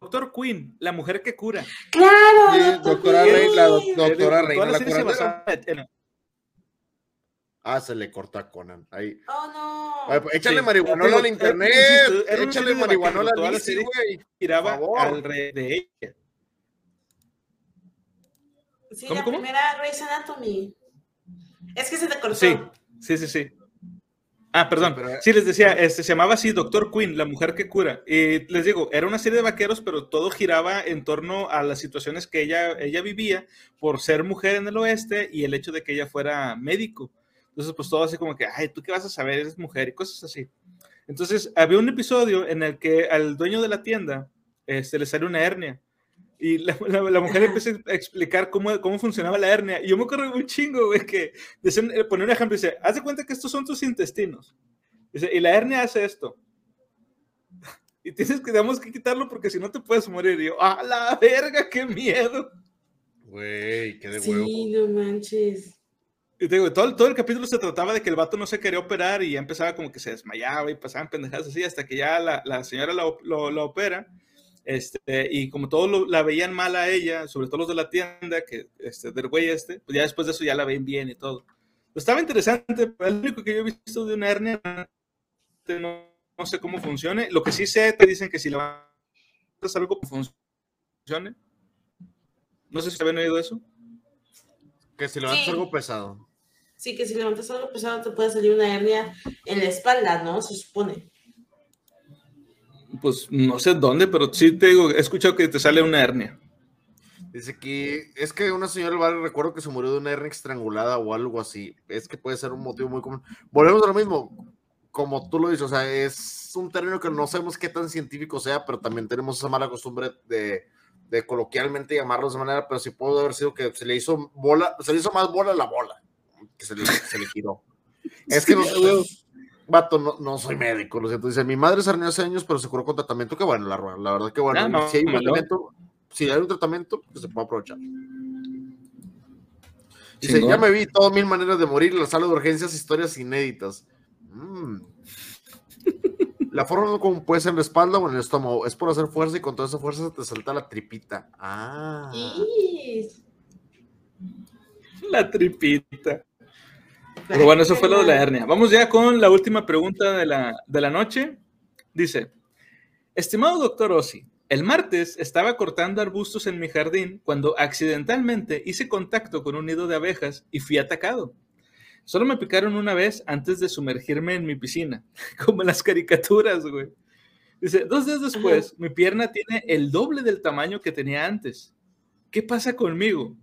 Doctor Queen, la mujer que cura. Claro, Sí, doctor doctora Queen. Reina, la doc- Eh, doctora Reina la curandera. en- Ah, se le cortó a Conan. Ahí. Oh, no. Pues, échale Sí. marihuanola Digo, al internet. era Échale marihuanola al serie güey. giraba alrededor de ella. Sí, ¿Cómo, la cómo? primera Grey's Anatomy. Es que se te cortó. Sí, sí, sí, sí. Ah, perdón. Sí, pero- Sí, les decía, este, se llamaba así Doctor Queen, la mujer que cura. Y les digo, era una serie de vaqueros, pero todo giraba en torno a las situaciones que ella, ella vivía por ser mujer en el oeste y el hecho de que ella fuera médico. Entonces, pues todo así como que, ay, ¿tú qué vas a saber? Eres mujer y cosas así. Entonces, había un episodio en el que al dueño de la tienda este, le sale una hernia. Y la, la- la mujer empieza a explicar cómo, cómo funcionaba la hernia. Y yo me acuerdo un chingo, güey, que decían, eh, ponía un ejemplo dice, haz de cuenta que estos son tus intestinos. Dice, y la hernia hace esto. Y tienes que, tenemos que quitarlo porque si no te puedes morir. Y yo, ¡a la verga, qué miedo! Güey, qué de huevo. Sí, no manches. Y te digo, todo, el- todo el capítulo se trataba de que el vato no se quería operar y ya empezaba como que se desmayaba y pasaban pendejadas así hasta que ya la, la señora la, lo, la opera. Este, y como todos lo- la veían mal a ella, sobre todo los de la tienda, que este, del güey este, pues ya después de eso ya la ven bien y todo. Estaba interesante, pero el único que yo he visto de una hernia, no, no sé cómo funcione. Lo que sí sé, te dicen que si levantas algo que funcione. No sé si habían oído eso. Que si levantas Sí. algo pesado. Sí, que si levantas algo pesado te puede salir una hernia en la espalda, ¿no? Se supone. Pues no sé dónde, pero sí te digo, he escuchado que te sale una hernia. Dice aquí, es que una señora barrio recuerdo que se murió de una hernia estrangulada o algo así. Es que puede ser un motivo muy común. Volvemos a lo mismo, como tú lo dices, o sea, es un término que no sabemos qué tan científico sea, pero también tenemos esa mala costumbre de, de coloquialmente llamarlo de esa manera, pero sí puede haber sido que se le hizo bola, se le hizo más bola a la bola, que se le, se le giró. Es que no, vato, no, no soy médico, lo siento. Dice, mi madre se hernió hace años, pero se curó con tratamiento. Qué bueno, la, la verdad que bueno. Ah, no, si hay un tratamiento, si hay un tratamiento, pues se puede aprovechar. Dice, Chingón. ya me vi todas mil maneras de morir la sala de urgencias, historias inéditas. Mm. La forma como puede ser en la espalda o en el estómago es por hacer fuerza y con toda esa fuerza te salta la tripita. Ah. La tripita. Pero bueno, eso fue lo de la hernia. Vamos ya con la última pregunta de la, de la noche. Dice, estimado doctor Ossi, el martes estaba cortando arbustos en mi jardín cuando accidentalmente hice contacto con un nido de abejas y fui atacado. Solo me picaron una vez antes de sumergirme en mi piscina, como en las caricaturas, güey. Dice, dos días después, mi pierna tiene el doble del tamaño que tenía antes. ¿Qué pasa conmigo?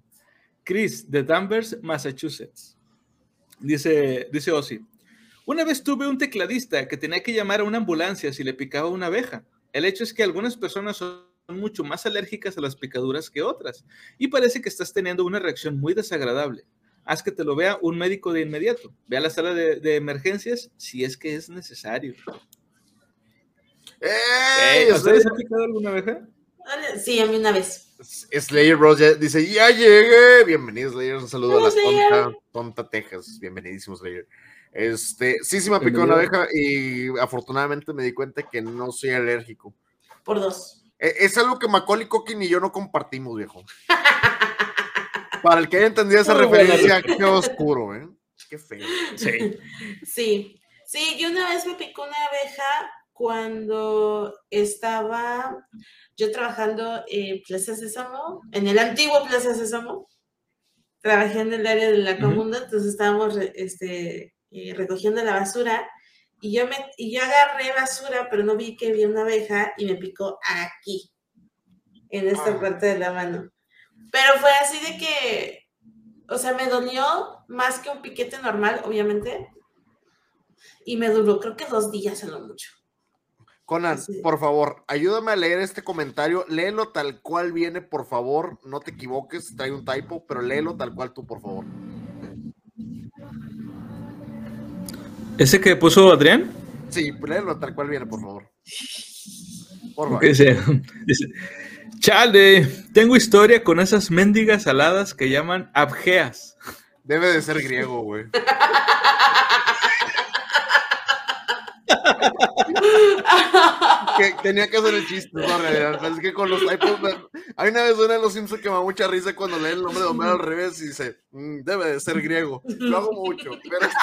Chris, de Danvers, Massachusetts. Dice, dice Ozzy. Una vez tuve un tecladista que tenía que llamar a una ambulancia si le picaba una abeja. El hecho es que algunas personas son mucho más alérgicas a las picaduras que otras y parece que estás teniendo una reacción muy desagradable. Haz que te lo vea un médico de inmediato. Ve a la sala de, de emergencias si es que es necesario. ¡Ey! ¿A ustedes ha picado alguna abeja? Sí, a mí una vez. Slayer Bros ya dice, ya llegué. Bienvenido, Slayer. Un saludo a las tonta, tonta Texas. Bienvenidísimo, Slayer. Este, sí, sí me picó una abeja y afortunadamente me di cuenta que no soy alérgico. Por dos. E- Es algo que Macaulay Culkin y yo no compartimos, viejo. Para el que haya entendido esa Muy buena referencia, qué oscuro, ¿eh? Qué feo. Sí. Sí. Sí, yo una vez me picó una abeja cuando estaba yo trabajando en Plaza Sésamo, en el antiguo Plaza Sésamo. Trabajé en el área de la Ujú. comunda, entonces estábamos este, eh, recogiendo la basura y yo, me, y yo agarré basura, pero no vi que había una abeja y me picó aquí, en esta Ah. parte de la mano. Pero fue así de que, o sea, me dolió más que un piquete normal, obviamente. Y me duró, creo que dos días en lo mucho. Conan, Sí. por favor, ayúdame a leer este comentario. Léelo tal cual viene, por favor. No te equivoques, trae un typo, pero léelo tal cual tú, por favor. ¿Ese que puso Adrián? Sí, léelo tal cual viene, por favor. Por favor. Dice, dice, chale, tengo historia con esas mendigas aladas que llaman abgeas. Debe de ser griego, güey. que tenía que hacer el chiste, no, realidad. Es que con los me- hay una vez una de los Simpsons que me da mucha risa cuando lee el nombre de Homero al revés y dice, "Mm, debe de ser griego. Lo hago mucho, pero está-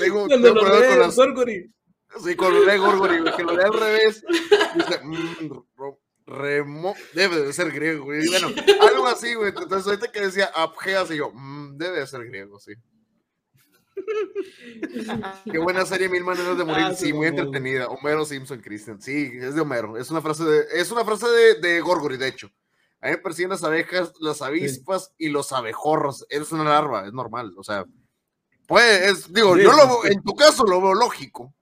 tengo, tengo problema con las, sí, con Gorgory, que lo lee al revés, dice, "Mm, ro- remo, debe de ser griego, güey. Bueno, algo así, güey. Entonces ahorita que decía Abgeas y yo, "Mm, debe de ser griego, sí. Qué buena serie, Mil Maneras de Morir. Ah, sí, muy entretenida. Homero Simpson, Christian. Sí, es de Homero. Es una frase de, es una frase de, de Gorgory, de hecho. A mí me persiguen las abejas, las avispas y los abejorros. Eres una larva, es normal. O sea, pues, es, digo, Sí, yo lo en tu caso lo veo lógico.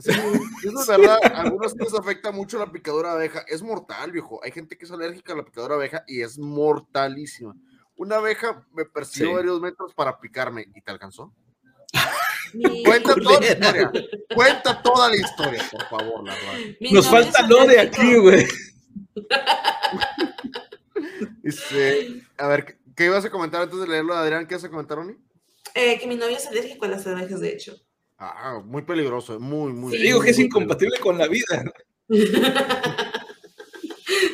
Sí, eso es verdad. Algunos les afecta mucho la picadura de abeja. Es mortal, viejo. Hay gente que es alérgica a la picadura de abeja y es mortalísima. Una abeja me persiguió Sí. varios metros para picarme y te alcanzó. Mi- Cuenta toda la historia. Cuenta toda la historia, por favor, la Nos falta Lore alérgico. aquí, güey. Este, a ver, ¿qué- ¿qué ibas a comentar antes de leerlo, Adrián? ¿Qué ibas a comentar, Oni? Eh, que mi novio es alérgico a las abejas, de hecho. Ah, muy peligroso, muy, muy. Te digo muy, que es incompatible con la vida.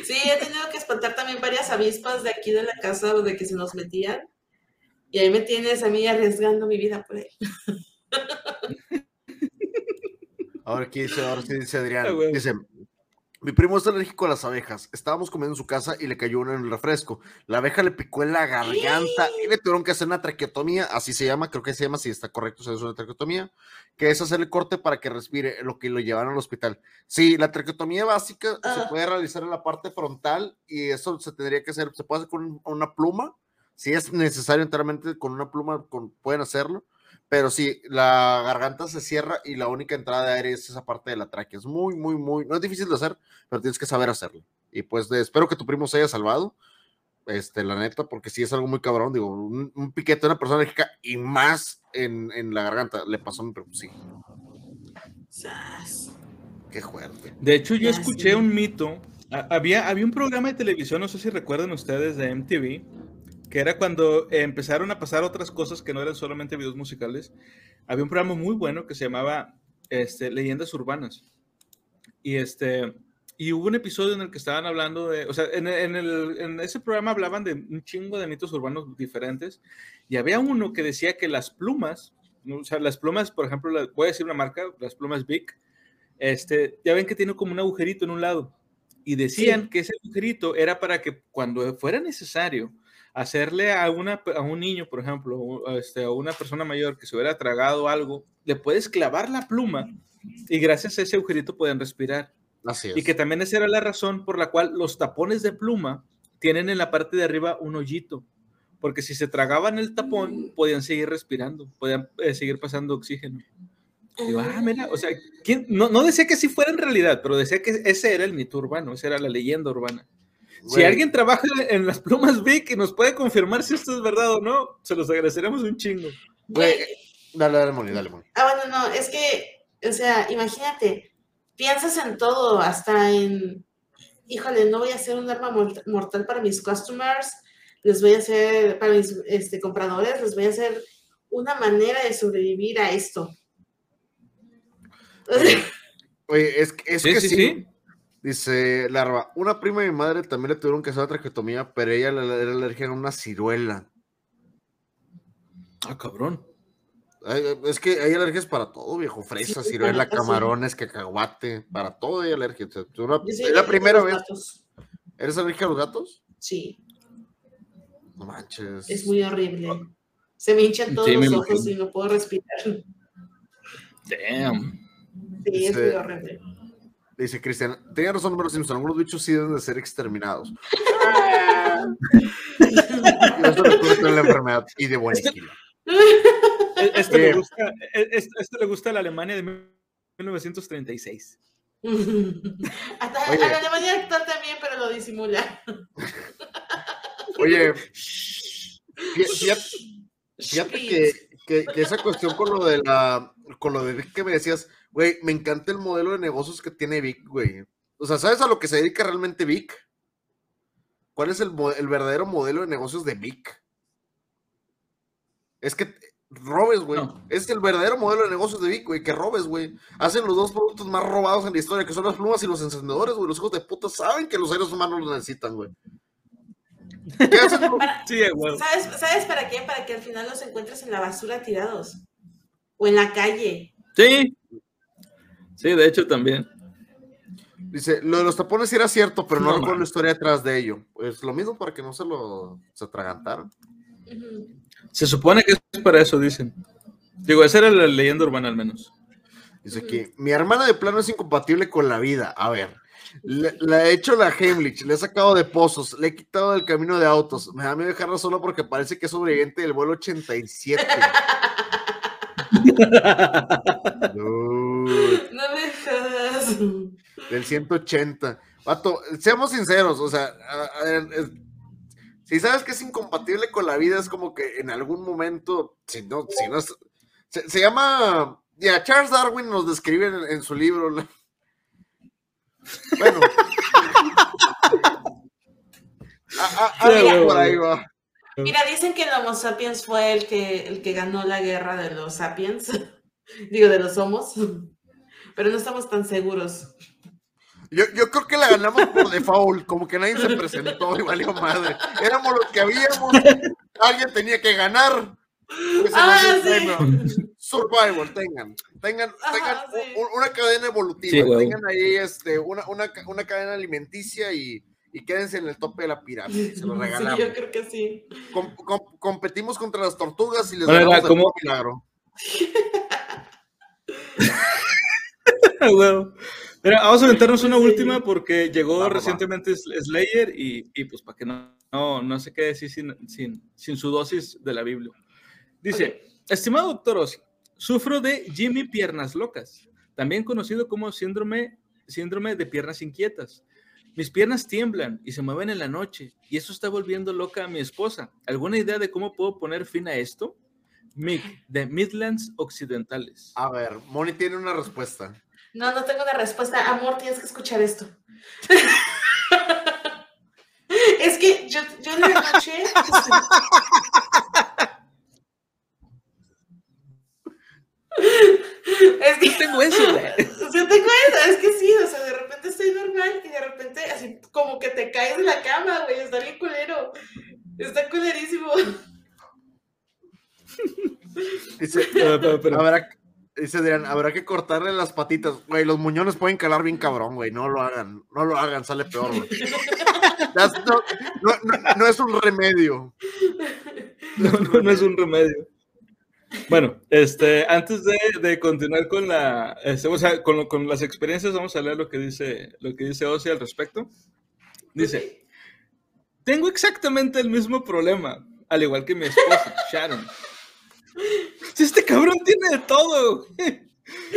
Sí, he tenido que espantar también varias avispas de aquí de la casa o de que se nos metían. Y ahí me tienes a mí arriesgando mi vida por ahí. Ahora aquí dice, ahora sí dice Adrián. Ah. Dice, mi primo es alérgico a las abejas. Estábamos comiendo en su casa y le cayó una en el refresco. La abeja le picó en la garganta y le tuvieron que hacer una traqueotomía, así se llama, creo que se llama, si está correcto, se hace una traqueotomía, que es hacerle corte para que respire, lo que lo llevaron al hospital. Sí, la traqueotomía básica se Ah. puede realizar en la parte frontal y eso se tendría que hacer, se puede hacer con una pluma, si es necesario enteramente con una pluma, con- pueden hacerlo. Pero sí, la garganta se cierra y la única entrada de aire es esa parte de la tráquea. Es muy, muy, muy, no es difícil de hacer, pero tienes que saber hacerlo. Y pues de- espero que tu primo se haya salvado, este, la neta, porque sí es algo muy cabrón. Digo, un, un piquete de una persona alérgica y más en, en la garganta le pasó a mi primo. Sí, Sas. qué fuerte. De hecho, yo escuché un mito. Ha- Había, había un programa de televisión, no sé si recuerdan ustedes, de MTV, que era cuando empezaron a pasar otras cosas que no eran solamente videos musicales. Había un programa muy bueno que se llamaba este, Leyendas Urbanas. Y, este, y hubo un episodio en el que estaban hablando de, o sea, en, en el- en ese programa hablaban de un chingo de mitos urbanos diferentes. Y había uno que decía que las plumas, o sea, las plumas, por ejemplo, la- voy a decir una marca, las plumas Bic, este, ya ven que tiene como un agujerito en un lado. Y decían Sí. que ese agujerito era para que cuando fuera necesario hacerle a, una, a un niño, por ejemplo, o, este, a una persona mayor que se hubiera tragado algo, le puedes clavar la pluma y gracias a ese agujerito pueden respirar. Así es. Y que también esa era la razón por la cual los tapones de pluma tienen en la parte de arriba un hoyito. Porque si se tragaban el tapón, podían seguir respirando, podían eh, seguir pasando oxígeno. Digo, ah, mira, o sea, ¿quién? No, no decía que sí fuera en realidad, pero decía que ese era el mito urbano, esa era la leyenda urbana. Si alguien trabaja en las plumas Vic y nos puede confirmar si esto es verdad o no, se los agradeceremos un chingo. Güey, dale, dale, Moni, dale, Moni. Ah, bueno, no, es que, o sea, imagínate, piensas en todo, hasta en, híjole, no voy a hacer un arma mort- mortal para mis customers, les voy a hacer, para mis este, compradores, les voy a hacer una manera de sobrevivir a esto. Oye, es, que- es Sí, que sí, sí. Dice Larva, una prima de mi madre también le tuvieron que hacer una traqueotomía, pero ella le era alergia a una ciruela. Ah, cabrón. Ay, Es que hay alergias para todo, viejo. Fresa, Sí, ciruela, sí. camarones, cacahuate. Para todo hay alergia. O sea, tú una- Yo soy es la alérgica primera vez. gatos. ¿Eres alérgica a los gatos? Sí, No manches. es muy horrible. Se me hinchan todos Sí, me los ojos imagino. y no puedo respirar. Sí, Damn. es Sí. muy horrible. Dice Cristian, tenía razón, número Simpson. Algunos bichos sí deben de ser exterminados. Y eso le la enfermedad y de buen Este- estilo. Este, le gusta, e- este, este le gusta a la Alemania de 1936. Hasta Oye. a la Alemania actual también, pero lo disimula. Oye, fí- fíjate, fíjate que, que- que esa cuestión con lo de la, con lo de que me decías, güey, me encanta el modelo de negocios que tiene Vic, güey. O sea, ¿sabes a lo que se dedica realmente Vic? ¿Cuál es el, el verdadero modelo de negocios de Vic? Es que robes, güey. No. Es el verdadero modelo de negocios de Vic, güey, que robes, güey. Hacen los dos productos más robados en la historia, que son las plumas y los encendedores, güey. Los hijos de puta saben que los seres humanos los necesitan, güey. ¿Qué hacen? Sí, güey. ¿Sabes, ¿Sabes para qué? Para que al final los encuentres en la basura tirados. O en la calle. Sí. Sí, de hecho también. Dice, lo de los tapones sí era cierto, pero no, No, recuerdo la historia detrás de ello. Pues lo mismo para que no se lo se atragantaran. Ujú. Se supone que es para eso, dicen. Digo, esa era la leyenda urbana al menos. Dice que mi hermana de plano es incompatible con la vida. A ver, le, le he hecho la Heimlich, le he sacado de pozos, le he quitado del camino de autos. Me da miedo dejarla sola porque parece que es sobreviviente del vuelo 87. Dude, No me jodas. del 180. Vato, seamos sinceros, o sea, a- a ver, es- si sabes que es incompatible con la vida, es como que en algún momento, si no, si no es- se, se llama, ya, Charles Darwin nos describe en, en su libro. la- Bueno. A- algo por ahí va. Mira, dicen que el Homo sapiens fue el que, el que ganó la guerra de los sapiens. Digo, de los homos. Pero no estamos tan seguros. Yo, yo creo que la ganamos por default, como que nadie se presentó y valió madre. Éramos los que habíamos, alguien tenía que ganar. Pues, Ah, sí. Survival, tengan, tengan, Ajá, tengan sí. una cadena evolutiva, Sí, tengan ahí este, una, una, una cadena alimenticia y, y quédense en el tope de la pirámide, se lo Sí, regalamos. yo creo que sí. Com- com- competimos contra las tortugas y les de ¿cómo? puro milagro. Huevo. Mira, vamos a aventarnos una Sí. última porque llegó Va, va, va. recientemente Sl- Slayer y, y pues para que no, no, no se quede así sin, sin, sin su dosis de la Biblia. Dice, estimado doctor Ozzy, sufro de Jimmy Piernas Locas, también conocido como síndrome, síndrome de piernas inquietas. Mis piernas tiemblan y se mueven en la noche y eso está volviendo loca a mi esposa. ¿Alguna idea de cómo puedo poner fin a esto? Mick, de Midlands Occidentales. A ver, Moni tiene una respuesta. No, no tengo una respuesta. Amor, tienes que escuchar esto. es que yo, yo en la noche. Es que Tengo eso, güey. yo tengo eso, es que sí, o sea, de repente estoy normal y de repente así como que te caes de la cama, güey, está bien culero. Está culerísimo. Dice, Pero, pero, pero- Habrá, dice Adrián, habrá que cortarle las patitas. Güey, los muñones pueden calar bien cabrón, güey. No lo hagan. No lo hagan, sale peor, güey. That's no, no, no- no es un remedio. No, no, no es un remedio. Bueno, este, antes de, de continuar con la, este, o sea, con, las experiencias, vamos a leer lo que dice, lo que dice Ozzy al respecto. Dice, tengo exactamente el mismo problema, al igual que mi esposa, Sharon. Este cabrón tiene de todo.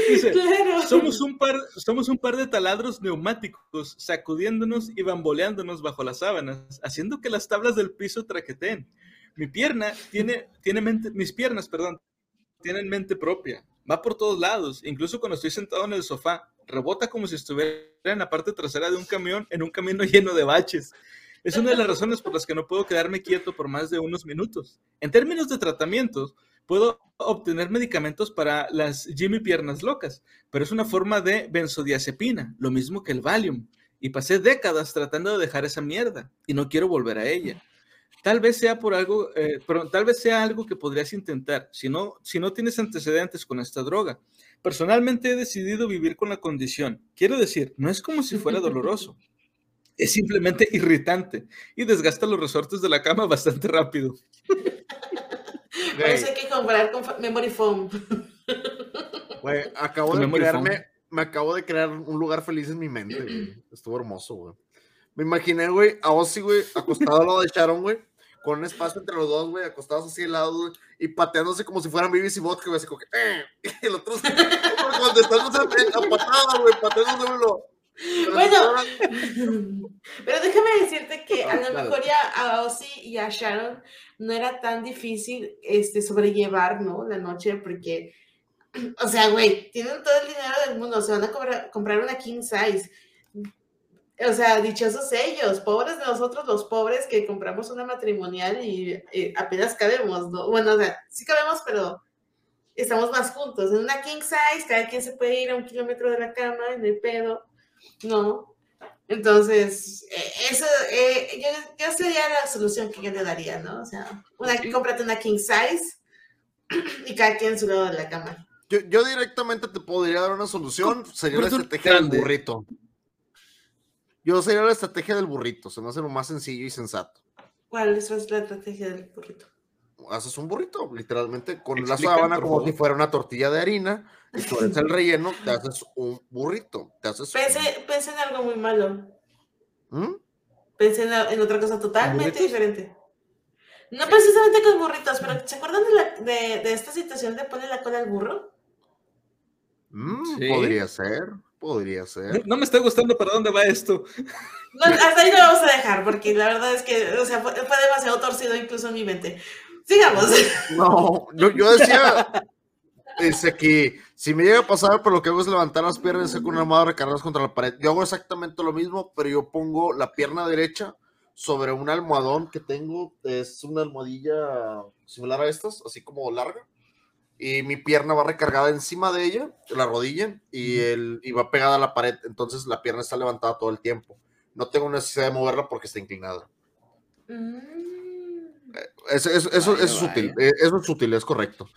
Dice, Claro. somos un, par, somos un par de taladros neumáticos sacudiéndonos y bamboleándonos bajo las sábanas, haciendo que las tablas del piso traqueteen. Mi pierna tiene, tiene mente, mis piernas, perdón, tienen mente propia. Va por todos lados, incluso cuando estoy sentado en el sofá, rebota como si estuviera en la parte trasera de un camión en un camino lleno de baches. Es una de las razones por las que no puedo quedarme quieto por más de unos minutos. En términos de tratamientos, puedo obtener medicamentos para las Jimmy Piernas Locas, pero es una forma de benzodiazepina, lo mismo que el Valium. Y pasé décadas tratando de dejar esa mierda y no quiero volver a ella. Tal vez sea por algo, eh, pero tal vez sea algo que podrías intentar si no, si no tienes antecedentes con esta droga. Personalmente he decidido vivir con la condición. Quiero decir, no es como si fuera doloroso. Es simplemente irritante y desgasta los resortes de la cama bastante rápido. Por eso hay que comprar con memory foam. Güey, acabo de crearme, me acabo de crear un lugar feliz en mi mente, güey. Estuvo hermoso, güey. Me imaginé, güey, a Ozzy, güey, acostado al lado de Sharon, güey, con un espacio entre los dos, güey, acostados así al lado, güey, y pateándose como si fueran Bibis y Vodka, güey, así como que, eh, y el otro, cuando están a patada, güey, pateándose, lo- Bueno. Pero déjame decirte que a Ah, lo dale. mejor ya a Ozzy y a Sharon no era tan difícil este, sobrellevar, ¿no? La noche, porque, o sea, güey, tienen todo el dinero del mundo, se van a cobrar- comprar una king size. O sea, dichosos ellos, pobres de nosotros los pobres que compramos una matrimonial y eh, apenas cabemos, ¿no? Bueno, o sea, sí cabemos, pero estamos más juntos. En una king size, cada quien se puede ir a un kilómetro de la cama, en el pedo, ¿no? Entonces, eh, eso, eh, yo, yo sería la solución que yo le daría, ¿no? O sea, una, Sí. cómprate una king size y cada quien en su lado de la cama. Yo, yo directamente te podría dar una solución, sería la estrategia del burrito. Yo sería la estrategia del burrito, se me hace lo más sencillo y sensato. ¿Cuál es la estrategia del burrito? haces un burrito, literalmente con la sábana como si fuera una tortilla de harina, y tú eres el relleno, te haces un burrito, te haces Pensé, pensé en algo muy malo. ¿Mm? Pensé en, en otra cosa totalmente diferente. No precisamente con burritos, pero ¿se acuerdan de, la- de, de esta situación de poner la cola al burro? Mm, Sí. Podría ser, podría ser. No me está gustando para dónde va esto. No, hasta ahí lo vamos a dejar, porque la verdad es que, o sea, fue, fue demasiado torcido incluso en mi mente. Sigamos. No, yo, yo decía dice que si me llega a pasar, pero lo que hago es levantar las piernas y saco una almohada recargadas contra la pared. Yo hago exactamente lo mismo, pero yo pongo la pierna derecha sobre un almohadón que tengo, es una almohadilla similar a estas, así como larga. Y mi pierna va recargada encima de ella, la rodilla, y, el, y va pegada a la pared. Entonces la pierna está levantada todo el tiempo. No tengo necesidad de moverla porque está inclinada. Mm. Eso, eso, eso- Vaya, eso es útil, eh, eso es útil, es correcto.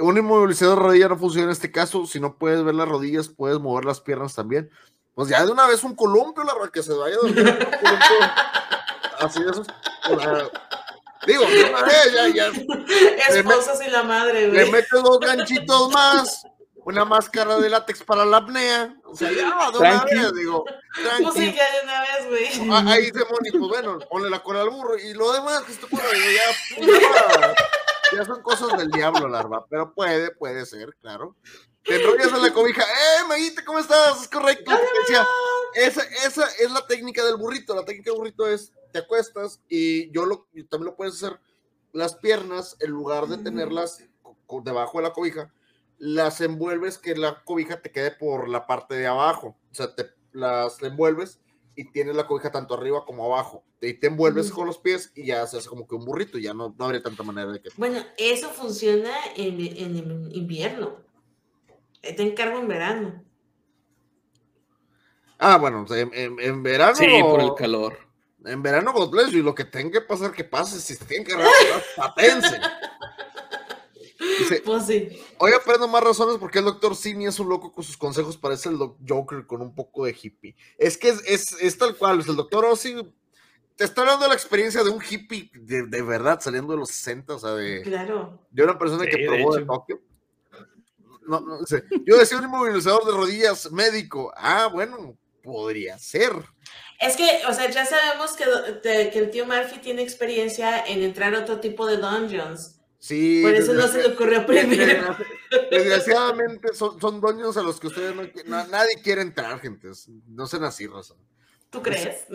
Un inmovilizador de rodilla no funciona en este caso. Si no puedes ver las rodillas, puedes mover las piernas también. Pues ya de una vez un columpio, la verdad, que se vaya a dormir un columpio. Así de esos. o sea, digo, una vez, ya, ya. Esposos y la madre, Le güey. metes dos ganchitos más, una máscara de látex para la apnea. O sea, ya, de una Tranqui. vez, digo. Pues sí, Tranqui. ya de una vez, güey. Ah, Ahí dice Moni, pues bueno, ponle la cola al burro y lo demás que se te ocurra, digo, ya, ya, ya son cosas del diablo, larva, pero puede, puede ser, claro. Te enrollas en la cobija, ¡eh, Maguita, ¿cómo estás? Es correcto. Esa, esa es la técnica del burrito. La técnica del burrito es, te acuestas y yo lo, también lo puedes hacer, las piernas, en lugar de tenerlas debajo de la cobija, las envuelves que la cobija te quede por la parte de abajo. O sea, te las envuelves y tienes la cobija tanto arriba como abajo. Y te envuelves con los pies y ya se hace como que un burrito. Ya no, no habría tanta manera de que... Bueno, eso funciona en, en invierno. Eh, Te encargo en verano. Ah, bueno, en, en- en verano... Sí, por el calor. En verano, God bless you, y lo que tenga que pasar, que pase. Si se tienen que arreglar, patense. Dice, Pues sí. hoy aprendo más razones porque el doctor Simi es un loco con sus consejos, parece el Joker con un poco de hippie. Es que es, es, es tal cual, es el doctor Ozzy te está hablando de la experiencia de un hippie de, de verdad, saliendo de los 60, o sea, de, Claro. de una persona Sí, que probó de. Tokio. No, no sé. Yo decía un inmovilizador de rodillas médico. Ah, bueno, podría ser. Es que, o sea, ya sabemos que, de- que el tío Murphy tiene experiencia en entrar a otro tipo de dungeons. Sí. Por eso no se le ocurrió primero. Desgraciadamente son, son dueños a los que ustedes no, na- nadie quiere entrar, gente. No sean así, Rosa. ¿Tú crees?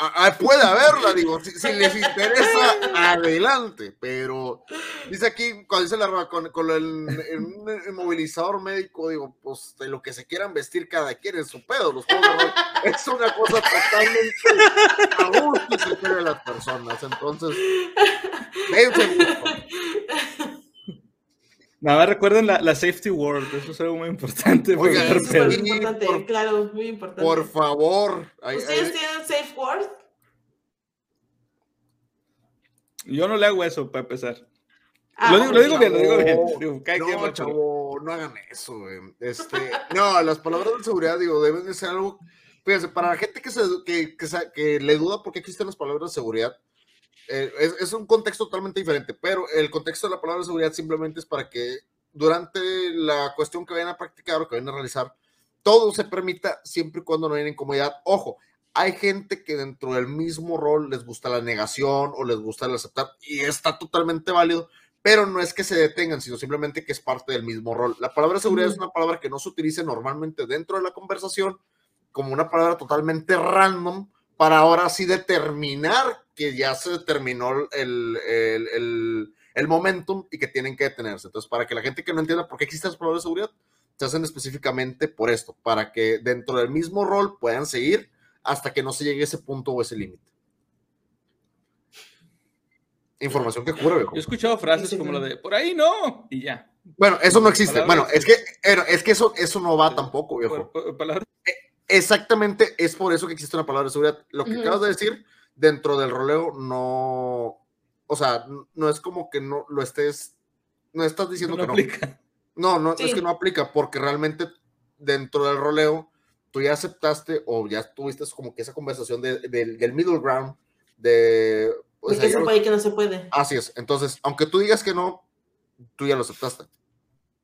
Ah, ah, puede haberla, digo, si, si les interesa, adelante, pero dice aquí, cuando dice la con, con el, inmovilizador médico, digo, pues de lo que se quieran vestir cada quien es su pedo, los juegos de es una cosa totalmente a gusto y criterio de las personas, entonces, dense gusto. Nada más recuerden la, la safety word, eso es algo muy importante. eso es muy importante, por- claro, muy importante. Por favor, ¿Ustedes tienen safe word? Yo no le hago eso para empezar. Ah, lo, digo, lo digo bien, lo digo bien. No, Digo, cada quien No, va por- chavo, no hagan eso, güey. Este, no, las palabras de seguridad, digo, deben de ser algo. Fíjense, para la gente que, se, que, que le duda por qué existen las palabras de seguridad, eh, es, es un contexto totalmente diferente, pero el contexto de la palabra seguridad simplemente es para que durante la cuestión que vayan a practicar o que vayan a realizar, todo se permita siempre y cuando no haya incomodidad. Ojo, hay gente que dentro del mismo rol les gusta la negación o les gusta el aceptar y está totalmente válido, pero no es que se detengan, sino simplemente que es parte del mismo rol. La palabra seguridad es una palabra que no se utiliza normalmente dentro de la conversación como una palabra totalmente random para ahora sí determinar que ya se determinó el, el, el, el momentum y que tienen que detenerse. Entonces, para que la gente que no entienda por qué existen las palabras de seguridad, se hacen específicamente por esto, para que dentro del mismo rol puedan seguir hasta que no se llegue a ese punto o ese límite. Información que cura, viejo. Yo he escuchado frases Sí, sí, como sí. la de por ahí no, y ya. Bueno, eso no existe. Palabras- Bueno, es que, pero es que eso, eso no va tampoco, viejo. palabras- Exactamente, es por eso que existe una palabra de seguridad. Lo que acabas de decir, dentro del roleo, no. O sea, no es como que no lo estés. No estás diciendo no que no. aplica. No, no, es Sí. que no aplica, porque realmente dentro del roleo, tú ya aceptaste o ya tuviste como que esa conversación de- del- del middle ground, de. o ¿De sea, ya se puede y qué no se puede? Así es. Entonces, aunque tú digas que no, tú ya lo aceptaste.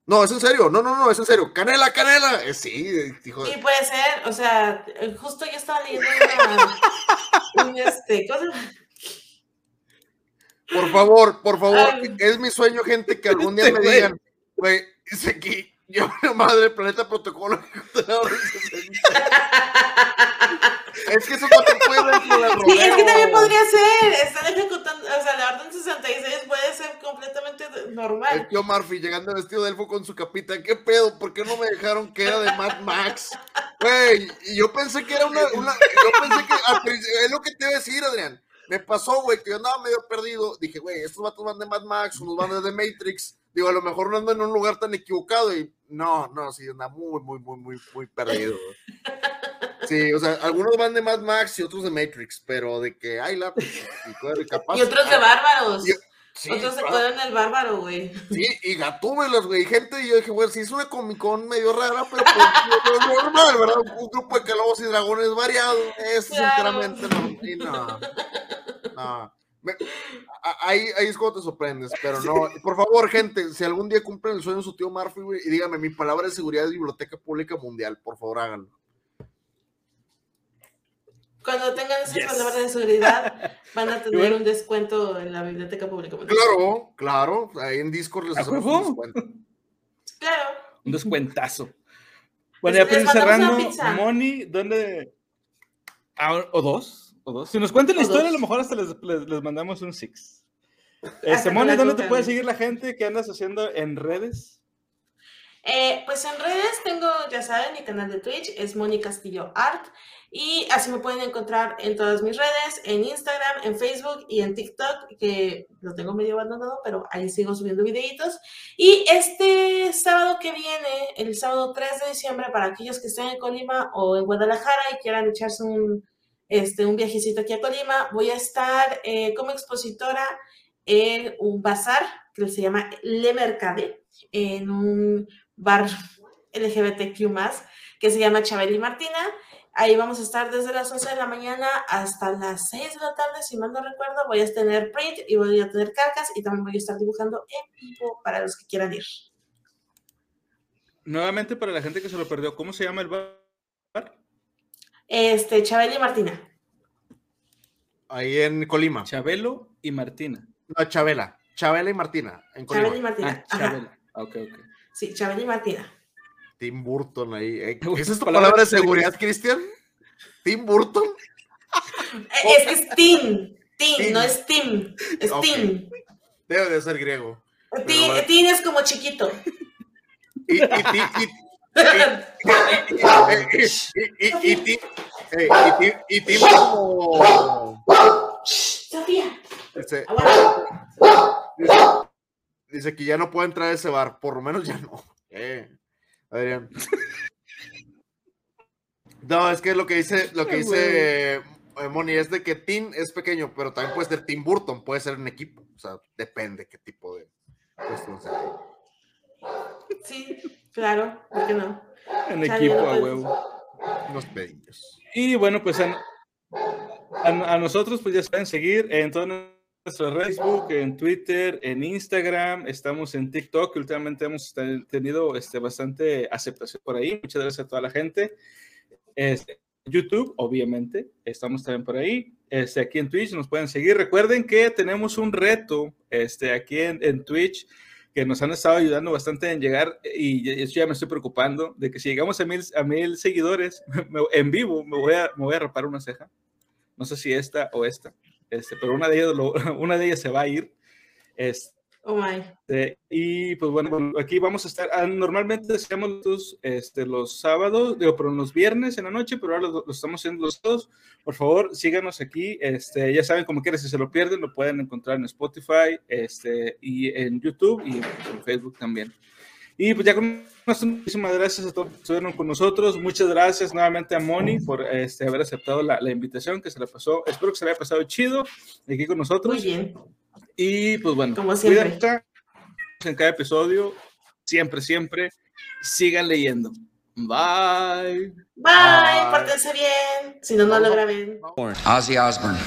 No, es en serio. No, no, no, es en serio. Canela, canela. Eh, sí, hijo de- Sí, puede ser, o sea, eh, justo yo estaba leyendo una, un, este, ¿cómo se llama? Por favor, por favor, Ay. es mi sueño, gente, que algún día Este me digan, güey, dice aquí, yo madre planeta protocolo Es que eso no te puede del Sí, es que también podría ser, están ejecutando, o sea, la orden 66 puede ser completamente El normal. tío Murphy llegando vestido de elfo con su capita, ¿qué pedo? ¿Por qué no me dejaron que era de Mad Max? Güey, y yo pensé que era una, una- yo pensé que al principio- es lo que te iba a decir, Adrián. Me pasó, güey, que yo andaba medio perdido. Dije, güey, estos vatos van de Mad Max, unos van de The Matrix. Digo, a lo mejor no ando en un lugar tan equivocado. Y no, no, sí, anda muy, muy, muy, muy, muy perdido. Sí, o sea, algunos van de Mad Max y otros de Matrix, pero de que hay la. Y, todo, y capaz- Y otros de bárbaros. Y- Sí, otros se claro. ponen el bárbaro, güey. Sí, y gatúbelas, güey, gente, y yo dije, güey, sí es una Comic Con medio rara, pero pues, lo normal, ¿verdad? Un grupo de calabozos y dragones variado, es Claro. sinceramente no, no, no. Me- ahí, ahí es cuando te sorprendes, pero no, por favor, gente, si algún día cumplen el sueño de su tío Murphy, güey, y dígame, mi palabra de seguridad es Biblioteca Pública Mundial, por favor, háganlo. Cuando tengan esas Yes. palabras de seguridad, van a tener bueno. un descuento en la biblioteca pública. Claro, claro, ahí en Discord les ¿A hacemos un descuento. Claro. Un descuentazo. Bueno, ya una cerrando. Moni, ¿dónde? Ah, ¿O dos? ¿O dos? Si nos cuentan la O historia, dos. a lo mejor hasta les, les- les mandamos un six. Este, que Moni, ¿dónde te puede seguir la gente? ¿Qué andas haciendo en redes? Eh, pues en redes tengo, ya saben, mi canal de Twitch es Moni Castillo Art. Y así me pueden encontrar en todas mis redes, en Instagram, en Facebook y en TikTok, que lo tengo medio abandonado, pero ahí sigo subiendo videitos. Y este sábado que viene, el sábado 3 de diciembre, para aquellos que estén en Colima o en Guadalajara y quieran echarse un, este, un viajecito aquí a Colima, voy a estar eh, como expositora en un bazar que se llama Le Mercade, en un bar LGBTQ+, que se llama Chabeli Martina. Ahí vamos a estar desde las 11 de la mañana hasta las 6 de la tarde, si mal no recuerdo. Voy a tener print y voy a tener cargas y también voy a estar dibujando en vivo para los que quieran ir. Nuevamente, para la gente que se lo perdió, ¿cómo se llama el bar? Este, Chabeli Martina. Ahí en Colima, Chabelo y Martina. no, Chabela, Chabela y Martina. En Chabela y Colima. Martina. Ah. Chabela. Ok, ok. Sí, Chabela y Martina. Tim Burton ahí. Eh, ¿Esa es tu palabra de seguridad, Cristian? Tim Burton. Eh, Es que es Tin. Tin, Tin. no es Tim. Es Ok. Tin. Debe de ser griego. Tin, bueno. Tin es como chiquito. Y, y, y- y, y, y, y, ti- eh, y, ti- y Tim como... Sofía, dice, dice que ya no puede entrar a ese bar. Por lo menos ya no. Eh, Adrián. No, es que lo que dice, lo que dice eh, Moni es de que Tim es pequeño, pero también puede ser Tim Burton, puede ser en equipo. O sea, depende qué tipo de cuestión sea. Sí, claro, ¿por qué no? En Chale, equipo a huevo. Unos pedillos. Y bueno, pues a, a- a nosotros pues ya pueden seguir en todo nuestro Facebook, en Twitter, en Instagram, estamos en TikTok, últimamente hemos ten- tenido este, bastante aceptación por ahí. Muchas gracias a toda la gente. Este, YouTube, obviamente, estamos también por ahí. Este, aquí en Twitch nos pueden seguir. Recuerden que tenemos un reto aquí en, Twitch que nos han estado ayudando bastante en llegar y eso ya me estoy preocupando de que si llegamos a mil, a mil seguidores en vivo me voy, a, me voy a rapar una ceja. No sé si esta o esta, este, pero una de ellas, lo- una de ellas se va a ir. Este, Oh my. este, y pues bueno, aquí vamos a estar. ah, normalmente hacemos los, este, los sábados, digo, pero los viernes en la noche, pero ahora lo, lo estamos haciendo los sábados. Por favor, síganos aquí. Este, ya saben, como quieran, si se lo pierden, lo pueden encontrar en Spotify este, y en YouTube y en Facebook también. Y pues ya con esto, muchísimas gracias a todos que estuvieron con nosotros. Muchas gracias nuevamente a Moni por este, haber aceptado la, la invitación que se le pasó. Espero que se le haya pasado chido aquí con nosotros. Muy bien. Y pues bueno, Como siempre. cuídense en cada episodio. Siempre, siempre. Sigan leyendo. Bye. Bye, Bye. pórtense bien. Si no, no lo graben. Ozzy Osbourne.